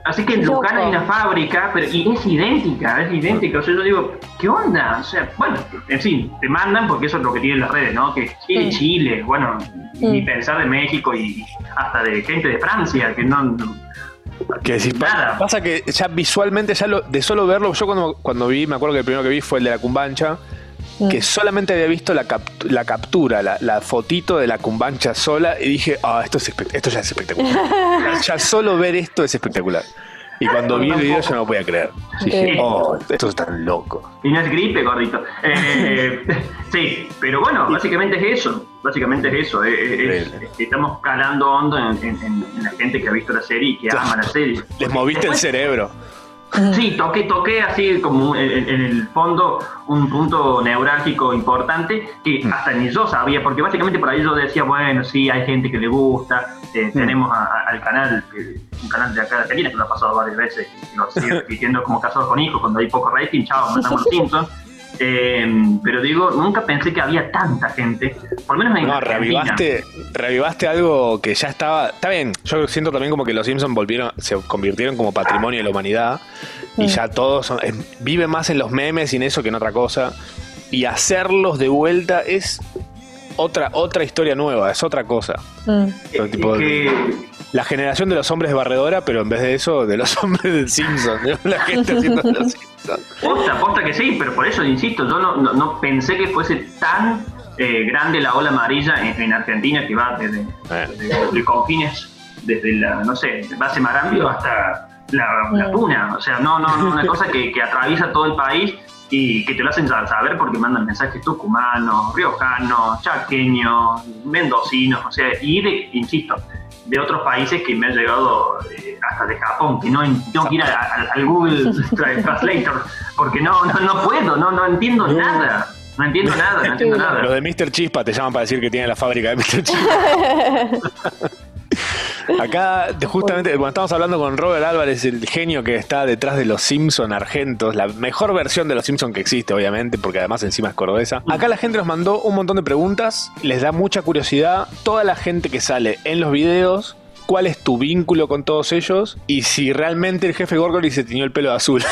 Así que en. Luján hay una fábrica, pero y es idéntica, es idéntica. O sea, yo digo, ¿qué onda? O sea, bueno, en fin, te mandan porque eso es lo que tienen las redes, ¿no? Que sí. Chile, bueno, ni Mm. pensar de México y hasta de gente de Francia, que no. no- Que pa- pasa que ya visualmente, ya lo- de solo verlo, yo cuando, cuando vi, me acuerdo que el primero que vi fue el de la cumbancha, que solamente había visto la, capt- la captura, la, la fotito de la cumbancha sola, y dije, ah, esto, es esto ya es espectacular. ya solo ver esto es espectacular. Y cuando vi el video yo no lo podía creer. Dije, oh, esto es tan loco. Y no es gripe, gordito. Eh, sí, pero bueno, básicamente es eso. Básicamente es eso. es- es- estamos calando hondo en, en- la gente que ha visto la serie y que ama la serie. Les moviste el cerebro. Sí, toqué, toqué así como en, en- el fondo un punto neurálgico importante que hasta ni yo sabía, porque básicamente por ahí yo decía, bueno, sí, hay gente que le gusta, eh, tenemos a- a- al canal, que- un canal de acá de Argentina que lo ha pasado varias veces, y lo sigue repitiendo como casados con hijos, cuando hay poco rating, chao, mandamos los Simpsons. Eh, pero digo, nunca pensé que había tanta gente, por lo menos en No, Argentina. reavivaste, reavivaste algo que ya estaba. Está bien, yo siento también como que los Simpsons volvieron, se convirtieron como patrimonio de la humanidad. Y ya todos son, eh, vive más en los memes y en eso que en otra cosa. Y hacerlos de vuelta es otra, otra historia nueva, es otra cosa. Pero tipo, La generación de los hombres de barredora, pero en vez de eso, de los hombres del Simpson. ¿no? La gente haciendo de los Simpsons. Posta, posta que sí, pero por eso insisto, yo no, no, no pensé que fuese tan eh, grande la ola amarilla en, en Argentina que va desde, desde- de confines, desde la, no sé, base Marambio hasta la, la Puna. O sea, no, no, no, una cosa que, que atraviesa todo el país y que te lo hacen sa- saber porque mandan mensajes tucumanos, riojanos, chaqueños, mendocinos, o sea, y de, insisto, de otros países que me han llegado eh, hasta de Japón, que no en- tengo que ir a- a- al Google Tra- Translator, porque no, no, no puedo, no, no entiendo nada. No entiendo nada, no entiendo nada. Los de Mr. Chispa te llaman para decir que tiene la fábrica de Mr. Chispa. Acá, justamente, cuando estamos hablando con Robert Álvarez, el genio que está detrás de los Simpson Argentos, la mejor versión de los Simpson que existe, obviamente, porque además encima es cordobesa. Acá la gente nos mandó un montón de preguntas, les da mucha curiosidad. Toda la gente que sale en los videos, ¿cuál es tu vínculo con todos ellos? Y si realmente el jefe Gorgory se tiñó el pelo de azul.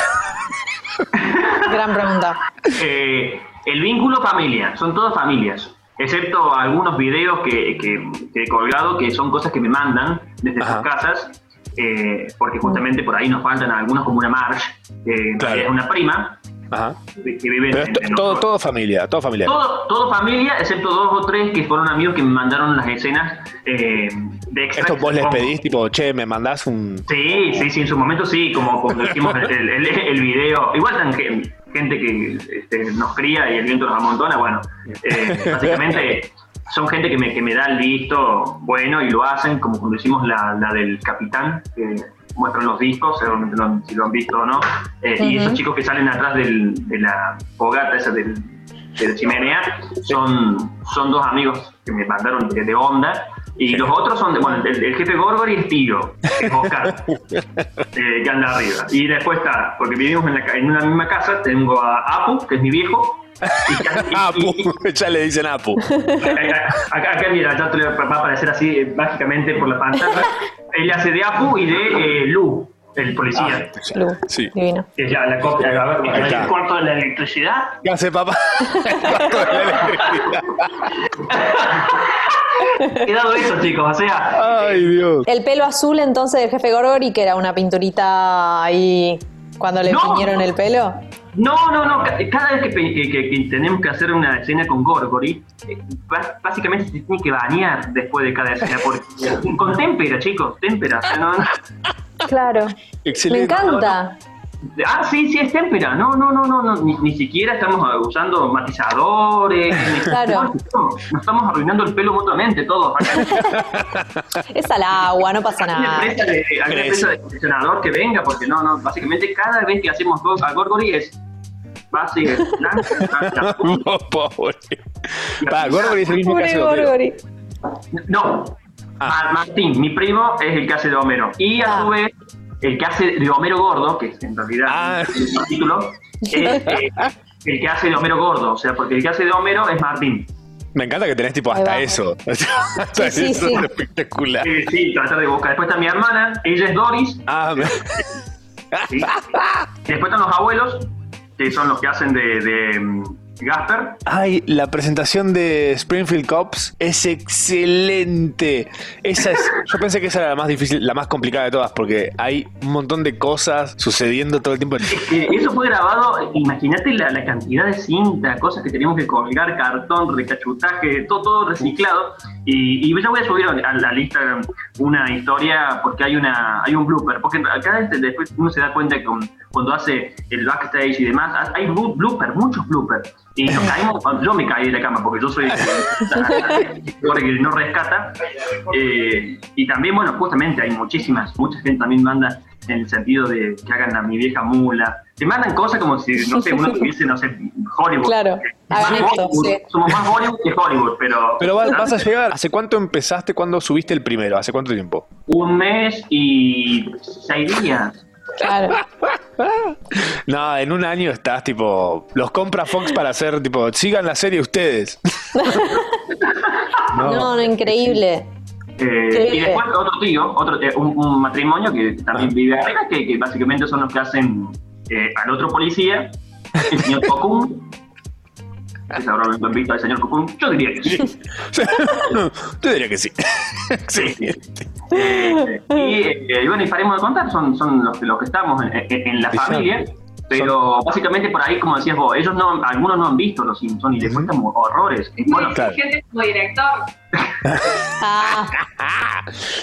Gran pregunta. Eh, el vínculo familia, son todas familias, excepto algunos videos que, que- que he colgado que son cosas que me mandan desde sus casas, eh, porque justamente por ahí nos faltan algunos como una Marge, que en es una prima, Ajá. que que vive en, Pero to- en todo, todo familia, todo familiar. todo, todo familia, excepto dos o tres que fueron amigos que me mandaron las escenas eh, de extras. Esto vos les pedís, tipo, che, me mandás un. Sí, sí, sí, en su momento sí, como cuando hicimos el, el, el- el video. Igual tan que- gente que este, nos cría y el viento nos amontona, bueno, eh, básicamente son gente que me, que me da el visto bueno y lo hacen, como cuando hicimos la, la del capitán, que muestran los discos, seguramente lo si lo han visto o no, eh, y Ujú. esos chicos que salen atrás del- de la fogata esa del, de la chimenea son, son dos amigos que me mandaron de, de onda. Y los otros son, de, bueno, el, el jefe Gorgory es Tío, que es Oscar, eh, que anda arriba. Y después está, porque vivimos en, la ca- en una misma casa, tengo a Apu, que es mi viejo. Y casi- Apu, ya le dicen Apu. Acá, acá, acá, mira, ya te lo- va a aparecer así eh, mágicamente por la pantalla. Él hace de Apu y de eh, Lu, el policía. Lu, sí. divino. Que es la, la copia, a ver, el cuarto de la electricidad. ¿Qué hace papá? Quedado eso, chicos, o sea. Ay, Dios. El pelo azul entonces del jefe Gorgory, que era una pinturita ahí cuando le No. piñeron el pelo. No, no, no. ca- Cada vez que, pe- que- que- que tenemos que hacer una escena con Gorgory, eh, básicamente se tiene que bañar después de cada escena. Porque, con témpera, chicos, témpera. o sea, no- no- Claro. Excelente. Me encanta. Ah, sí, sí, es témpera. No, no, no, no, no. Ni, ni siquiera estamos usando matizadores. Claro. No, no, nos estamos arruinando el pelo mutuamente todos. Es al agua, no pasa Hay una nada. empresa de, hay una empresa de acondicionador que venga, porque no, no, básicamente cada vez que hacemos go- a Gorgory es base blanca, blanca. No, pobre. Pa, Gorgory es el mismo que hace Pobre Homero. Gorgory. No, Ma- Martín, mi primo es el que hace de Homero. Y a su vez, el que hace de Homero Gordo, que es en realidad el título, es eh, el que hace de Homero Gordo. O sea, porque el que hace de Homero es Martín. Me encanta que tenés tipo hasta eso. Hasta Sí, sí, eso sí. es espectacular. Sí, sí, tratar de buscar. Después está mi hermana, ella es Doris. Ah, me- después están los abuelos, que son los que hacen de, de Gasper. Ay, la presentación de Springfield Cops es excelente. Esa es, yo pensé que esa era la más difícil, la más complicada de todas, porque hay un montón de cosas sucediendo todo el tiempo. Que eso fue grabado, imagínate la, la cantidad de cinta, cosas que teníamos que colgar, cartón, recachutaje, todo, todo reciclado. Y, y ya voy a subir al, al Instagram una historia porque hay una hay un blooper. Porque acá después uno se da cuenta que con- cuando hace el backstage y demás, hay blu- blooper, muchos bloopers. Y nos caímos, yo me caí de la cama porque yo soy el que no rescata. Eh, y también, bueno, justamente hay muchísimas, mucha gente también manda en el sentido de que hagan a mi vieja mula. Te mandan cosas como si, no sé, uno tuviese, no sé, Hollywood. Claro, Más hagan esto, Bollywood, sí. Somos más Hollywood que Hollywood, pero... Pero va- vas a llegar. ¿Hace cuánto empezaste cuando subiste el primero? ¿Hace cuánto tiempo? Un mes y seis días. Claro. No, en un año estás tipo. Los compra Fox para hacer tipo. Sigan la serie ustedes. No, no, increíble. Eh, y después otro tío, otro, eh, un, un matrimonio que también Ah. vive arriba, que, que básicamente son los que hacen eh, al otro policía, el señor Kokun. ¿Es ahora lo han visto al señor Kokun? Yo diría que sí. Yo diría que sí. Eh, y, eh, y bueno, y paremos de contar, son, son los, los que estamos en, en- en la familia. Pero básicamente por ahí, como decías vos, ellos no, algunos no han visto los Simpsons y les cuentan horrores. Y bueno, Gente como director. Ah.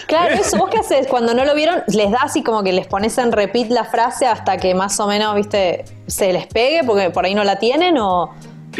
Claro, eso, ¿vos qué haces? Cuando no lo vieron, les das y como que les pones en repeat la frase hasta que más o menos, viste, se les pegue porque por ahí no la tienen o,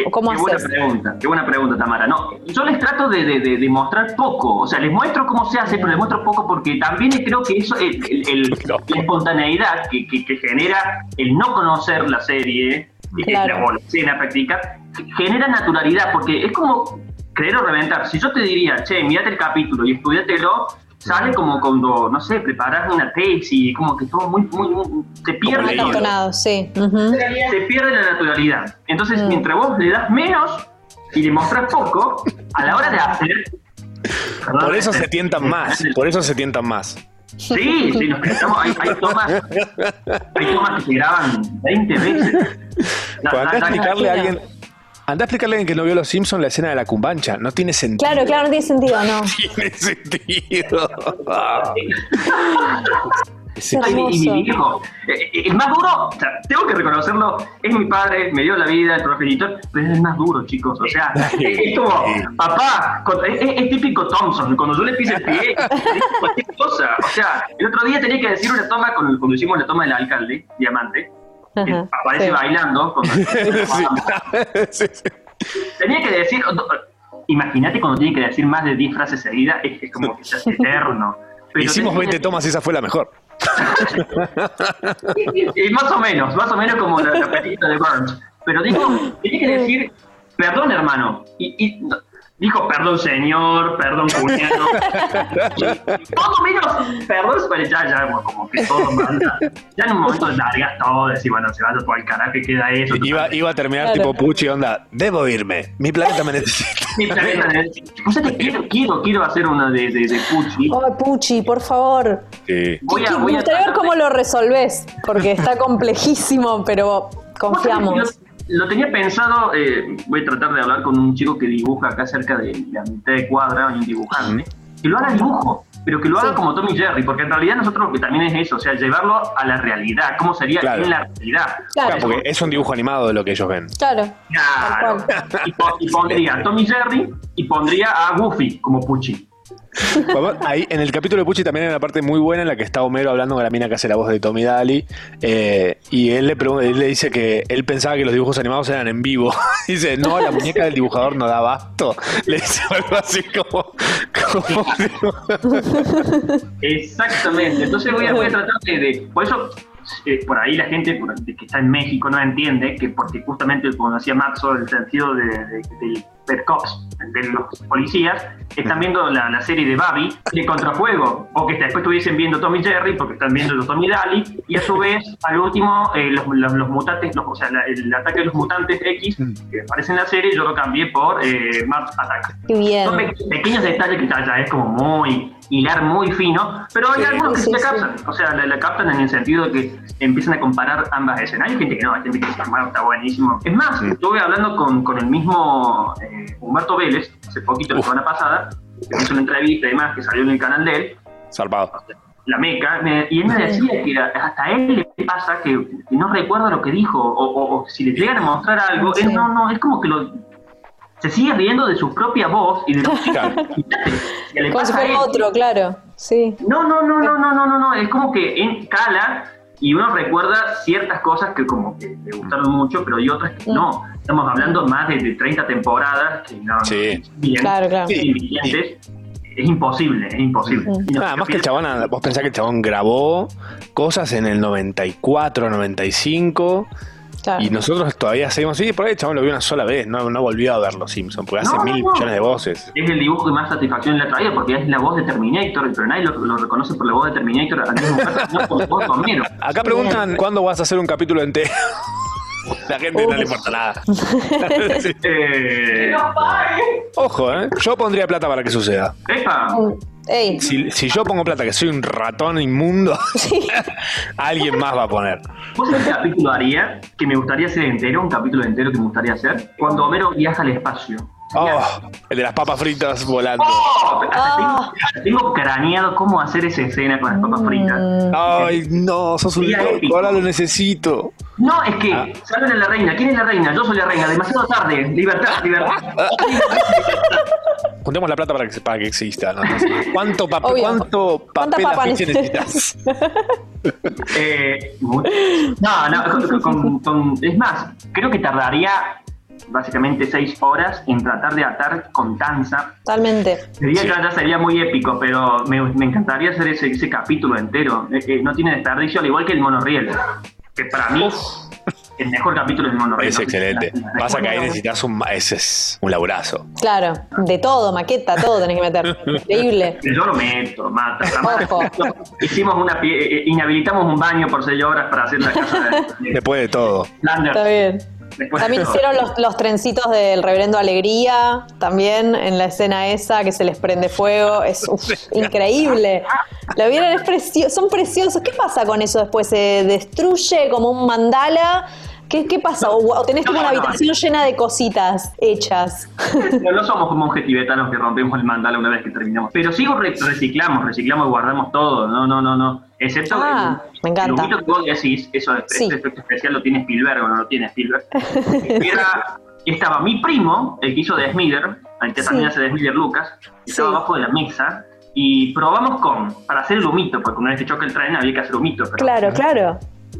o cómo Qué buena pregunta, qué buena pregunta, Tamara. No, yo les trato de, de- de- de mostrar poco, o sea, les muestro cómo se hace, pero les muestro poco porque también creo que eso, el- el- el- la espontaneidad que, que- que genera el no conocer la serie, Claro. la, o la escena práctica, genera naturalidad, porque es como creer o reventar. Si yo te diría, che, mirate el capítulo y estudiatelo, sale como cuando, no sé, preparas una tesis, como que todo muy, muy, muy- se pierde todo. Sí. Ujú. Se pierde la naturalidad. Entonces, mientras vos le das menos y le mostrás poco, a la hora de hacer. Por eso se tientan más. Por eso se tientan más. Sí, sí, nos pensamos, hay, hay tomas, hay tomas que se graban 20 veces. No, Cuando andá a no, no, explicarle a alguien. Andá a explicarle a alguien que no vio Los Simpsons la escena de la cumbancha. No tiene sentido. Claro, claro, no tiene sentido, no. tiene sentido. Y mi viejo, eh, eh, el más duro, o sea, tengo que reconocerlo, es mi padre, me dio la vida, el progenitor, pero es el más duro, chicos. O sea, es, como, papá, es, típico Thompson, cuando yo le pise el pie, cualquier cosa. O sea, el otro día tenía que decir una toma, con- cuando hicimos la toma del alcalde, Diamante, que aparece sí. bailando. con- Tenía que decir, imagínate cuando tiene que decir más de 10 frases seguidas, es, es como que se hace eterno. Pero Hicimos tenía- 20 tomas y esa fue la mejor. y más o menos, más o menos como la, la película de Burns. Pero dijo, tenía que decir, perdón hermano. Y, y no, dijo, perdón señor, perdón cuñado. todo menos, perdón, pero ya, ya, bueno, como que todo manda. Ya en un momento largas todo, decir, bueno, se va todo al carajo y queda eso. Iba, iba a terminar Claro. tipo Puchi, onda. Debo irme. Mi planeta me necesita. Mi planeta de- O sea, que quiero, quiero, quiero hacer una de, de, de Pucci. Ay, Puchi, por favor. Sí. Voy a, Me voy a gustaría ver cómo lo resolvés, porque está complejísimo, pero confiamos. Lo, tenía pensado, eh, voy a tratar de hablar con un chico que dibuja acá cerca de la mitad de cuadra, un dibujante, que lo haga dibujo, pero que lo haga como Tommy Jerry, porque en realidad nosotros lo que también es eso, o sea, llevarlo a la realidad, cómo sería Claro. en la realidad. Claro, porque es un dibujo animado de lo que ellos ven. Claro. Claro. Y, po- y pondría a Tommy Jerry y pondría a Goofy como Pucci. Ahí en el capítulo de Pucci también hay una parte muy buena en la que está Homero hablando con la mina que hace la voz de Tommy Daly. eh, y él le, pregunta, él le dice que él pensaba que los dibujos animados eran en vivo. dice, no, la muñeca del dibujador no da abasto. Le dice algo así como. Exactamente. Entonces voy a, voy a tratar de, Por eso, eh, por ahí la gente que está en México no entiende que, porque justamente, como decía Maxo, el sentido de, de- Bad Cops, de los policías, están viendo la, la serie de Babi de Contrafuego, o que después estuviesen viendo Tommy Jerry, porque están viendo los Tommy Daly, y a su vez, al último, eh, los, los- los mutantes, los- o sea, la- el ataque de los mutantes X, que aparece en la serie, yo lo cambié por eh, Mars Attack. Qué bien. Son pe- pequeños detalles que ya, ya es como muy hilar muy fino, pero hay Sí. algunos que Sí, sí la sí. captan, o sea, la, la captan en el sentido de que empiezan a comparar ambas escenas. Hay gente que no, hay gente que dice, bueno, está buenísimo. Es más, estuve hablando con, con el mismo eh, Humberto Vélez, hace poquito, la semana pasada, que hizo una entrevista y demás que salió en el canal de él, Salvado. la meca, me- y él me decía que hasta a él le pasa que, que no recuerda lo que dijo, o, o- o si le llegan a mostrar algo, él no, no, es como que lo, se sigue riendo de su propia voz y de los que Como si fuera otro, claro. Sí. No, no, no, no, no, no, no, no, es como que en cala y uno recuerda ciertas cosas que como que le gustaron mucho, pero hay otras que no. Estamos hablando más de, de 30 temporadas que no, Sí. bien, Claro, claro. vigentes. Es imposible, es imposible. Y no- Nada más que el chabón, vos pensás que el chabón grabó cosas en el 94, 95. Claro. Y nosotros todavía seguimos así, por ahí el chabón lo vio una sola vez, no, no volvió a ver Los Simpsons, porque hace No, no, mil no. millones de voces. Es el dibujo que más satisfacción le ha traído porque es la voz de Terminator, pero nadie lo, lo reconoce por la voz de Terminator al mismo tiempo, no por voz Homero. Acá preguntan cuándo vas a hacer un capítulo entero. La gente no le importa nada. Sí. Eh, Ojo, ¿eh? Yo pondría plata para que suceda. Epa, Ey, Si, si yo pongo plata que soy un ratón inmundo, alguien más va a poner. ¿Vos sabés qué capítulo haría? Que me gustaría hacer entero, un capítulo entero que me gustaría hacer. Cuando Homero viaja al espacio. Oh, el de las papas fritas volando. Oh, tengo, craneado cómo hacer esa escena con las papas fritas. Ay, no, sos un loco, ahora lo necesito. No, es que Ah. salen a la reina. ¿Quién es la reina? Yo soy la reina. Demasiado tarde. Libertad, libertad. Juntemos la plata para que, para que exista. ¿no? ¿Cuánto, pap- Obvio. ¿Cuánto ¿Cuánta papel necesitas? necesitas? Eh, no, no, con- con- con- es más, creo que tardaría básicamente seis horas en tratar de atar con danza. Totalmente. Sería, ya sería muy épico, pero me, me encantaría hacer ese, ese capítulo entero. Eh, eh, no tiene desperdicio, al igual que el monorriel. Que para mí, el mejor capítulo es el monorriel. Es ¿no? excelente. Pasa que ahí necesitas un, ese es un laburazo. Claro, de todo, maqueta, todo tenés que meter. Increíble. Yo lo meto, lo mata. la mata. Ojo. Hicimos una pie- eh, inhabilitamos un baño por seis horas para hacer la casa de, Después de todo. Lander. Está bien. Después También todo. hicieron los, los trencitos del reverendo Alegría, también en la escena esa que se les prende fuego. Es uf, increíble. ¿La vieron? Es precio- son preciosos. ¿Qué pasa con eso después? ¿Se destruye como un mandala? ¿Qué, qué pasa? ¿O, o tenés como una habitación llena de cositas hechas? No, no somos como monjes tibetanos que rompemos el mandala una vez que terminamos. Pero sí re- reciclamos, reciclamos y guardamos todo. No, no, no, no. Excepto Ah, el, me encanta. el que vos decís, eso, Sí. este efecto especial lo tiene Spielberg o no lo tiene Spielberg. Era, estaba mi primo, el que hizo de Smither, el que Sí. también hace de Smither Lucas, estaba Sí. abajo de la mesa y probamos con, para hacer el humito, porque una vez que choca el tren había que hacer humito. Pero Claro, claro.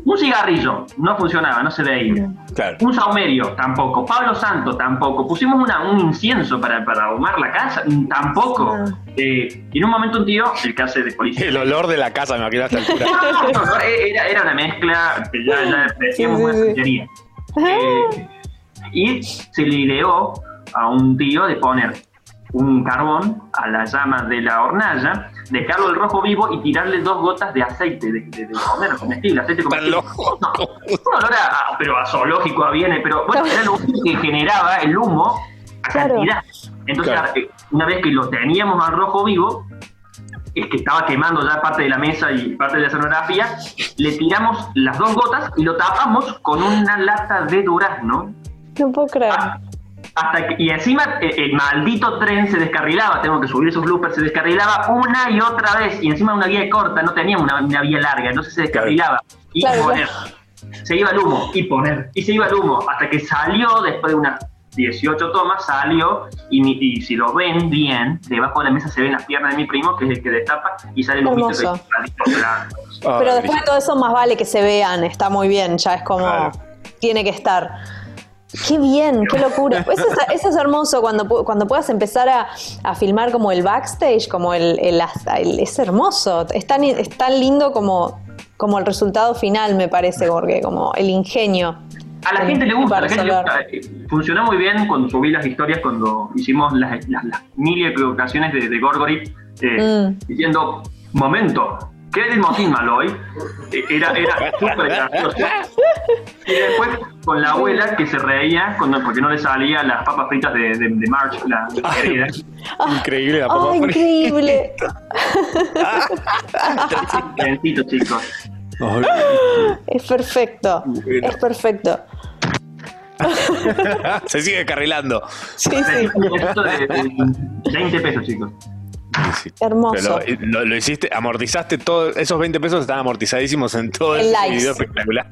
Un cigarrillo, no funcionaba, no se veía. Claro. Un saumerio, tampoco. Pablo Santo, tampoco. Pusimos una- un incienso para, para ahumar la casa, mm, tampoco. Eh, y en un momento un tío, el que hace de policía. El olor de la casa me imagino a esta altura. No, no, no, era, era una mezcla que ya, ya decíamos una santería. Eh, y se le ideó a un tío de poner un carbón a la llama de la hornalla, dejarlo el rojo vivo y tirarle dos gotas de aceite de, de, de comer, comestible, aceite comestible. No, un olor a, a- pero a zoológico a viene, pero bueno, era lo único que generaba el humo a cantidad. Entonces, Claro. eh, una vez que lo teníamos al rojo vivo, es que estaba quemando ya parte de la mesa y parte de la escenografía, le tiramos las dos gotas y lo tapamos con una lata de durazno. No puedo creer. Hasta que, y encima eh, el maldito tren se descarrilaba, tengo que subir esos bloopers, se descarrilaba una y otra vez, y encima una vía corta, no teníamos una, una vía larga, entonces se descarrilaba. Y Claro, poner. Se iba el humo, y poner, y se iba el humo, hasta que salió después de unas 18 tomas, salió, y, mi- y si lo ven bien, debajo de la mesa se ven las piernas de mi primo, que es el que destapa, y sale el humito Hermoso. claro. Pero después de todo eso, más vale que se vean. Está muy bien, ya es como. Tiene que estar. Qué bien, qué locura. Eso es, eso es hermoso cuando, cuando puedas empezar a, a filmar como el backstage, como el, el- el- es hermoso. Es tan, es tan lindo como, como el resultado final, me parece, porque como el ingenio. A la gente le gusta, a para la gente le resolver. gusta. Eh, Funcionó muy bien cuando subí las historias, cuando hicimos las, las, las mil y equivocaciones de, de Gorgory, eh, Mm. diciendo, momento, ¿qué es el motín Maloy? Eh, Era, era súper gracioso. Y después con la abuela que se reía cuando, porque no le salía las papas fritas de, de, de March, la. Increíble la papa ¡Ay, frita. increíble! Biencito, chicos. Es perfecto. Es perfecto. Se sigue carrilando. Sí, sí. Esto de, de 20 pesos, chicos. Hermoso. Pero lo, lo- lo hiciste, amortizaste todo, esos 20 pesos están amortizadísimos en todo el likes. video espectacular.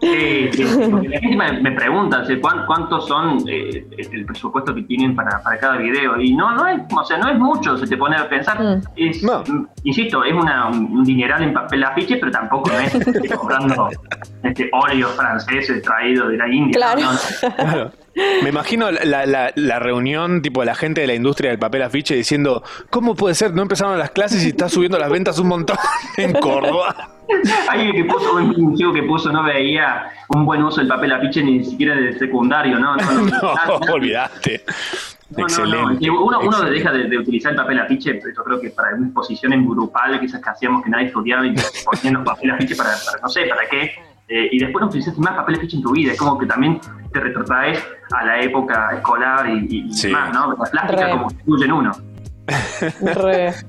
Sí, sí, porque la gente me, me pregunta ¿sí, ¿cuán- cuántos son eh, el presupuesto que tienen para, para cada video y no no es o sea no es mucho se te pone a pensar es mm, insisto es una, un dineral en papel afiche pero tampoco no es este, comprando este óleo francés traído de la India Claro. ¿no? No, Claro. Me imagino la, la- la reunión, tipo la gente de la industria del papel afiche diciendo, ¿cómo puede ser? No empezaron las clases y está subiendo las ventas un montón en Córdoba. Alguien que puso, un chico que puso no veía un buen uso del papel afiche ni siquiera de secundario, ¿no? No, no, No, olvidaste. No, no, Excelente. no. Y Uno, uno Excelente. deja de, de utilizar el papel afiche, pero yo creo que para una exposición en grupal, que esas que hacíamos que nadie estudiaba y ponían los papel afiche para, para no sé, para qué. Eh, y después no utilizaste más papel afiche en tu vida. Es como que también te retrotraes a la época escolar y, y demás, ¿no? La plástica Re. como que en uno. Re.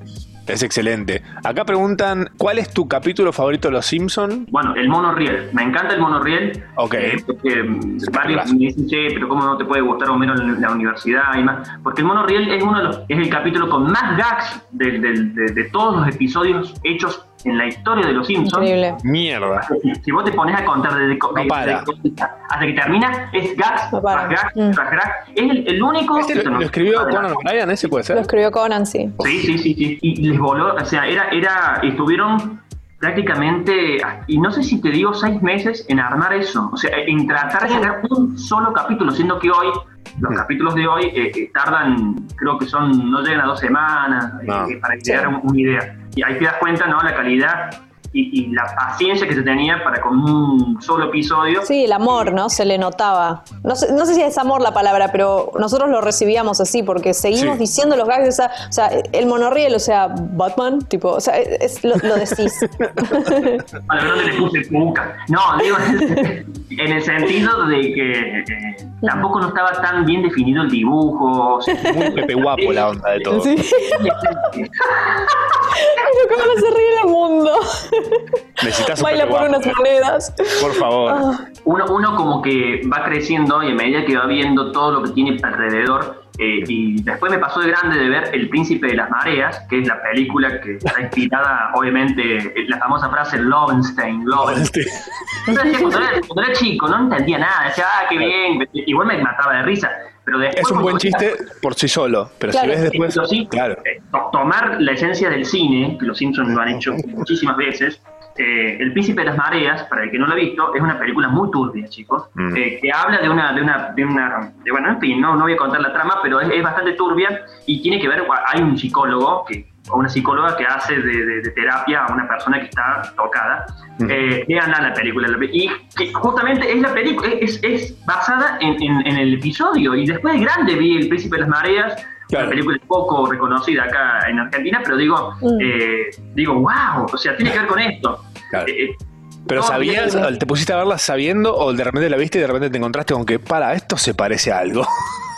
Es excelente. Acá preguntan, ¿cuál es tu capítulo favorito de Los Simpson? Bueno, el monorriel. Me encanta el monorriel. Ok. Eh, porque mm, varios me dicen, che, pero ¿cómo no te puede gustar Homero en la universidad y más? Porque el monorriel es uno de los, es el capítulo con más gags de, de- de- de todos los episodios hechos en la historia de los Simpsons. Increíble. Mierda. Si, si vos te pones a contar desde, No hasta que termina, es gags, No para. tras gags, tras gags. Es el, el único. ¿Este lo, lo escribió Conan O'Brien? ¿Ese puede Lo ser? escribió Conan, sí. Sí, sí, sí, sí. Y les voló, o sea, era, era, estuvieron prácticamente, y no sé si te digo seis meses en armar eso, o sea, en tratar de sacar un solo capítulo, siendo que hoy, los capítulos de hoy eh, eh, tardan, creo que son, no llegan a dos semanas eh, para crear un- una idea. Y ahí te das cuenta, ¿no? La calidad y, y la paciencia que se tenía para con un solo episodio. Sí, el amor, ¿no? Se le notaba. No sé, no sé si es amor la palabra, pero nosotros lo recibíamos así porque seguimos Sí. diciendo los gags. O sea, o sea, el monorriel, o sea, Batman, tipo, o sea, es, lo, lo decís. A la verdad le puse cuca. No, digo, en el sentido de que eh, tampoco no estaba tan bien definido el dibujo. o sea, Muy Pepe Guapo la onda de todo. Sí. Pero cómo no se ríe el mundo. Necesitas un Baila por unas monedas. Por favor. Ah. Uno, uno como que va creciendo y a medida que va viendo todo lo que tiene alrededor, eh, y después me pasó de grande de ver El Príncipe de las Mareas, que es la película que está inspirada, obviamente, en la famosa frase Lovenstein, Lovenstein. Entonces, cuando, era, cuando era chico no entendía nada, decía, ah, qué bien, igual me mataba de risa. Pero después, Es un buen chiste por sí solo, pero Claro, si ves después... sí. Claro. to- tomar la esencia del cine, que los Simpsons lo han hecho muchísimas veces. eh, el Príncipe de las Mareas, para el que no lo ha visto, es una película muy turbia, chicos, Mm. eh, que habla de una, de una, de una, de- bueno, en fin, no, no voy a contar la trama, pero es, es bastante turbia y tiene que ver, hay un psicólogo que o una psicóloga que hace de, de- de terapia a una persona que está tocada. Eh, veanla la película. la pe- Y que justamente es la película, es, es basada en, en- en el episodio. Y después de grande vi El Príncipe de las Mareas, una película poco reconocida acá en Argentina, pero digo, eh, digo, wow, o sea, tiene que ver con esto. Claro. Eh, Pero sabías, te pusiste a verla sabiendo o de repente la viste y de repente te encontraste con que, para, esto se parece a algo.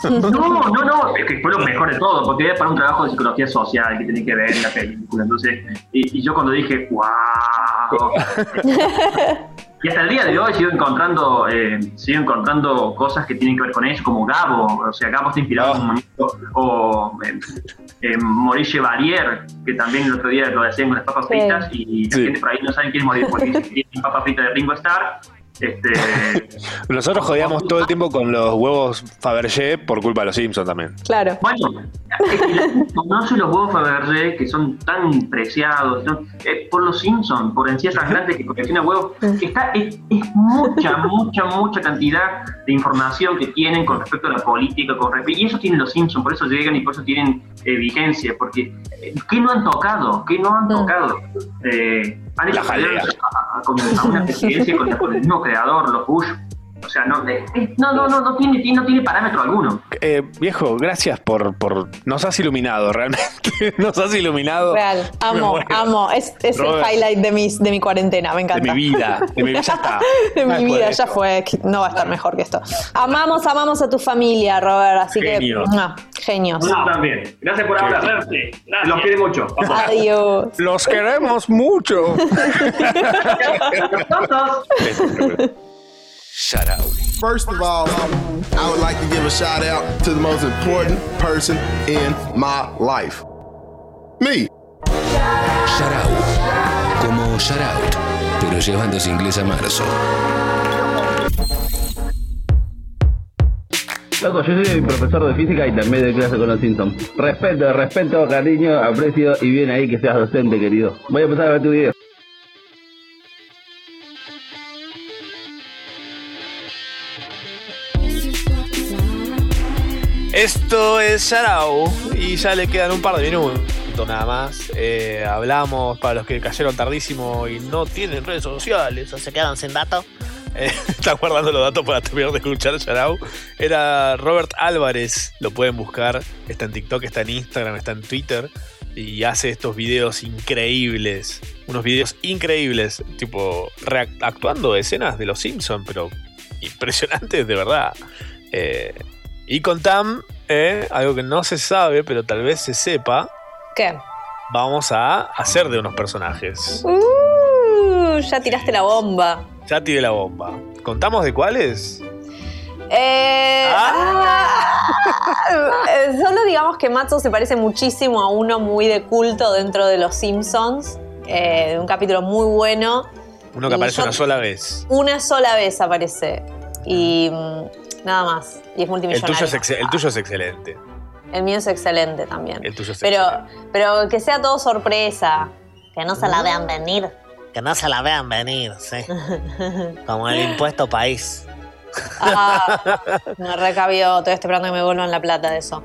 No, no, no, es que fue lo mejor de todo, porque era para un trabajo de psicología social que tiene que ver en la película. Entonces, y, y yo cuando dije, wow. y hasta el día de hoy sigo encontrando, eh, sigo encontrando cosas que tienen que ver con eso, como Gabo, o sea, Gabo está inspirado en un momento, o eh, eh, Maurice Chevalier, que también el otro día lo decían con las papas Sí. fritas, y la gente por ahí no sabe quién es Maurice Chevalier, papas fritas de Ringo Starr. Este, Nosotros jodíamos todo el tiempo con los huevos Fabergé por culpa de los Simpsons también. Claro. Bueno, es que conoce los huevos Fabergé que son tan preciados, ¿no? Eh, por los Simpsons, por encías sangrantes que colecciona huevos, que está, es, es mucha, mucha, mucha cantidad de información que tienen con respecto a la política, con y eso tienen los Simpsons, por eso llegan y por eso tienen eh, vigencia, porque eh, ¿qué no han tocado? ¿Qué no han tocado? Eh, han hecho La jalea. con- una con, con el mismo creador, los Bush, O sea, no, no, no, no, no tiene, no tiene parámetro alguno. Eh, viejo, gracias por, por. Nos has iluminado, realmente. Nos has iluminado. Real, amo, amo. Es, es el highlight de, mis, de mi cuarentena, me De encanta. mi vida. De mi, ya está. de mi vida, de ya fue. No va a estar mejor que esto. Amamos, amamos a tu familia, Robert. Así Genios. que, no, genios. Yo también. Gracias por hablar. Los quiere mucho. Adiós. Los queremos mucho. Sharau. First of all, I would like to give a shout out to the most important person in my life. Me. Sharau. Como Shoutout, pero llevándose inglés a marzo. Loco, yo soy profesor de física y también de clase con los Simpsons. Respeto, respeto, cariño, aprecio y bien ahí que seas docente, querido. Voy a empezar a ver tu video. Esto es Sharau y ya le quedan un par de minutos nada más. Eh, hablamos para los que cayeron tardísimo y no tienen redes sociales o se quedan sin datos. Eh, está guardando los datos para terminar de escuchar Sharau. Era Robert Álvarez, lo pueden buscar. Está en TikTok, está en Instagram, está en Twitter y hace estos videos increíbles. Unos videos increíbles, tipo actuando escenas de los Simpsons, pero impresionantes de verdad. Eh, y con Tam, eh, algo que no se sabe, pero tal vez se sepa, ¿Qué? vamos a hacer de unos personajes. Uh, ya tiraste la bomba. Ya tiré la bomba. ¿Contamos de cuáles? Eh, ah, eh, solo digamos que Matzo se parece muchísimo a uno muy de culto dentro de los Simpsons. eh, de un capítulo muy bueno. Uno que aparece yo- una sola vez. Una sola vez aparece. Y mm, nada más. Y es El multimillonario. tuyo, es el tuyo es excelente. El mío es excelente también. El tuyo es Pero, pero que sea todo sorpresa. Que no se la vean venir. Que no se la vean venir, sí. Como el impuesto país. Ah, me recabió. Estoy esperando que me vuelvan la plata de eso.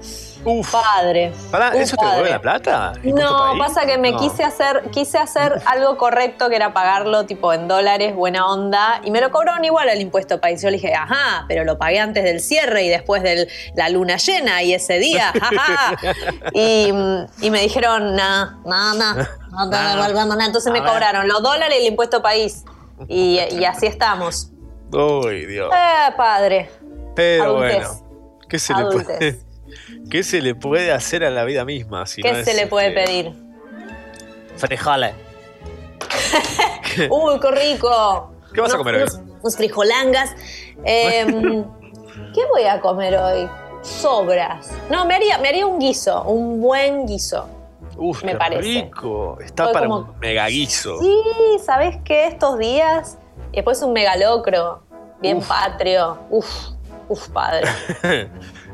Padre. ¿eso te devuelve la plata? ¿Impuesto No, pasa que me No. quise hacer, quise hacer algo correcto que era pagarlo tipo en dólares, buena onda, y me lo cobraron igual el impuesto país. Yo le dije, ajá, pero lo pagué antes del cierre y después de la luna llena y ese día, y, y me dijeron, nah, No, no, no te Ah. Entonces me cobraron los dólares y el impuesto país. Y, y así estamos. Uy, Dios. Eh, padre. Pero adultez. bueno, ¿qué se, le puede, ¿qué se le puede hacer a la vida misma? Si ¿Qué no se es, le puede este, pedir? Frijoles. Uy, qué rico. ¿Qué vas a comer hoy? unos- Unos frijolangas. Em, ¿Qué voy a comer hoy? Sobras. No, me haría, me haría un guiso, un buen guiso. Uf, me qué parece. rico. Está para como- un mega guiso. Sí, ¿sabes qué? Estos días. Después un megalocro. Bien patrio. Uf, uf, padre.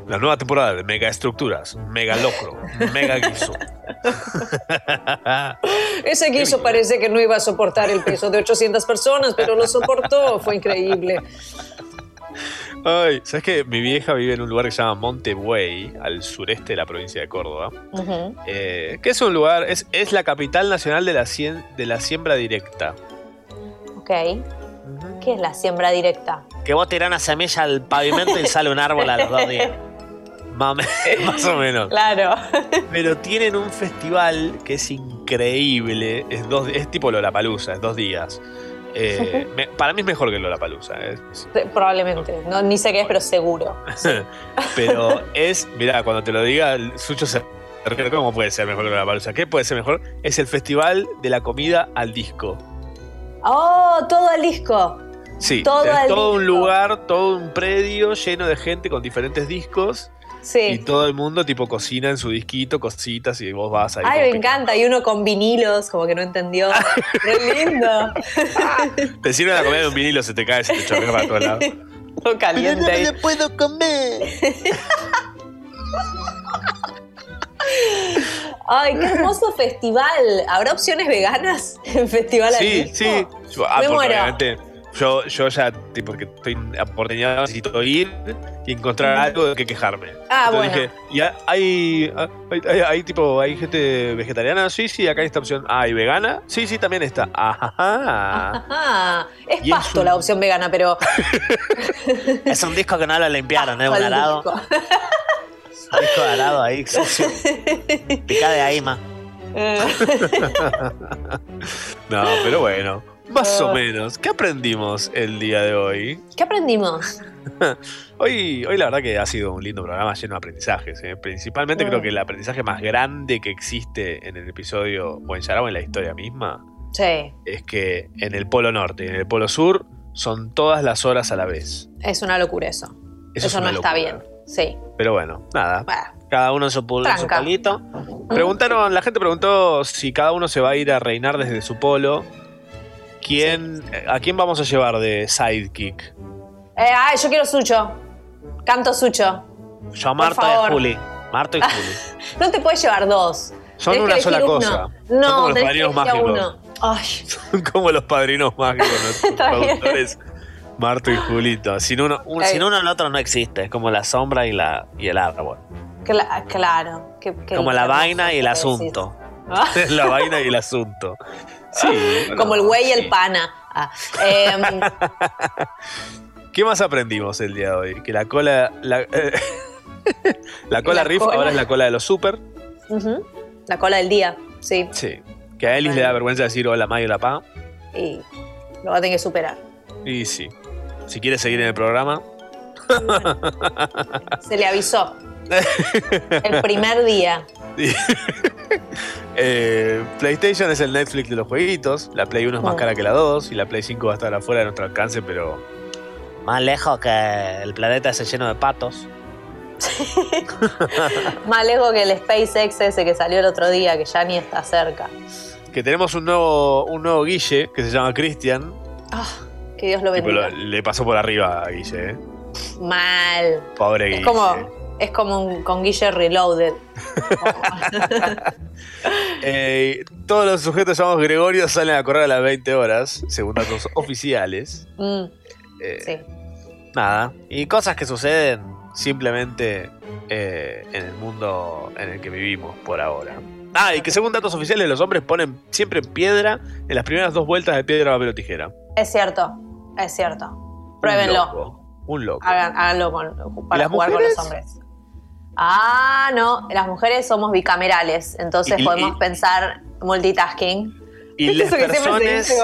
La nueva temporada de Mega Estructuras, Mega Locro, Mega Guiso. Ese guiso parece que no iba a soportar el peso de 800 personas, pero lo soportó. Fue increíble. Ay, ¿sabes que Mi vieja vive en un lugar que se llama Montebuey, al sureste de la provincia de Córdoba. Eh, que es un lugar, es, es la capital nacional de la, cien- de la siembra directa. Ok. ¿Qué es la siembra directa? Que vos tirás una semilla al pavimento y sale un árbol a los dos días. Más, o me- más o menos. Claro. Pero tienen un festival que es increíble. Es, dos, es tipo Lollapalooza, es dos días. Eh, me- para mí es mejor que Lollapalooza. Es, Probablemente. No, ni sé qué es, pero seguro. Pero es, mirá, cuando te lo diga, el Sucho se ¿Cómo puede ser mejor que Lollapalooza? ¿Qué puede ser mejor? Es el festival de la comida al disco. ¡Oh! Todo el disco. Sí, Todo el todo un lugar, todo un predio lleno de gente con diferentes discos. Y Sí. todo el mundo tipo cocina en su disquito, cositas, y vos vas ahí. Ay, me encanta. Y uno con vinilos, como que no entendió. ¡Qué lindo! Te sirve la comida de un vinilo, se te cae, se te chorrea para todos lados. Todo caliente. ahí. puedo comer. Ay, qué hermoso festival. ¿Habrá opciones veganas en festival al Sí, sí. Ah, Me porque muero. obviamente Yo, yo ya, tipo, que estoy aporteñado, necesito ir y encontrar algo de que quejarme. Ah, Entonces bueno. dije, ¿y ha- hay, hay, hay- hay, tipo, hay gente vegetariana? Sí, sí, acá hay esta opción. Ah, ¿y vegana? Sí, sí, también está. Ajá. Ah, es Y es pasto un- la opción vegana, pero. Es un disco que no lo limpiaron, es un Al arado. disco de arado ahí, sucio. Pica de ahí, más. No, pero bueno, más o menos. ¿Qué aprendimos el día de hoy? ¿Qué aprendimos? Hoy, hoy la verdad que ha sido un lindo programa lleno de aprendizajes. ¿eh? Principalmente Mm. creo que el aprendizaje más grande que existe en el episodio o en Yarao en la historia misma Sí, es que en el Polo Norte y en el Polo Sur son todas las horas a la vez. es una locura eso. Eso Eso, es no está bien. Sí. Pero bueno, nada. Bah, Cada uno en su, pul- su polito. Preguntaron, la gente preguntó si cada uno se va a ir a reinar desde su polo. ¿Quién, ¿A quién vamos a llevar de sidekick? Eh, ay, yo quiero Sucho. Canto Sucho. Yo, Marto y favor. Juli. Marto y Juli. No te puedes llevar dos. Son Tenés una sola uno. cosa. No, Son como los padrinos a mágicos. Ay, Son como los padrinos mágicos, nuestros bien. Marto y Julito. Sin uno, un-. Sin uno el otro no existe. Es como la sombra y, la, y el árbol. cla- claro. Como la vaina y el asunto. Ah, la vaina y el asunto. Sí. bueno. Como el güey y el pana. Ah, em, ¿Qué más aprendimos el día de hoy? Que la cola. La, eh, la cola La riff cola. ahora es la cola de los super. La cola del día, sí. Sí. Que a Elis le da vergüenza decir hola Mayo la pa. Y lo va a tener que superar. Y sí. Si quiere seguir en el programa. Se le avisó. El primer día. Eh, PlayStation es el Netflix de los jueguitos. La Play 1 es más Mm. cara que la 2. Y la Play 5 va a estar afuera de nuestro alcance, pero. Más lejos que el planeta ese lleno de patos. Más lejos que el SpaceX ese que salió el otro día, que ya ni está cerca. Que tenemos un nuevo, un nuevo Guille que se llama Christian. Ah, que Dios lo bendiga. lo- le pasó por arriba a Guille, ¿eh? Mal. Pobre Guille. Es como, es como un, con Guille Reloaded. Eh, todos los sujetos llamados Gregorio salen a correr a las 20 horas, según datos oficiales. Mm, Eh, sí. Nada. Y cosas que suceden simplemente eh, en el mundo en el que vivimos por ahora. Ah, y que según datos oficiales los hombres ponen siempre piedra en las primeras dos vueltas de piedra, papel o tijera. Es cierto, es cierto. Un Pruébenlo. loco. Un loco. Hagan- háganlo con- para jugar mujeres? con los hombres. Ah, no, las mujeres somos bicamerales, entonces Y- y- podemos pensar multitasking. Y ¿Viste las eso que siempre se personas dice?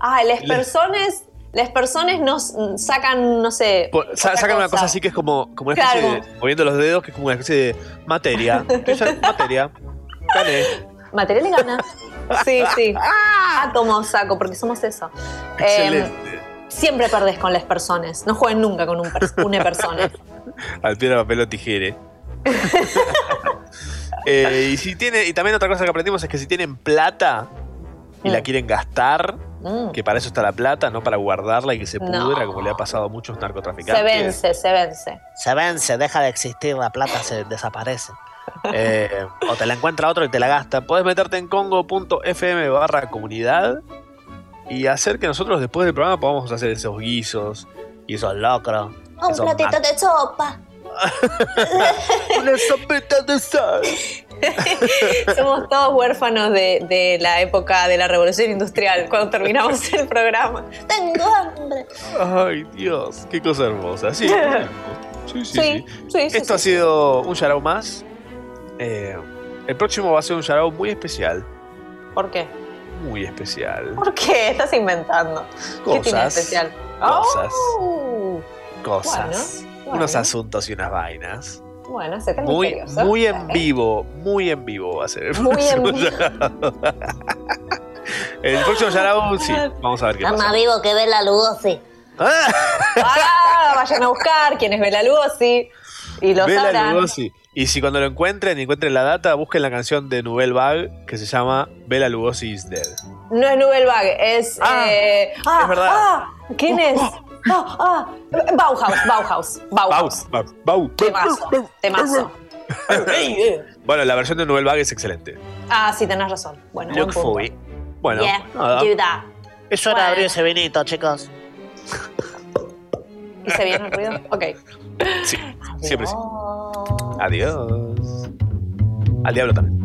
Ah, las personas, las personas nos sacan, no sé. sa- sacan una cosa así que es como, como una especie Claro. de. moviendo los dedos, que es como una especie de materia. Materia. Gané. Material y gana. Sí, sí. Átomo saco, porque somos eso. Excelente. Eh, siempre perdés con las personas. No jueguen nunca con un pers- una persona. Al piedra, papel o tijere. Eh, y si tiene, y también otra cosa que aprendimos es que si tienen plata y la quieren gastar, Mm. que para eso está la plata, no para guardarla y que se No. pudra, como le ha pasado a muchos Se narcotraficantes. vence, se vence. Se vence, deja de existir, la plata se desaparece. Eh, o te la encuentra otro y te la gasta. Puedes meterte en congo.fm barra comunidad y hacer que nosotros después del programa podamos hacer esos guisos y esos locros. Un esos platito de sopa. Una sopita de sal. Somos todos huérfanos de, de la época de la revolución industrial cuando terminamos el programa. Tengo hambre. Ay, Dios, qué cosa hermosa. Sí, sí, sí. Sí, sí. sí, sí, Esto ha sí. sido un Yarao más. Eh, el próximo va a ser un Yarao muy especial. ¿Por qué? Muy especial. ¿Por qué? Estás inventando. ¿Qué tiene Cosas. especial? Cosas. Oh, Cosas. bueno. Unos asuntos y unas vainas. bueno, se tan Muy, misterioso. muy en vivo, muy en vivo va a ser. el Muy en próximo Yarao. El próximo Yarao, sí, vamos a ver qué Está más pasa. vivo que Bela Lugosi. Ah, vayan a buscar quién es Bela Lugosi y lo Bela sabrán. Lugosi. Y si cuando lo encuentren y encuentren la data, busquen la canción de Nouvelle Vague que se llama Bela Lugosi is Dead. No es Nouvelle Vague, es. Ah, eh, ah, es verdad. ah, ¿Quién es? Ah, ah, Bauhaus, Bauhaus, Bauhaus. Bau, Bau, Bau. Temazo, temazo. Bueno, la versión de Nouvelle Vague es excelente. Ah, sí, tenés razón. Bueno, Look it. Bueno, Yeah, nada. do that. Es hora de Bueno. abrir ese vinito, chicos. ¿Hice bien el ruido? Ok. Sí, siempre sí. Adiós. Al diablo también.